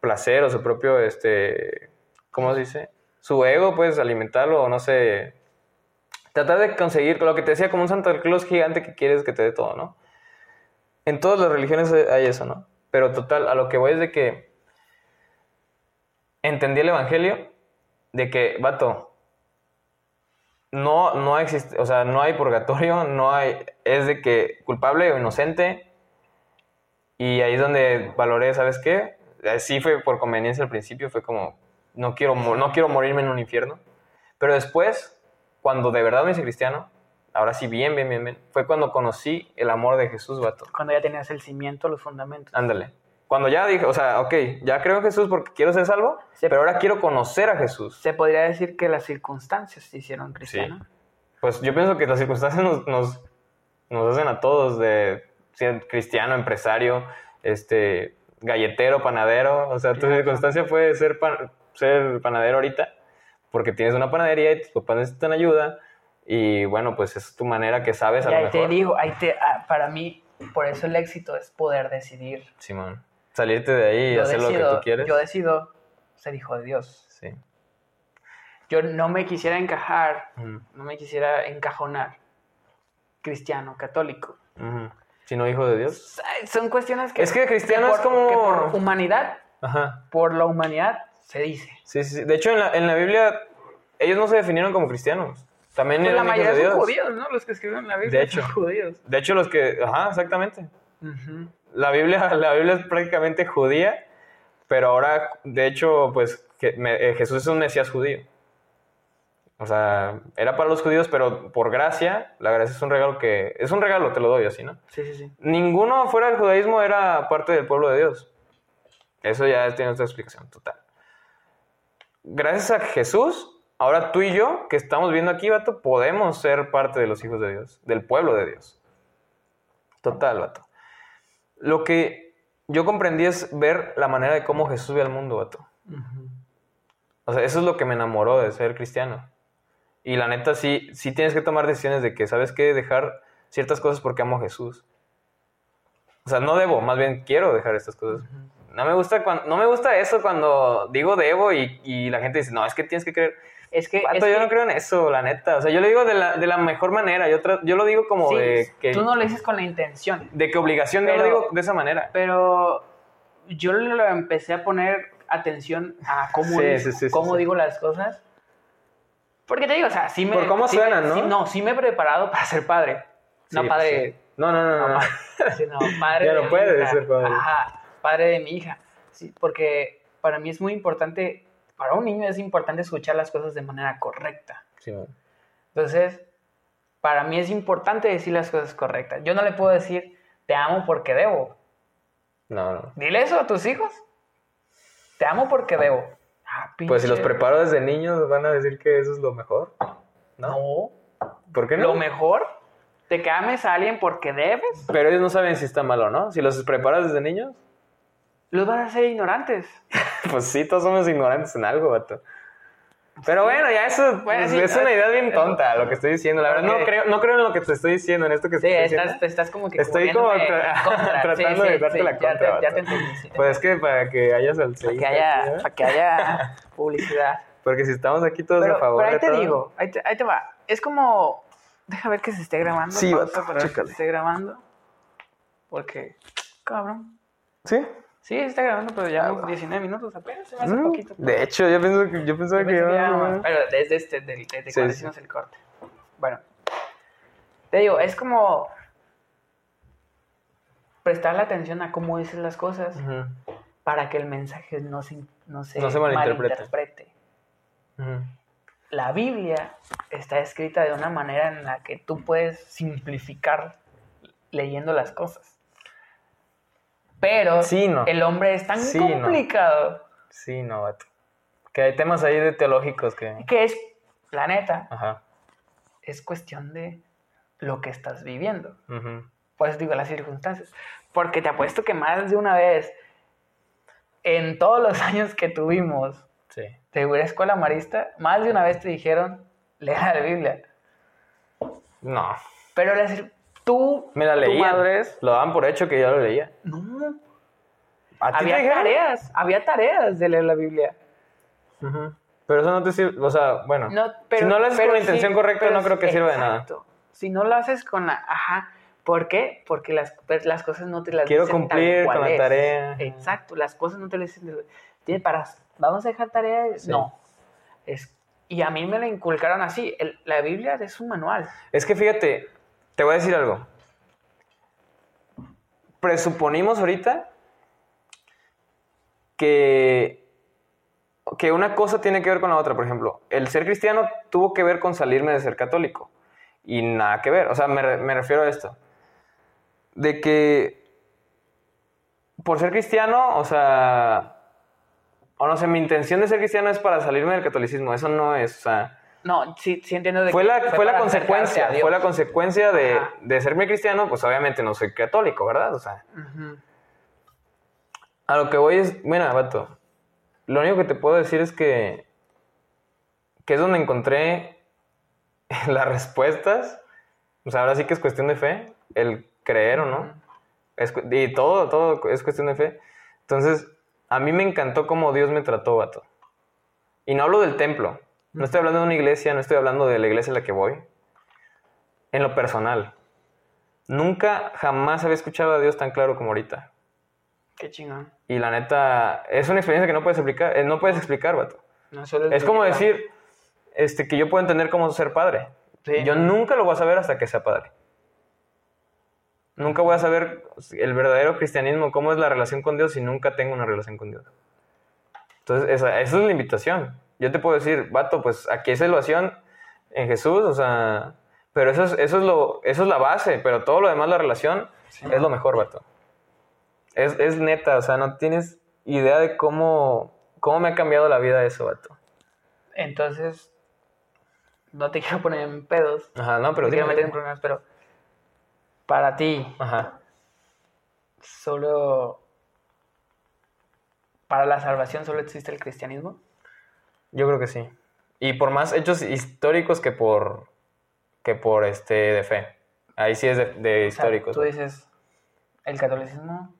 placer o su propio, este. ¿Cómo se dice? Su ego, pues alimentarlo o no sé. Tratar de conseguir lo que te decía como un Santa Claus gigante que quieres que te dé todo, ¿no? En todas las religiones hay eso, ¿no? Pero total, a lo que voy es de que entendí el evangelio de que, vato, no, no existe, o sea, no hay purgatorio, no hay, es de que culpable o inocente, y ahí es donde valoré, ¿sabes qué? Sí fue por conveniencia al principio, fue como, no quiero, no quiero morirme en un infierno, pero después, cuando de verdad me hice cristiano, ahora sí, bien, bien, bien, bien, fue cuando conocí el amor de Jesús, vato. Cuando ya tenías el cimiento, los fundamentos. Ándale. Cuando ya dije, o sea, ok, ya creo en Jesús porque quiero ser salvo, Sí. pero ahora quiero conocer a Jesús. Se podría decir que las circunstancias te hicieron cristiano. Pues yo pienso que las circunstancias nos, nos, nos hacen a todos de ser cristiano, empresario, este, galletero, panadero. O sea, tu circunstancia fue ser, pan- ser panadero ahorita porque tienes una panadería y tus papás necesitan ayuda. Y bueno, pues es tu manera que sabes a Y lo ahí mejor. te digo, ahí te, ah, para mí, por eso el éxito es poder decidir. Simón. Salirte de ahí y yo, hacer lo que tú quieres. yo decido ser hijo de Dios. Sí. Yo no me quisiera encajar, no me quisiera encajonar cristiano, católico. Ujú. Si no hijo de Dios. Son cuestiones que... Es que cristiano por, es como- que por humanidad, Ajá. por la humanidad, se dice. Sí, sí, sí. De hecho, en la, en la Biblia, ellos no se definieron como cristianos. También Pues la eran hijos mayoría son judíos, ¿no? Los que escribieron la Biblia De hecho. son judíos. De hecho, los que. Ajá, exactamente. La Biblia, la Biblia es prácticamente judía, pero ahora, de hecho, pues que me- eh, Jesús es un Mesías judío. O sea, era para los judíos, pero por gracia, la gracia es un regalo que. Es un regalo, te lo doy así, ¿no? Sí, sí, sí. Ninguno fuera del judaísmo era parte del pueblo de Dios. Eso ya tiene otra explicación total. Gracias a Jesús, ahora tú y yo, que estamos viendo aquí, vato, podemos ser parte de los hijos de Dios, del pueblo de Dios. Total, vato. Lo que yo comprendí es ver la manera de cómo Jesús ve al mundo, vato. O sea, eso es lo que me enamoró de ser cristiano. Y la neta, sí, sí tienes que tomar decisiones de que, ¿sabes qué? Dejar ciertas cosas porque amo a Jesús. O sea, no debo, más bien quiero dejar estas cosas. No me gusta cuando, no me gusta eso cuando digo debo y, y la gente dice, no, es que tienes que creer. Es que, es yo que- no creo en eso, la neta. O sea, yo lo digo de la, de la mejor manera. Yo, tra- yo lo digo como sí, de que, tú no lo dices con la intención. de que obligación, yo Pero- lo digo de esa manera. Pero yo le empecé a poner atención a cómo, Sí, di- sí, sí, sí, cómo digo las cosas. Porque te digo, o sea, sí me. Por cómo suenan, ¿no? sí- no, sí me he preparado para ser padre. no padre. No, no, no, no. No, no. padre, sí, no, padre Ya no puedes ser padre. Ajá, padre de mi hija. Sí, porque para mí es muy importante, para un niño es importante escuchar las cosas de manera correcta. Sí. Entonces, para mí es importante decir las cosas correctas. Yo no le puedo decir, te amo porque debo. no, no. Dile eso a tus hijos. Te amo porque debo. Ah, Pues si los preparo desde niños, van a decir que eso es lo mejor. No. ¿Por qué no? Lo mejor, te que ames a alguien porque debes, Pero ellos no saben si está mal o no. Si los preparas desde niños, los vas a hacer ignorantes. pues sí, todos somos ignorantes en algo, vato. Pero bueno, ya eso Bueno, pues, sí, es una idea bien tonta lo que estoy diciendo. La verdad, no creo, no creo en lo que te estoy diciendo, en esto que Sí, estoy estás, diciendo. te estás como que Estoy como tra- contra. tratando de darte la ya contra, te- Ya, te entendí. sí te Pues es que para que haya para salsita. que haya, para que haya publicidad. Porque si estamos aquí todos Pero, a favor pero ahí te todo- digo, ahí te, ahí te va. Es como, deja ver que se esté grabando. Sí, que se esté grabando. Porque, cabrón. ¿Sí? Sí, está grabando, pero ya 19 minutos apenas, se me hace poquito. De hecho, yo pienso que yo pensaba Yo que ya Pero desde este, del- desde Sí, cuando sí. hicimos el corte. Bueno, te digo, es como prestarle atención a cómo dices las cosas para que el mensaje no se, no se, No se malinterprete. La Biblia está escrita de una manera en la que tú puedes simplificar leyendo las cosas. Pero Sí, no. el hombre es tan Sí, no. complicado Sí, no, vato. Que hay temas ahí de teológicos que... que es, la neta, Ajá. es cuestión de lo que estás viviendo. ujú. Pues digo, las circunstancias. Porque te apuesto que más de una vez, en todos los años que tuvimos Sí. de una escuela marista, más de una vez te dijeron, lea la Biblia. No. Pero la cir- tú, Me la leía. Lo daban por hecho que yo lo leía. no. ¿A ti te Había tareas, había tareas de leer la Biblia. Pero eso no te sirve, o sea, bueno. No, pero, si no lo haces con la intención sí, correcta, no creo que sirva de nada. Si no lo haces con la, ajá, ¿por qué? Porque las, pues, las cosas no te las Quiero dicen cumplir con la es. tarea. Exacto, las cosas no te las dicen. Tiene para, vamos a dejar tarea, Sí. no. Es, y a mí me la inculcaron así. el- la Biblia es un manual. Es que fíjate, te voy a decir algo. Presuponimos ahorita que, que una cosa tiene que ver con la otra. Por ejemplo, el ser cristiano tuvo que ver con salirme de ser católico. Y nada que ver. O sea, me, me refiero a esto. De que por ser cristiano, o sea, o no sé, mi intención de ser cristiano es para salirme del catolicismo. Eso no es, o sea... No, sí, sí entiendo de Fue que la, fue la consecuencia, fue la consecuencia de, de serme cristiano, pues obviamente no soy católico, ¿verdad? O sea, a lo que voy es, mira, vato, lo único que te puedo decir es que, que es donde encontré las respuestas, o sea, ahora sí que es cuestión de fe, el creer o no, es y todo, todo es cuestión de fe. Entonces, a mí me encantó cómo Dios me trató, vato. Y no hablo del templo. No estoy hablando de una iglesia, no estoy hablando de la iglesia a la que voy. En lo personal. Nunca, jamás había escuchado a Dios tan claro como ahorita. Qué chingón. Y la neta, es una experiencia que no puedes explicar, eh, no puedes explicar, vato. No solo Es como decir este, que yo puedo entender cómo ser padre. Sí. Yo nunca lo voy a saber hasta que sea padre. Nunca voy a saber el verdadero cristianismo, cómo es la relación con Dios si nunca tengo una relación con Dios. Entonces, esa, esa es la invitación. Yo te puedo decir, vato, pues aquí hay salvación en Jesús, o sea, pero eso es, eso es, lo, eso es la base, pero todo lo demás, la relación, es lo mejor, vato. Es, es neta, o sea, no tienes idea de cómo, cómo me ha cambiado la vida eso, vato. Entonces, no te quiero poner en pedos, Ajá, no, no pero te quiero meter en problemas, pero para ti, Ajá. solo para la salvación solo existe el cristianismo. Yo creo que sí. Y por más hechos históricos que por que por este de fe. Ahí sí es de, de O sea, históricos. tú dices, el catolicismo,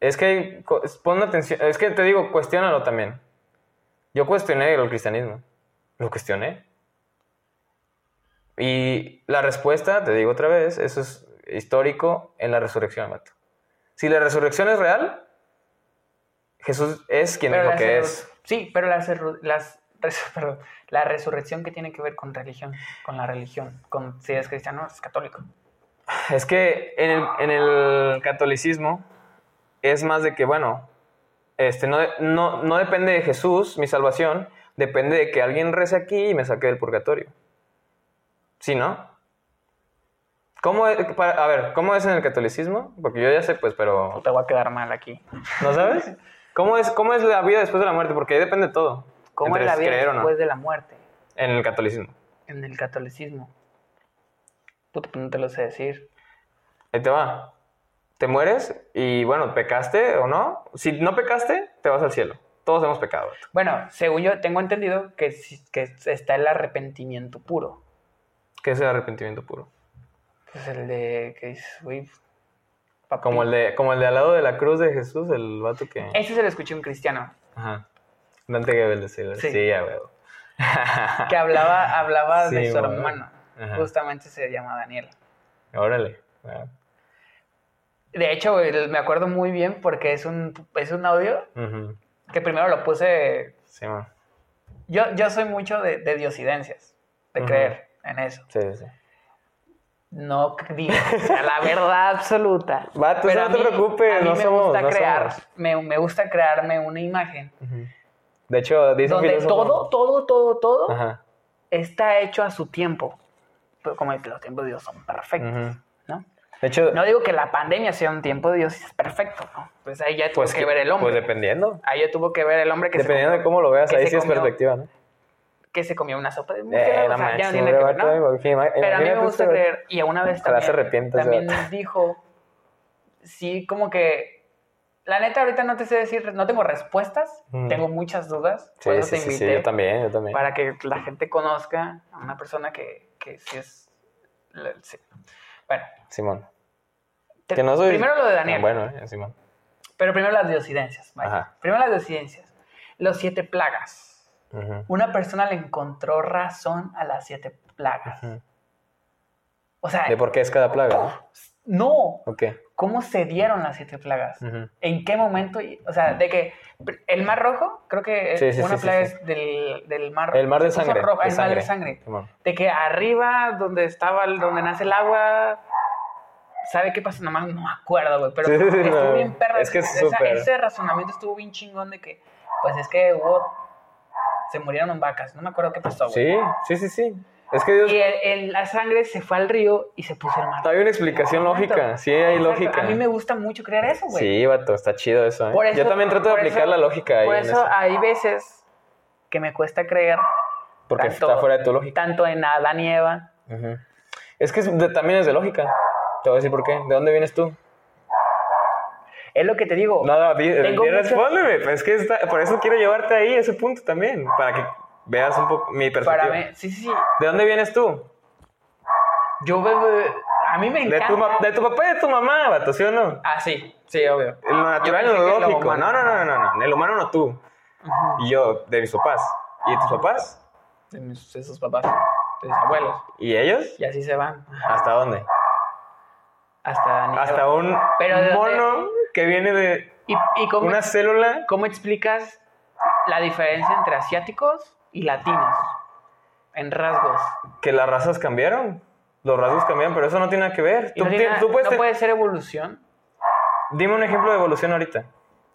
Es que pon atención, es que te digo, cuestiónalo también. Yo cuestioné el cristianismo. Lo cuestioné. Y la respuesta, te digo otra vez, eso es histórico en la resurrección, vato. Si la resurrección es real, Jesús es quien Pero dijo que es. Sí, pero las, las perdón, la resurrección que tiene que ver con religión, con la religión, con si eres cristiano o eres católico. Es que en el, en el catolicismo es más de que, bueno, este, no, no, no depende de Jesús, mi salvación, depende de que alguien rece aquí y me saque del purgatorio. ¿Sí, no? ¿Cómo es, para- a ver, ¿cómo es en el catolicismo? Porque yo ya sé, pues, pero... te voy a quedar mal aquí. ¿No sabes? ¿Cómo es, ¿Cómo es la vida después de la muerte? Porque ahí depende de todo. ¿Cómo es la vida no. después de la muerte En el catolicismo. en el catolicismo? Puta, pues no te lo sé decir. Ahí te va. Te mueres y, bueno, pecaste o no. Si no pecaste, te vas al cielo. Todos hemos pecado. Bueno, según yo tengo entendido que, que está el arrepentimiento puro. ¿Qué es el arrepentimiento puro? Pues el de que dices, papi. Como el de, como el de al lado de la cruz de Jesús, el vato que. Ese se lo escuché a un cristiano Ajá. Dante Gebel decía, Sí. sí, ya veo. que hablaba, hablaba de Sí, su hermano. Ajá. Justamente se llama Daniel. Órale. Ah. De hecho, me acuerdo muy bien porque es un, es un audio que primero lo puse. Sí, man. Yo, yo soy mucho de, de diosidencias, de creer en eso. Sí, sí, sí. No digo que sea la verdad absoluta. Vato, pero no te mí- preocupes, A mí no me somos- gusta no crear, somos. me, me gusta crearme una imagen. De hecho, dice donde todo, todo, todo, todo Ajá. está hecho a su tiempo. Pero como los tiempos de Dios son perfectos. ¿no? De hecho, No digo que la pandemia sea un tiempo de Dios es perfecto, ¿no? Pues ahí ya tuvo pues que ver el hombre. Pues dependiendo. ahí ya tuvo que ver el hombre que Dependiendo se de cómo lo veas, ahí sí es perspectiva, ¿no? Que se comió una sopa de Eh, murciélago, la o sea, ya no máxima, tiene que ver, ¿no? vato, imagina- Pero a mí me gusta creer, y una vez también, se arrepienta ese también dijo, sí, como que, la neta ahorita no te sé decir, no tengo respuestas, Mm. tengo muchas dudas, por Sí, eso sí, te sí, invité, sí, yo también, yo también. para que la gente conozca a una persona que, que sí es. Bueno, Simón. te- Que no soy... primero lo de Daniel, Ah, Bueno, eh, Simón. pero primero las diosidencias, vaya. Ajá. primero las diosidencias, los siete plagas. Ujú. Una persona le encontró razón a las siete plagas. Ujú. O sea, ¿De por qué es cada plaga, no? no, ¿O qué? ¿cómo se dieron las siete plagas? Ujú. ¿En qué momento? O sea, de que el mar rojo, creo que Sí, sí, una sí, plaga es del, del mar El mar de sangre, roja, de el mar de sangre. sangre. De que arriba, donde estaba, donde nace el agua, ¿sabe qué pasa? Nomás no me acuerdo, güey. Pero estuvo no, bien perra. es que es esa-. Ese razonamiento estuvo bien chingón de que, pues es que hubo, se murieron vacas. No me acuerdo qué pasó, güey. Sí, sí, sí, sí. Es que Dios... Y el- el- la sangre se fue al río y se puso el mar. Hay una explicación lógica, sí hay Exacto. lógica. A mí me gusta mucho creer eso, güey. Sí, vato, está chido eso, ¿eh? Por eso- Yo también trato de aplicar eso- la lógica ahí Por en eso eso, hay veces que me cuesta creer porque tanto- está fuera de tu lógica. tanto en Adán y Eva. Ujú. Es que es de- también es de lógica. Te voy a decir por qué. ¿De dónde vienes tú? Es lo que te digo. Nada, di, Tengo di- mucho- respóndeme. Pues es que está- por eso quiero llevarte ahí, ese punto también, para que veas un poco mi perspectiva. Para mí, sí, sí, sí. ¿De dónde vienes tú? Yo veo. A mí me De encanta. tu, de tu papá y de tu mamá, vato, ¿sí o no? Ah, sí, sí, obvio. Lo natural y lo lógico. No, no, no, no, no, no. El humano no tú. Y yo, de mis papás. ¿Y de tus papás? De, mis, de sus papás, de mis abuelos. ¿Y ellos? Y así se van. ¿Hasta dónde? Hasta Hasta un mono que viene de ¿Y, y cómo, una célula. cómo explicas la diferencia entre asiáticos y latinos? En rasgos. Que las razas cambiaron. Los rasgos cambiaron, pero eso no tiene nada que ver. ¿Y Tú, no, tiene tú puedes no puede ser evolución? Dime un ejemplo de evolución ahorita.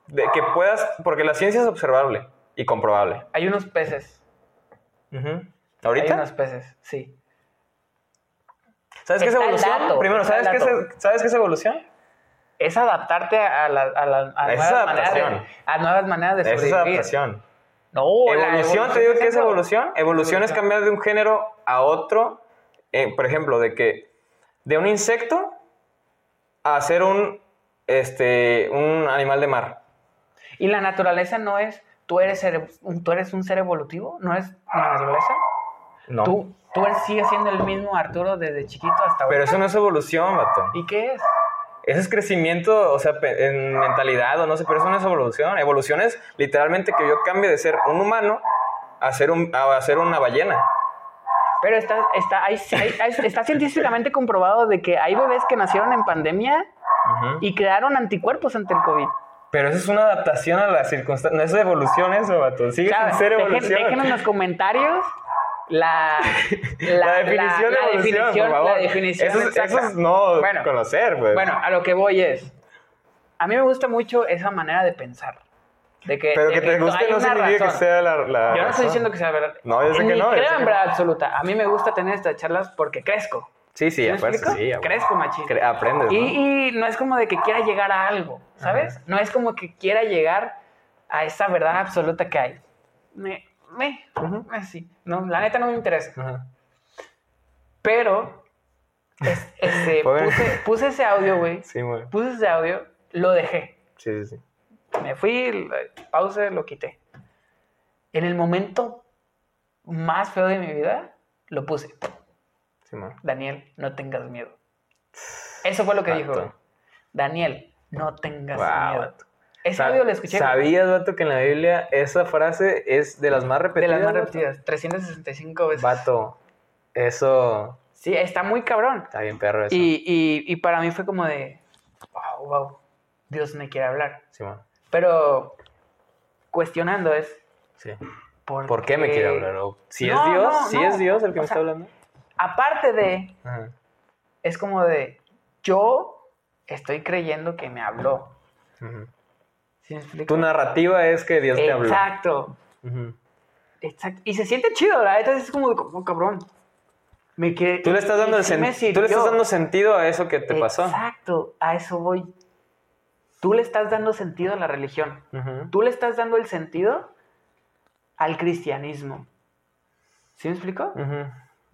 De que puedas, porque la ciencia es observable y comprobable. Hay unos peces. Ujú. Hay ¿Ahorita? unos peces, sí. ¿Sabes qué es evolución? Primero, ¿sabes qué, es, ¿sabes qué es evolución? Es adaptarte a, la, a, la- a nuevas, maneras de, a nuevas maneras de Esa es adaptación. No, la Evolución, te digo que es evolución. Evolución es cambiar de un género a otro. Eh, por ejemplo, de que de un insecto a ser un, este, un animal de mar. Y la naturaleza no es, tú eres, tú eres un ser evolutivo, no es la naturaleza. No. Tú, tú sigues siendo el mismo Arturo desde chiquito hasta ahora. Pero eso no es evolución, vato. ¿Y qué es? Eso es crecimiento, o sea, en mentalidad o no sé, pero eso no es evolución. Evolución es literalmente que yo cambie de ser un humano a ser, un, a ser una ballena. Pero está, está, hay- hay- hay- está científicamente comprobado de que hay bebés que nacieron en pandemia y crearon anticuerpos ante el COVID. Pero eso es una adaptación a las circunstancias. No es evolución eso, vato. Sigue sin ser evolución. dejen en los comentarios la, La, definición la de evolución, definición- por favor. la definición eso, es, eso es no Bueno. conocer, pues. Bueno, a lo que voy es, a mí me gusta mucho esa manera de pensar. De que, pero de que te guste no significa que sea la, la Yo no estoy diciendo que sea verdad. No, yo sé que Ni no, yo creo en que verdad absoluta. A mí me gusta tener estas charlas porque crezco. Sí, sí, ¿Sí a me fuerza, sí. Crezco, machín. Cre- aprendes, ¿no? Y, y no es como de que quiera llegar a algo, ¿sabes? No es como que quiera llegar a esa verdad absoluta que hay. Me, me, Ujú. así. No, la neta no me interesa. Pero, es- este, Pobre. puse, puse ese audio, güey. Sí, güey. Puse ese audio, lo dejé. Sí, sí, sí. Me fui, pause, lo quité. En el momento más feo de mi vida, lo puse. Sí, man. Daniel, no tengas miedo. Eso fue lo que dijo. Daniel, no tengas Wow, miedo. Ese audio lo escuché ¿Sabías, vato, que en la Biblia esa frase es de las más de repetidas? las más vato? repetidas, 365 veces. Vato, eso Sí, está muy cabrón. está bien perro eso. Y, y, y para mí fue como de, wow, wow, Dios me quiere hablar. Sí, man. Pero cuestionando es, Sí. ¿por, ¿Por qué me quiere hablar? ¿O si No, es Dios, no, si no. es Dios el que O me sea, está hablando. Aparte de, Ajá. es como de, yo estoy creyendo que me habló. Ujú. ¿Sí me explico? Tu narrativa es que Dios te habló. Exacto. Exacto. Y se siente chido, la neta es como, como cabrón. Me quedé- Tú le estás dando el sen- tú le estás dando sentido a eso que te pasó. Exacto, a eso voy. Tú le estás dando sentido a la religión. Tú le estás dando el sentido al cristianismo. ¿Sí me explico?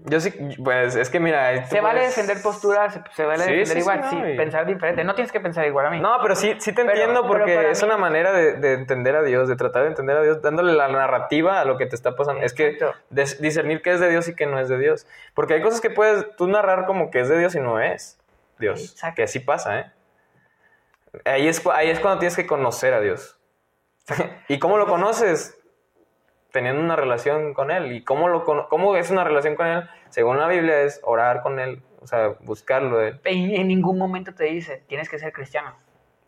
Yo sí, pues es que mira. Se vale puedes- defender posturas, se, vale Sí, defender sí, sí, igual, no, sí, y- pensar diferente. No tienes que pensar igual a mí. No, pero sí, sí te entiendo pero porque es mí- una manera de, de entender a Dios, de tratar de entender a Dios, dándole la narrativa a lo que te está pasando. Es que discernir qué es de Dios y qué no es de Dios. Porque hay cosas que puedes tú narrar como que es de Dios y no es Dios. Exacto. Que así pasa, ¿eh? Ahí es, ahí es cuando tienes que conocer a Dios. ¿Y cómo lo conoces? Teniendo una relación con Él. ¿Y cómo, lo, cómo es una relación con Él? Según la Biblia es orar con Él, o sea, buscarlo de Él. En, en ningún momento te dice, tienes que ser cristiano,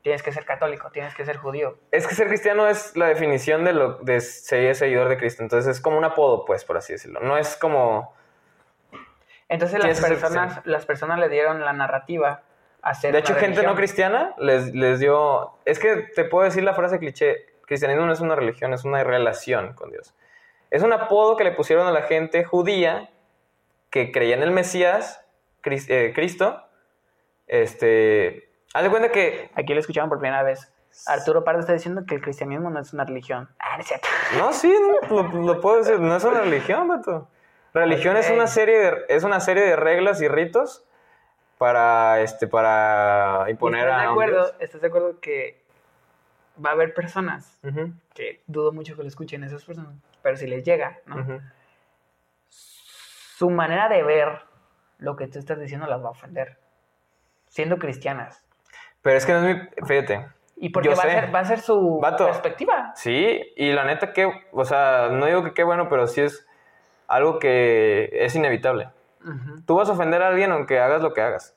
tienes que ser católico, tienes que ser judío. Es que ser cristiano es la definición de lo de ser seguidor de Cristo. Entonces es como un apodo, pues, por así decirlo. No es como. Entonces las ser personas, las personas le dieron la narrativa a hacer De hecho, gente no cristiana les, les dio. Es que te puedo decir la frase cliché: cristianismo no es una religión, es una relación con Dios. Es un apodo que le pusieron a la gente judía que creía en el Mesías, eh, Cristo. Este. Haz de cuenta que. Aquí lo escuchaban por primera vez. Arturo Pardo está diciendo que el cristianismo no es una religión. Ah, no es cierto. No, sí, no, lo, lo puedo decir. No es una religión, vato. Religión es Ok. una serie de, es una serie de reglas y ritos para este para imponer ¿Estás a de acuerdo? ¿Estás de acuerdo que va a haber personas Ujú, que dudo mucho que lo escuchen esas personas, pero si les llega, ¿no? ujú. su manera de ver lo que tú estás diciendo las va a ofender, siendo cristianas. Pero es que no es mi. Fíjate. Y porque va a, ser, va a ser su Vato. perspectiva. Sí, y la neta que. O sea, no digo que qué bueno, pero sí es algo que es inevitable. Ujú. Tú vas a ofender a alguien aunque hagas lo que hagas.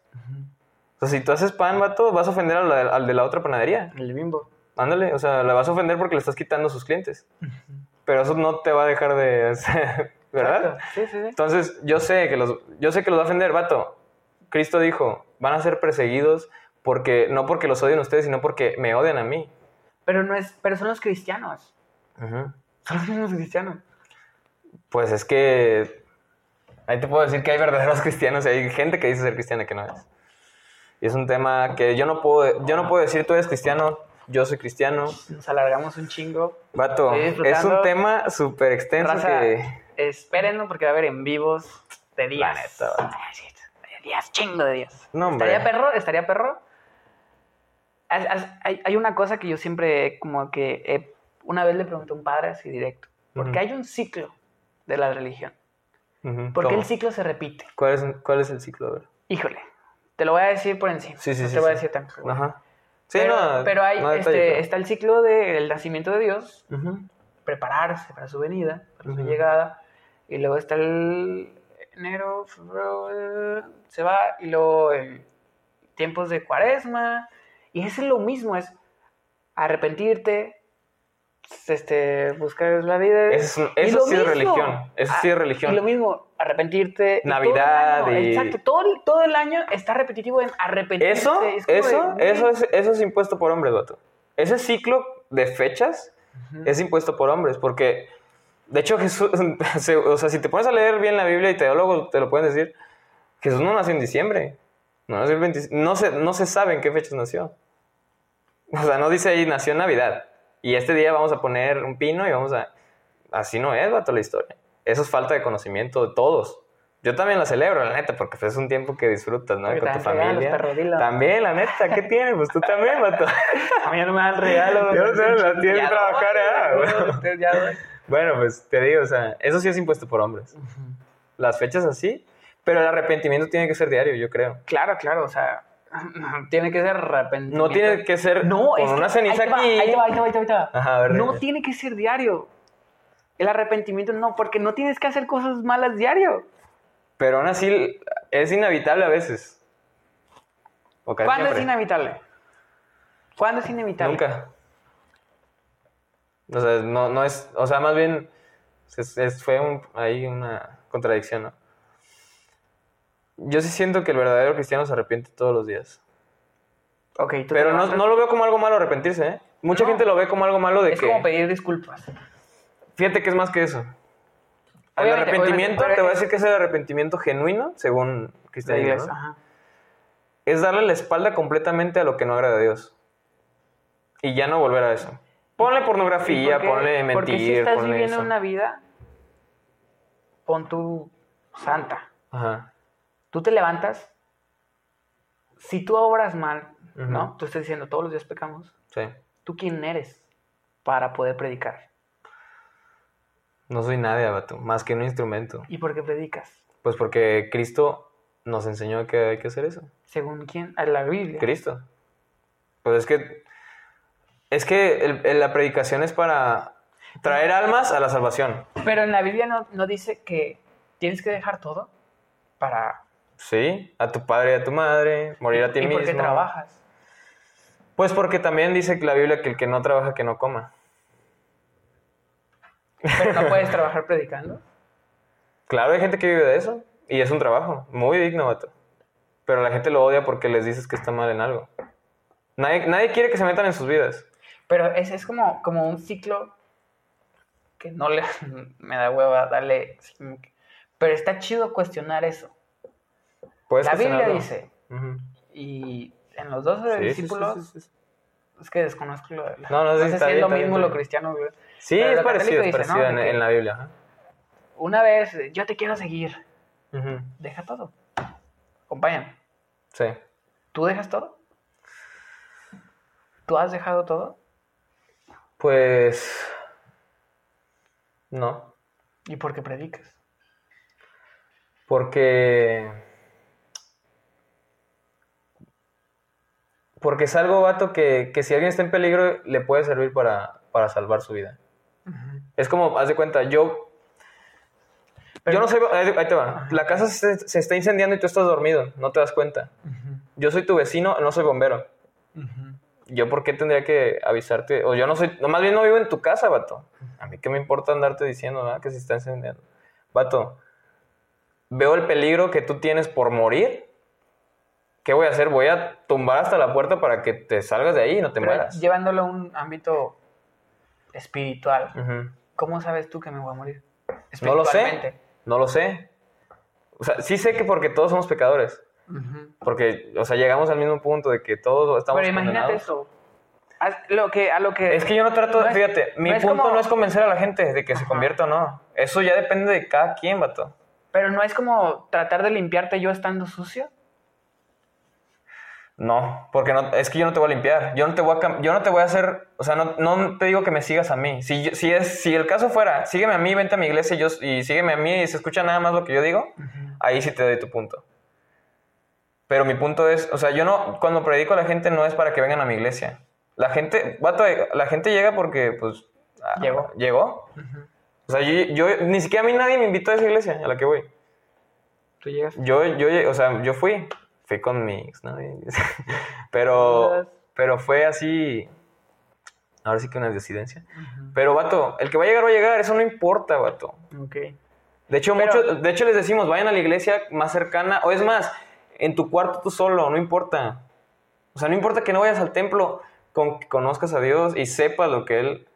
O sea, si tú haces pan, vato, vas a ofender al, al de la otra panadería. El bimbo. Ándale, o sea, le vas a ofender porque le estás quitando sus clientes. Pero eso no te va a dejar de hacer, ¿verdad? Sí, sí, sí. Entonces, yo sé que los yo sé que los va a ofender, vato. Cristo dijo, van a ser perseguidos porque no porque los odien ustedes, sino porque me odian a mí. Pero no es, pero son los cristianos. Son los mismos cristianos. Pues es que ahí te puedo decir que hay verdaderos cristianos y hay gente que dice ser cristiana que no es. Y es un tema que yo no puedo yo no puedo decir tú eres cristiano Yo soy cristiano. Nos alargamos un chingo. Vato, es un tema súper extenso Raza, que... espérenlo porque va a haber en vivos de días. La neta, De días, chingo de días. No, hombre. ¿Estaría perro? ¿Estaría perro? Hay, hay una cosa que yo siempre, como que eh, una vez le pregunté a un padre así directo. ¿Por qué Ujú. hay un ciclo de la religión? ¿Por qué ¿cómo? el ciclo se repite? ¿Cuál es, ¿Cuál es el ciclo? Híjole, te lo voy a decir por encima. Sí, sí, no sí, te voy a decir tan. Ajá. Sí, pero, no, pero hay, no este, detalle, pero- está el ciclo del nacimiento de Dios, prepararse para su venida, para su llegada, y luego está el enero, febrero, eh, se va, y luego el tiempos de cuaresma, y es lo mismo, es arrepentirte, este, buscar la vida. Eso eso sí es religión, eso sí Ah, es religión. Y lo mismo, arrepentirte. todo Navidad año, y- Exacto, todo, el- todo el año está repetitivo en arrepentirse. Eso, es eso, de, eso es, eso es impuesto por hombres, vato. Ese ciclo de fechas es impuesto por hombres, porque, de hecho, Jesús, o sea, si te pones a leer bien la Biblia y teólogos te lo pueden decir, Jesús no nació en diciembre, no, nació el 20 no, se, no se sabe en qué fechas nació. O sea, no dice ahí, nació en Navidad, y este día vamos a poner un pino y vamos a... Así no es, vato, la historia. Eso es falta de conocimiento de todos. Yo también la celebro, la neta, porque pues, es un tiempo que disfrutas, ¿no? Porque Con tu familia. También, la neta, ¿qué tiene? Pues tú también, vato. A mí ya no me dan regalos. Yo sé, las tienes que Ya trabajar, ¿eh? güey, Bueno. ya doy. Bueno, pues te digo, o sea, eso sí es impuesto por hombres. Las fechas así, pero el arrepentimiento tiene que ser diario, yo creo. Claro, claro, o sea, tiene que ser arrepentimiento. No tiene que ser No, con es que una ceniza ahí te va, aquí. Ahí te va, ahí te va, ahí te va. Ajá, a ver, no dime. tiene que ser diario. El arrepentimiento no, porque no tienes que hacer cosas malas diario. Pero aún así es inevitable a veces. O ¿Cuándo es inevitable? ¿Cuándo es inevitable? Nunca. O sea, no, no es, o sea, más bien es- es- fue un- ahí una contradicción, ¿no? Yo sí siento que el verdadero cristiano se arrepiente todos los días. Ok, tú Pero no, no lo veo como algo malo arrepentirse, ¿eh? Mucha No. gente lo ve como algo malo de Es que... como pedir disculpas. Fíjate que es más que eso. El arrepentimiento, te voy a decir que es el arrepentimiento genuino, según cristianismo, ¿no? ajá. es darle la espalda completamente a lo que no agrada a Dios. Y ya no volver a eso. Ponle pornografía, ¿Y por qué? ponle Porque si mentir, estás ponle viviendo eso. una vida, pon tu santa. Ajá. Tú te levantas, si tú obras mal, ¿no? Tú estás diciendo, todos los días pecamos. Sí. ¿Tú quién eres para poder predicar? No soy nadie, vato, más que un instrumento. ¿Y por qué predicas? Pues porque Cristo nos enseñó que hay que hacer eso. ¿Según quién? A la Biblia. Cristo. Pues es que. Es que el- el- la predicación es para traer almas a la salvación. Pero en la Biblia no, no dice que tienes que dejar todo para... Sí, a tu padre y a tu madre, morir a ti ¿Y mismo. por qué trabajas? Pues porque también dice la Biblia que el que no trabaja, que no coma. Pero no puedes trabajar predicando. Claro, hay gente que vive de eso. Y es un trabajo muy digno, vato. Pero la gente lo odia porque les dices que está mal en algo. Nadie, nadie quiere que se metan en sus vidas. Pero es, es como, como un ciclo que no le... Me da hueva darle... Pero está chido cuestionar eso. Puedes La Biblia dice, y en los dos Sí, discípulos, sí, sí. es que desconozco lo de la- No, no, sí, sé está si es lo bien, mismo lo cristiano. güey. Sí, Pero es parecido, es dice, parecido ¿no? en, en la Biblia. ajá. Una vez, yo te quiero seguir, deja todo. Acompáñame. Sí. ¿Tú dejas todo? ¿Tú has dejado todo? Pues. No. ¿Y por qué predicas? Porque. Porque es algo, vato, que, que si alguien está en peligro, le puede servir para, para salvar su vida. Es como, haz de cuenta, yo. Pero- yo no soy. Ahí te va. La casa se, se está incendiando y tú estás dormido, no te das cuenta. Yo soy tu vecino, no soy bombero. ¿Yo por qué tendría que avisarte? O yo no soy, no, más bien no vivo en tu casa, vato. A mí qué me importa andarte diciendo, ¿verdad? Que se está encendiendo. Vato, veo el peligro que tú tienes por morir. ¿Qué voy a hacer? Voy a tumbar hasta la puerta para que te salgas de ahí y no te Pero mueras. llevándolo a un ámbito espiritual. ¿cómo sabes tú que me voy a morir? No lo sé. No lo sé. O sea, sí sé que porque todos somos pecadores. Porque, o sea, llegamos al mismo punto de que todos estamos Pero imagínate eso. lo que, a lo que... Es que yo no trato, No es- fíjate, mi no punto como- no es convencer a la gente de que se convierta o no. Eso ya depende de cada quien, vato. Pero no es como tratar de limpiarte yo estando sucio. No, porque no, es que yo no te voy a limpiar. Yo no te voy a, yo no te voy a hacer, o sea, no, no te digo que me sigas a mí. Si, si, es, si el caso fuera, sígueme a mí, vente a mi iglesia y, yo, y sígueme a mí y se escucha nada más lo que yo digo, ahí sí te doy tu punto. Pero mi punto es, o sea, yo no, cuando predico a la gente no es para que vengan a mi iglesia. La gente, vato, la gente llega porque, pues, ah, Llegó. Llegó. O sea, yo, yo- ni siquiera a mí nadie me invitó a esa iglesia a la que voy. Tú llegas. Yo, yo, o sea, yo fui, fui con mi ex, ¿no? pero, pero fue así, ahora sí que una disidencia. Pero, vato, el que va a llegar va a llegar, eso no importa, vato. Ok. De hecho, Pero- muchos, de hecho les decimos, vayan a la iglesia más cercana, o es más, en tu cuarto tú solo, no importa. O sea, no importa que no vayas al templo, con que conozcas a Dios y sepas lo que Él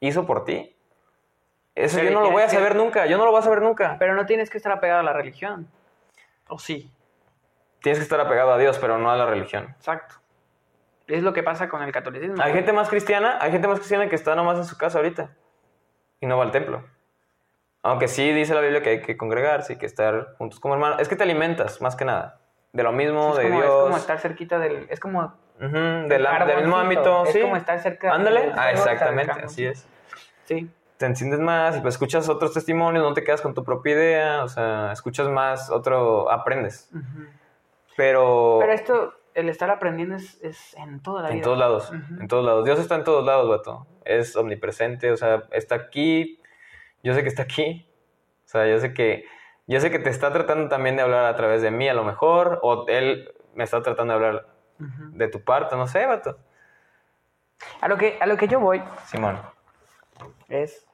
hizo por ti. Eso yo no lo voy a que- saber nunca, yo no lo voy a saber nunca. Pero no tienes que estar apegado a la religión. ¿O sí? Tienes que estar apegado a Dios, pero no a la religión. Exacto. Es lo que pasa con el catolicismo. Hay gente más cristiana, hay gente más cristiana que está nomás en su casa ahorita y no va al templo. Aunque sí dice la Biblia que hay que congregarse y que estar juntos como hermanos. Es que te alimentas, más que nada. De lo mismo, es, de como, Dios. es como estar cerquita del... Es como... Ujú, del, el del mismo ámbito, Es sí. como estar cerca Ándale. del Ah, exactamente, así es. Sí. Te enciendes más y pues escuchas otros testimonios, no te quedas con tu propia idea, o sea, escuchas más, otro, aprendes. Ujú. Pero, Pero esto, el estar aprendiendo es, es en toda la en vida. todos lados, en todos lados. Dios está en todos lados, vato. Es omnipresente, o sea, está aquí. Yo sé que está aquí. O sea, yo sé que, yo sé que te está tratando también de hablar a través de mí a lo mejor, o él me está tratando de hablar de tu parte, no sé, vato. A lo que, a lo que yo voy Simón, es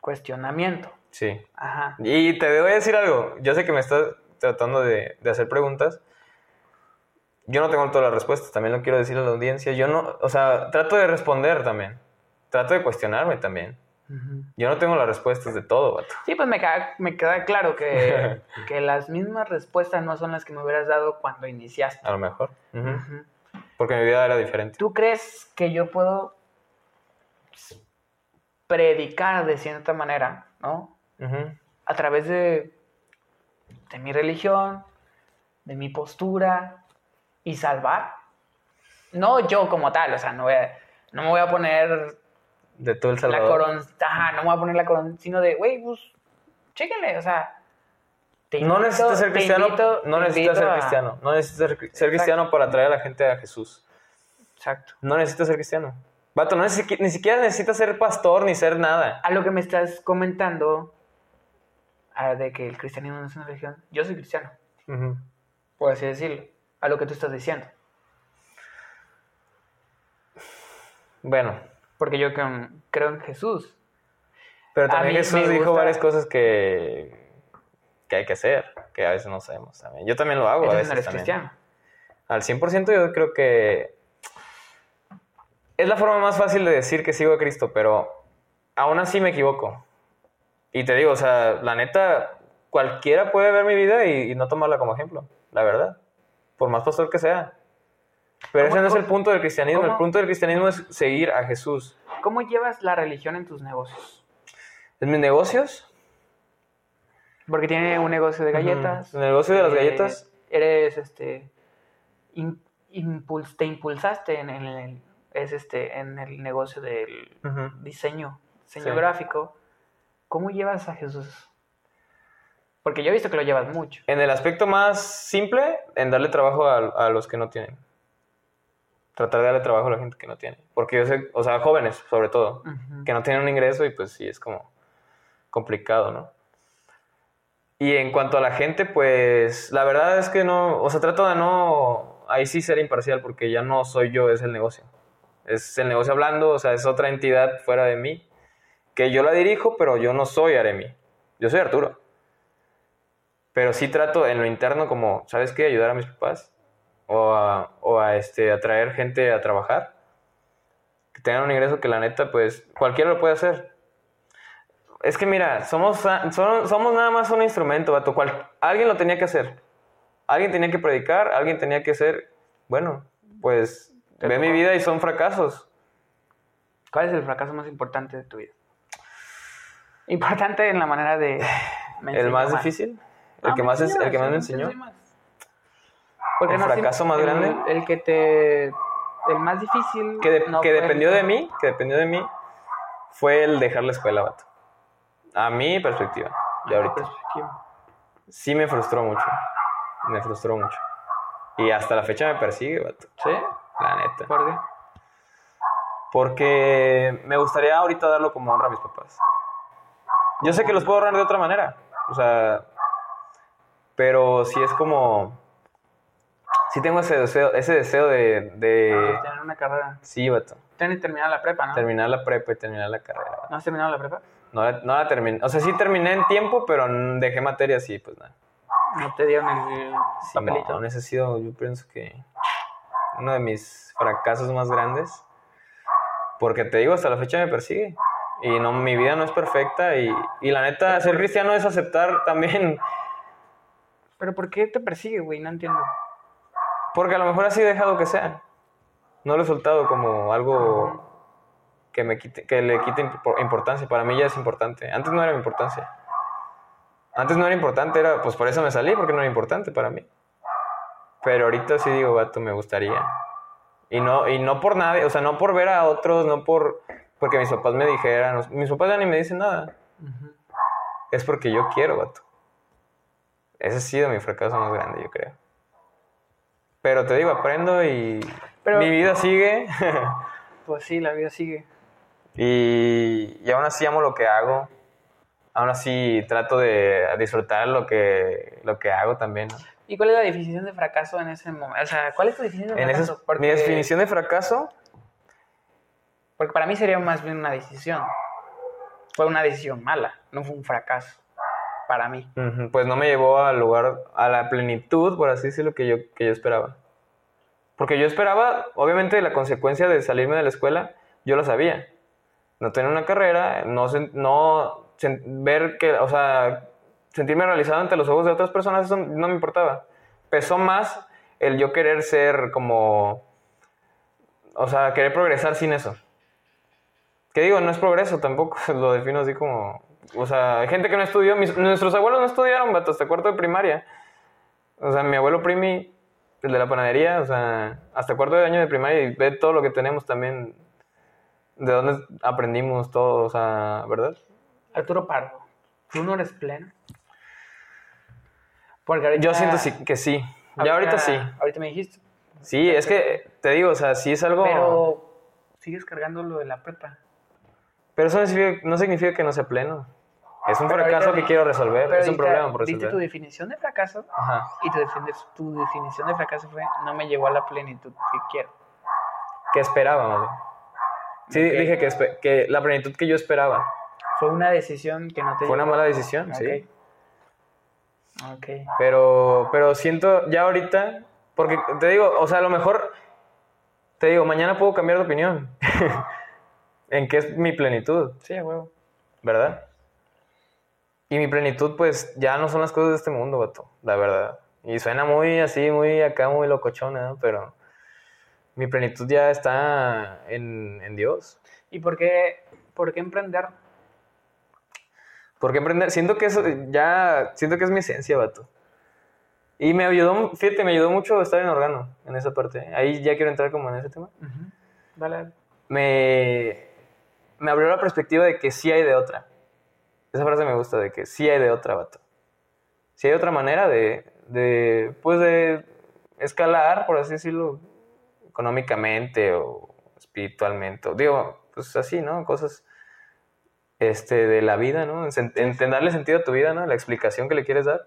cuestionamiento. sí. Ajá. Y te voy a decir algo. Yo sé que me estás tratando de, de hacer preguntas. Yo no tengo todas las respuestas. También lo quiero decir a la audiencia. Yo no, o sea, trato de responder también. Trato de cuestionarme también. Yo no tengo las respuestas de todo, vato. Sí, pues me queda, me queda claro que, que las mismas respuestas no son las que me hubieras dado cuando iniciaste. A lo mejor. Ujú. Ujú. Porque mi vida era diferente. ¿Tú crees que yo puedo predicar de cierta manera, ¿no? A través de, de mi religión, de mi postura y salvar? No yo como tal, o sea, no, voy a- no me voy a poner De todo El la Salvador. corona, ajá, no me voy a poner la corona, sino de, güey, pues, chéquenle, o sea, te no necesitas ser cristiano. invito- no necesitas ser a- cristiano. No necesitas ser, ser cristiano para atraer a la gente a Jesús. Exacto. No necesitas ser cristiano. Vato, no ni siquiera necesitas ser pastor ni ser nada. A lo que me estás comentando, de que el cristianismo no es una religión, yo soy cristiano, por así decirlo, a lo que tú estás diciendo. Bueno, Porque yo creo, creo en Jesús. Pero también Jesús dijo gusta- varias cosas que, que hay que hacer, que a veces no sabemos también. Yo también lo hago a veces no eres también. cristiano. Al 100% yo creo que es la forma más fácil de decir que sigo a Cristo, pero aún así me equivoco. Y te digo, o sea, la neta, cualquiera puede ver mi vida y, y no tomarla como ejemplo, la verdad. Por más pastor que sea. Pero ¿Cómo- ese no es el punto del cristianismo. El punto del cristianismo es seguir a Jesús. ¿Cómo llevas la religión en tus negocios? En mis negocios, Porque tiene un negocio de galletas. El negocio de las eh, galletas. Eres, este, in- impuls- te impulsaste en el, es este, en el negocio del diseño, diseño Sí. gráfico. ¿Cómo llevas a Jesús? Porque yo he visto que lo llevas mucho. En el aspecto más simple, en darle trabajo a, a los que no tienen. Tratar de darle trabajo a la gente que no tiene. Porque yo sé, o sea, jóvenes sobre todo, Ujú. que no tienen un ingreso y pues sí, es como complicado, ¿no? Y en cuanto a la gente, pues la verdad es que no, o sea, trato de no, ahí sí ser imparcial porque ya no soy yo, es el negocio. Es el negocio hablando, o sea, es otra entidad fuera de mí, que yo la dirijo, pero yo no soy Aremi, yo soy Arturo. Pero sí trato en lo interno como, ¿sabes qué? Ayudar a mis papás o a, o a este, atraer gente a trabajar. Que tengan un ingreso que la neta, pues cualquiera lo puede hacer. Es que mira, somos, somos, somos nada más un instrumento, vato. Cual- alguien lo tenía que hacer. Alguien tenía que predicar, alguien tenía que ser, bueno, pues Ve mi vida y son fracasos. ¿Cuál es el fracaso más importante de tu vida? Importante en la manera de... ¿El más difícil? ¿El Ah, que más, es- el que más me enseñó? sí, más. Porque ¿El no, fracaso más el- grande? El que te... El más difícil... Que, de- no que dependió de mí, que dependió de mí, fue el dejar la escuela, vato. A mi perspectiva, de ahorita. Perspectiva. Sí me frustró mucho. Me frustró mucho. Y hasta la fecha me persigue, vato. ¿Sí? La neta. ¿Por qué? Porque me gustaría ahorita darlo como honra a mis papás. Yo sé que los puedo honrar de otra manera. O sea, pero sí es como... Sí tengo ese deseo, ese deseo de... de Tener una carrera. sí, vato. Tienes terminar la prepa, ¿no? Terminar la prepa y terminar la carrera. vato. ¿No has terminado la prepa? No, la- no la terminé. O sea, sí terminé en tiempo, pero dejé materias y pues nada. No te dieron el Sí, papelito. no, ese ha sido, yo pienso que uno de mis fracasos más grandes. Porque te digo, hasta la fecha me persigue. Y no, mi vida no es perfecta. Y, y la neta, ser cristiano es aceptar también. ¿Pero por qué te persigue, güey? No entiendo. Porque a lo mejor así he dejado que sea. No lo he soltado como algo que, me quite, que le quite imp- importancia. Para mí ya es importante. Antes no era mi importancia. Antes no era importante, era, pues por eso me salí, porque no era importante para mí. Pero ahorita sí digo, vato, me gustaría. Y no, y no por nada, o sea, no por ver a otros, no por porque mis papás me dijeran, mis papás ya ni me dicen nada. Es porque yo quiero, vato. Ese ha sido mi fracaso más grande, yo creo. Pero te digo, aprendo y Pero- mi vida sigue. Pues sí, la vida sigue. y, y aún así amo lo que hago. Aún así trato de disfrutar lo que, lo que hago también. ¿no? ¿Y cuál es la definición de fracaso en ese momento? O sea, ¿cuál es tu definición de En fracaso? esa, Mi definición de fracaso, Porque para mí sería más bien una decisión. Fue una decisión mala, no fue un fracaso. Para mí. pues no me llevó al lugar, a la plenitud, por así decirlo, que yo, que yo esperaba. Porque yo esperaba, obviamente, la consecuencia de salirme de la escuela, yo lo sabía. No tener una carrera, no, no ver que, o sea, sentirme realizado ante los ojos de otras personas, eso no me importaba. Pesó más el yo querer ser como, o sea, querer progresar sin eso. Que digo, no es progreso tampoco, lo defino así como, o sea, hay gente que no estudió, mis- nuestros abuelos no estudiaron, vato, hasta cuarto de primaria. O sea, mi abuelo Primi, el de la panadería, o sea, hasta cuarto de año de primaria y ve todo lo que tenemos también, de dónde aprendimos todo, o sea, ¿verdad? Arturo Pardo, ¿tú no eres pleno? Porque ahorita, Yo siento sí, que sí, ya ahorita sí. Ahorita me dijiste. Sí, es que te digo, o sea, sí es algo... Pero sigues cargando lo de la prepa. Pero eso no significa, que no sea pleno. Es un Pero fracaso ahorita- que quiero resolver, es un diste- problema por diste tu resolver. definición de fracaso Ajá. y tu, tu definición de fracaso fue no me llevó a la plenitud que quiero. Que esperaba, bien. Sí, dije que, que la plenitud que yo esperaba. Fue una decisión que no te Fue una mala decisión, sí. Ok. Ok. Pero, pero siento ya ahorita, porque te digo, o sea, a lo mejor, te digo, mañana puedo cambiar de opinión. en qué es mi plenitud, Sí, a huevo. ¿verdad? Y mi plenitud, pues, ya no son las cosas de este mundo, vato, la verdad. Y suena muy así, muy acá, muy locochona, ¿no? Pero mi plenitud ya está en, en Dios. ¿Y por qué, por qué emprender? Porque emprender, siento que eso ya, siento que es mi esencia, vato. Y me ayudó, fíjate, me ayudó mucho estar en órgano, en esa parte. Ahí ya quiero entrar como en ese tema. Dale, dale. Me, me abrió la perspectiva de que sí hay de otra. Esa frase me gusta, de que sí hay de otra, vato. Sí hay otra manera de, de pues de escalar, por así decirlo, económicamente o espiritualmente. o digo, pues así, ¿no? Cosas este, de la vida, ¿no? En, en darle sentido a tu vida, ¿no? La explicación que le quieres dar.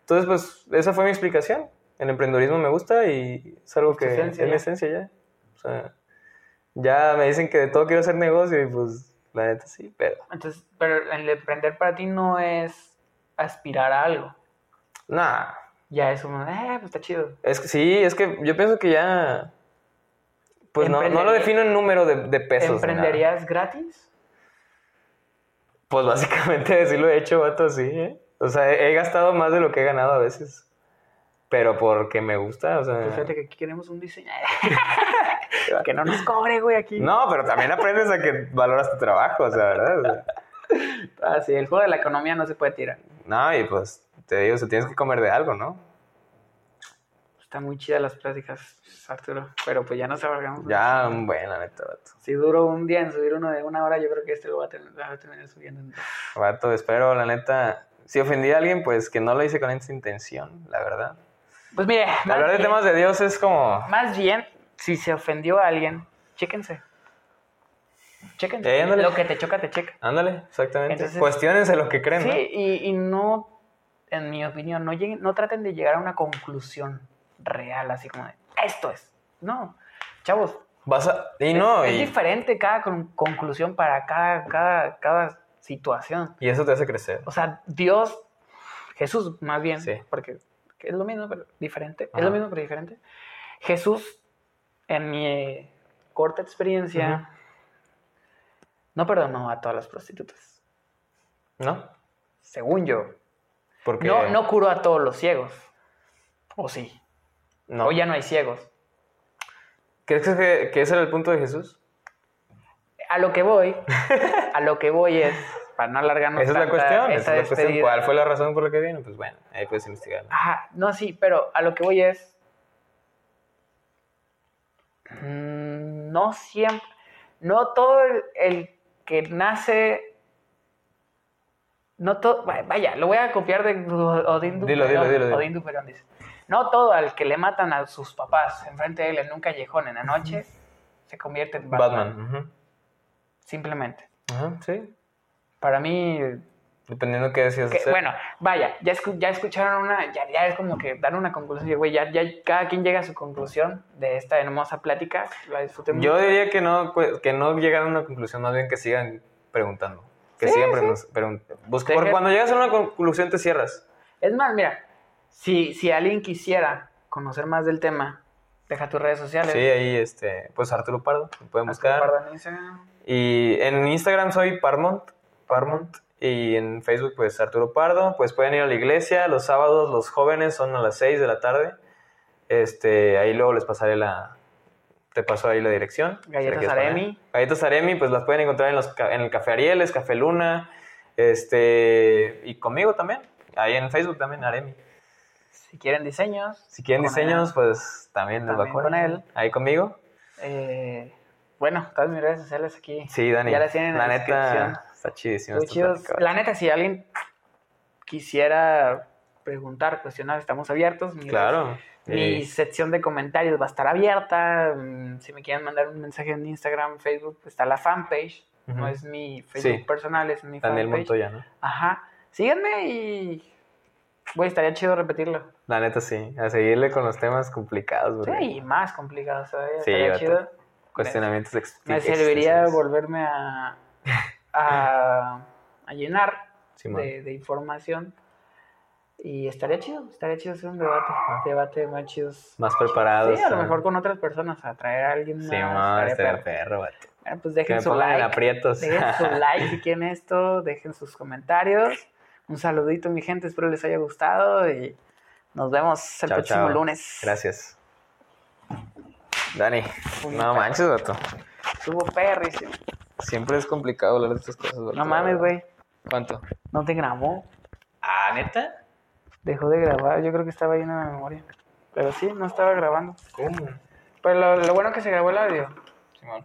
Entonces, pues, esa fue mi explicación. El emprendedurismo me gusta y es algo que esencia es mi esencia ya. O sea, ya me dicen que de todo quiero hacer negocio y pues, la neta sí, pero... Entonces, pero el emprender para ti no es aspirar a algo. Nah, Ya es como, eh, pues está chido. es que sí, es que yo pienso que ya... Pues no, no lo defino en número de, de pesos. ¿Emprenderías gratis? Pues básicamente sí lo he hecho, vato, sí, ¿eh? O sea, he, he gastado más de lo que he ganado a veces. Pero porque me gusta, o sea... Pues fíjate que aquí queremos un diseño. que no nos cobre, güey, aquí. No, pero también aprendes a que valoras tu trabajo, o sea, ¿verdad? O sea, Ah, sí, el juego de la economía no se puede tirar. no, y pues te digo, se tienes que comer de algo, ¿no? Están muy chidas las pláticas, Arturo. Pero pues ya nos abarcamos. Ya, bueno, la neta, vato. Si duro un día en subir uno de una hora, yo creo que este lo va a a terminar subiendo. en dos. Vato, espero, la neta. Si ofendí a alguien, pues que no lo hice con esa intención, la verdad. Pues mire, Hablar de temas de Dios es como. Más bien, si se ofendió a alguien, chéquense. Chéquense. Eh. Lo que te choca, te checa. Ándale, exactamente. Entonces- Cuestiónense lo que creen, Sí, ¿no? y, y no, en mi opinión, no, lleguen, no traten de llegar a una conclusión real, así como de, esto es. No, chavos. Vas a. Y no, es, es y, diferente cada con- conclusión para cada, cada, cada situación. y eso te hace crecer. O sea, Dios, Jesús más bien, Sí. porque es lo mismo, pero diferente. Es lo mismo, pero diferente. Jesús, en mi eh, corta experiencia, no perdonó a todas las prostitutas. ¿No? Según yo. Porque. No, no curó a todos los ciegos. ¿O sí? no. O ya no hay ciegos. ¿Crees que, que ese era el punto de Jesús? A lo que voy, a lo que voy es, para no alargarnos esa es la cuestión. Esa es la cuestión. ¿Cuál fue la razón por la que vino? Pues bueno, ahí puedes investigar. Ajá, no, sí, pero a lo que voy es. Mm, No siempre. No todo el, el que nace. No todo. Vaya, lo voy a copiar de Odín Duperón. dice. No todo al que le matan a sus papás enfrente de él en un callejón en la noche se convierte en Batman. Batman. Simplemente. Sí. Para mí, Dependiendo de qué decías que, hacer. bueno, vaya, ya, escu- ya escucharon una, ya, ya es como que dar una conclusión, güey, ya, ya cada quien llega a su conclusión de esta hermosa plática, la disfruté mucho. Yo diría que no, pues, que no llegaran a una conclusión, más bien que sigan preguntando. Que Sí, sigan sí. preguntando. pregun- porque cuando llegas a una conclusión te cierras. Es más, mira, si, si alguien quisiera conocer más del tema, deja tus redes sociales. Sí, ahí, este, pues Arturo Pardo, me pueden Arturo buscar. Pardo en Instagram. Y en Instagram soy Parmont, Parmont. Y en Facebook, pues Arturo Pardo. Pues pueden ir a la iglesia los sábados, los jóvenes son a las 6 de la tarde. Este, ahí luego les pasaré la. Te paso ahí la dirección. Galletas. Aremi. Galletas Aremi, pues las pueden encontrar en, los, en el Café Arieles, Café Luna. Este, y conmigo también. Ahí en Facebook también, Aremi. Si quieren diseños. Si quieren diseños, pues también les va a También con él. Ahí conmigo. eh, bueno, todas mis redes sociales aquí. Sí, Dani. Ya las tienen en la la descripción. Está chidísimo. Plática. La neta, si alguien quisiera preguntar, cuestionar, estamos abiertos. Mi, Claro. mi sección de comentarios va a estar abierta. Mm, Si me quieren mandar un mensaje en Instagram, Facebook, está la fanpage. No Ujú. es mi Facebook Sí. personal, es mi Daniel fanpage. Montoya, ¿no? Ajá. Síganme y. Güey, estaría chido repetirlo. La neta sí, a seguirle con los temas complicados, porque Sí, y más complicado todavía. Sí, estaría chido. cuestionamientos ex- Me serviría volverme a, a, a llenar de, de información. Y estaría chido, estaría chido hacer un debate, debate más chidos. Más preparados. Sí, a lo ah. mejor con otras personas, a traer a alguien más. Sí, más, estaría perro. perro, vato. Bueno, pues Que dejen su like. aprietos. Dejen su like si quieren esto, dejen sus comentarios. Un saludito, mi gente, espero les haya gustado y nos vemos el Chao, próximo chao. lunes. Gracias. Dani, Puñeta. no manches, vato. Estuvo perrísimo. Siempre es complicado hablar de estas cosas. No mames, güey. ¿Cuánto? No te grabó. Ah, ¿neta? Dejó de grabar, yo creo que estaba ahí en la memoria. Pero sí, no estaba grabando. ¿Cómo? Pero lo, lo bueno que se grabó el audio.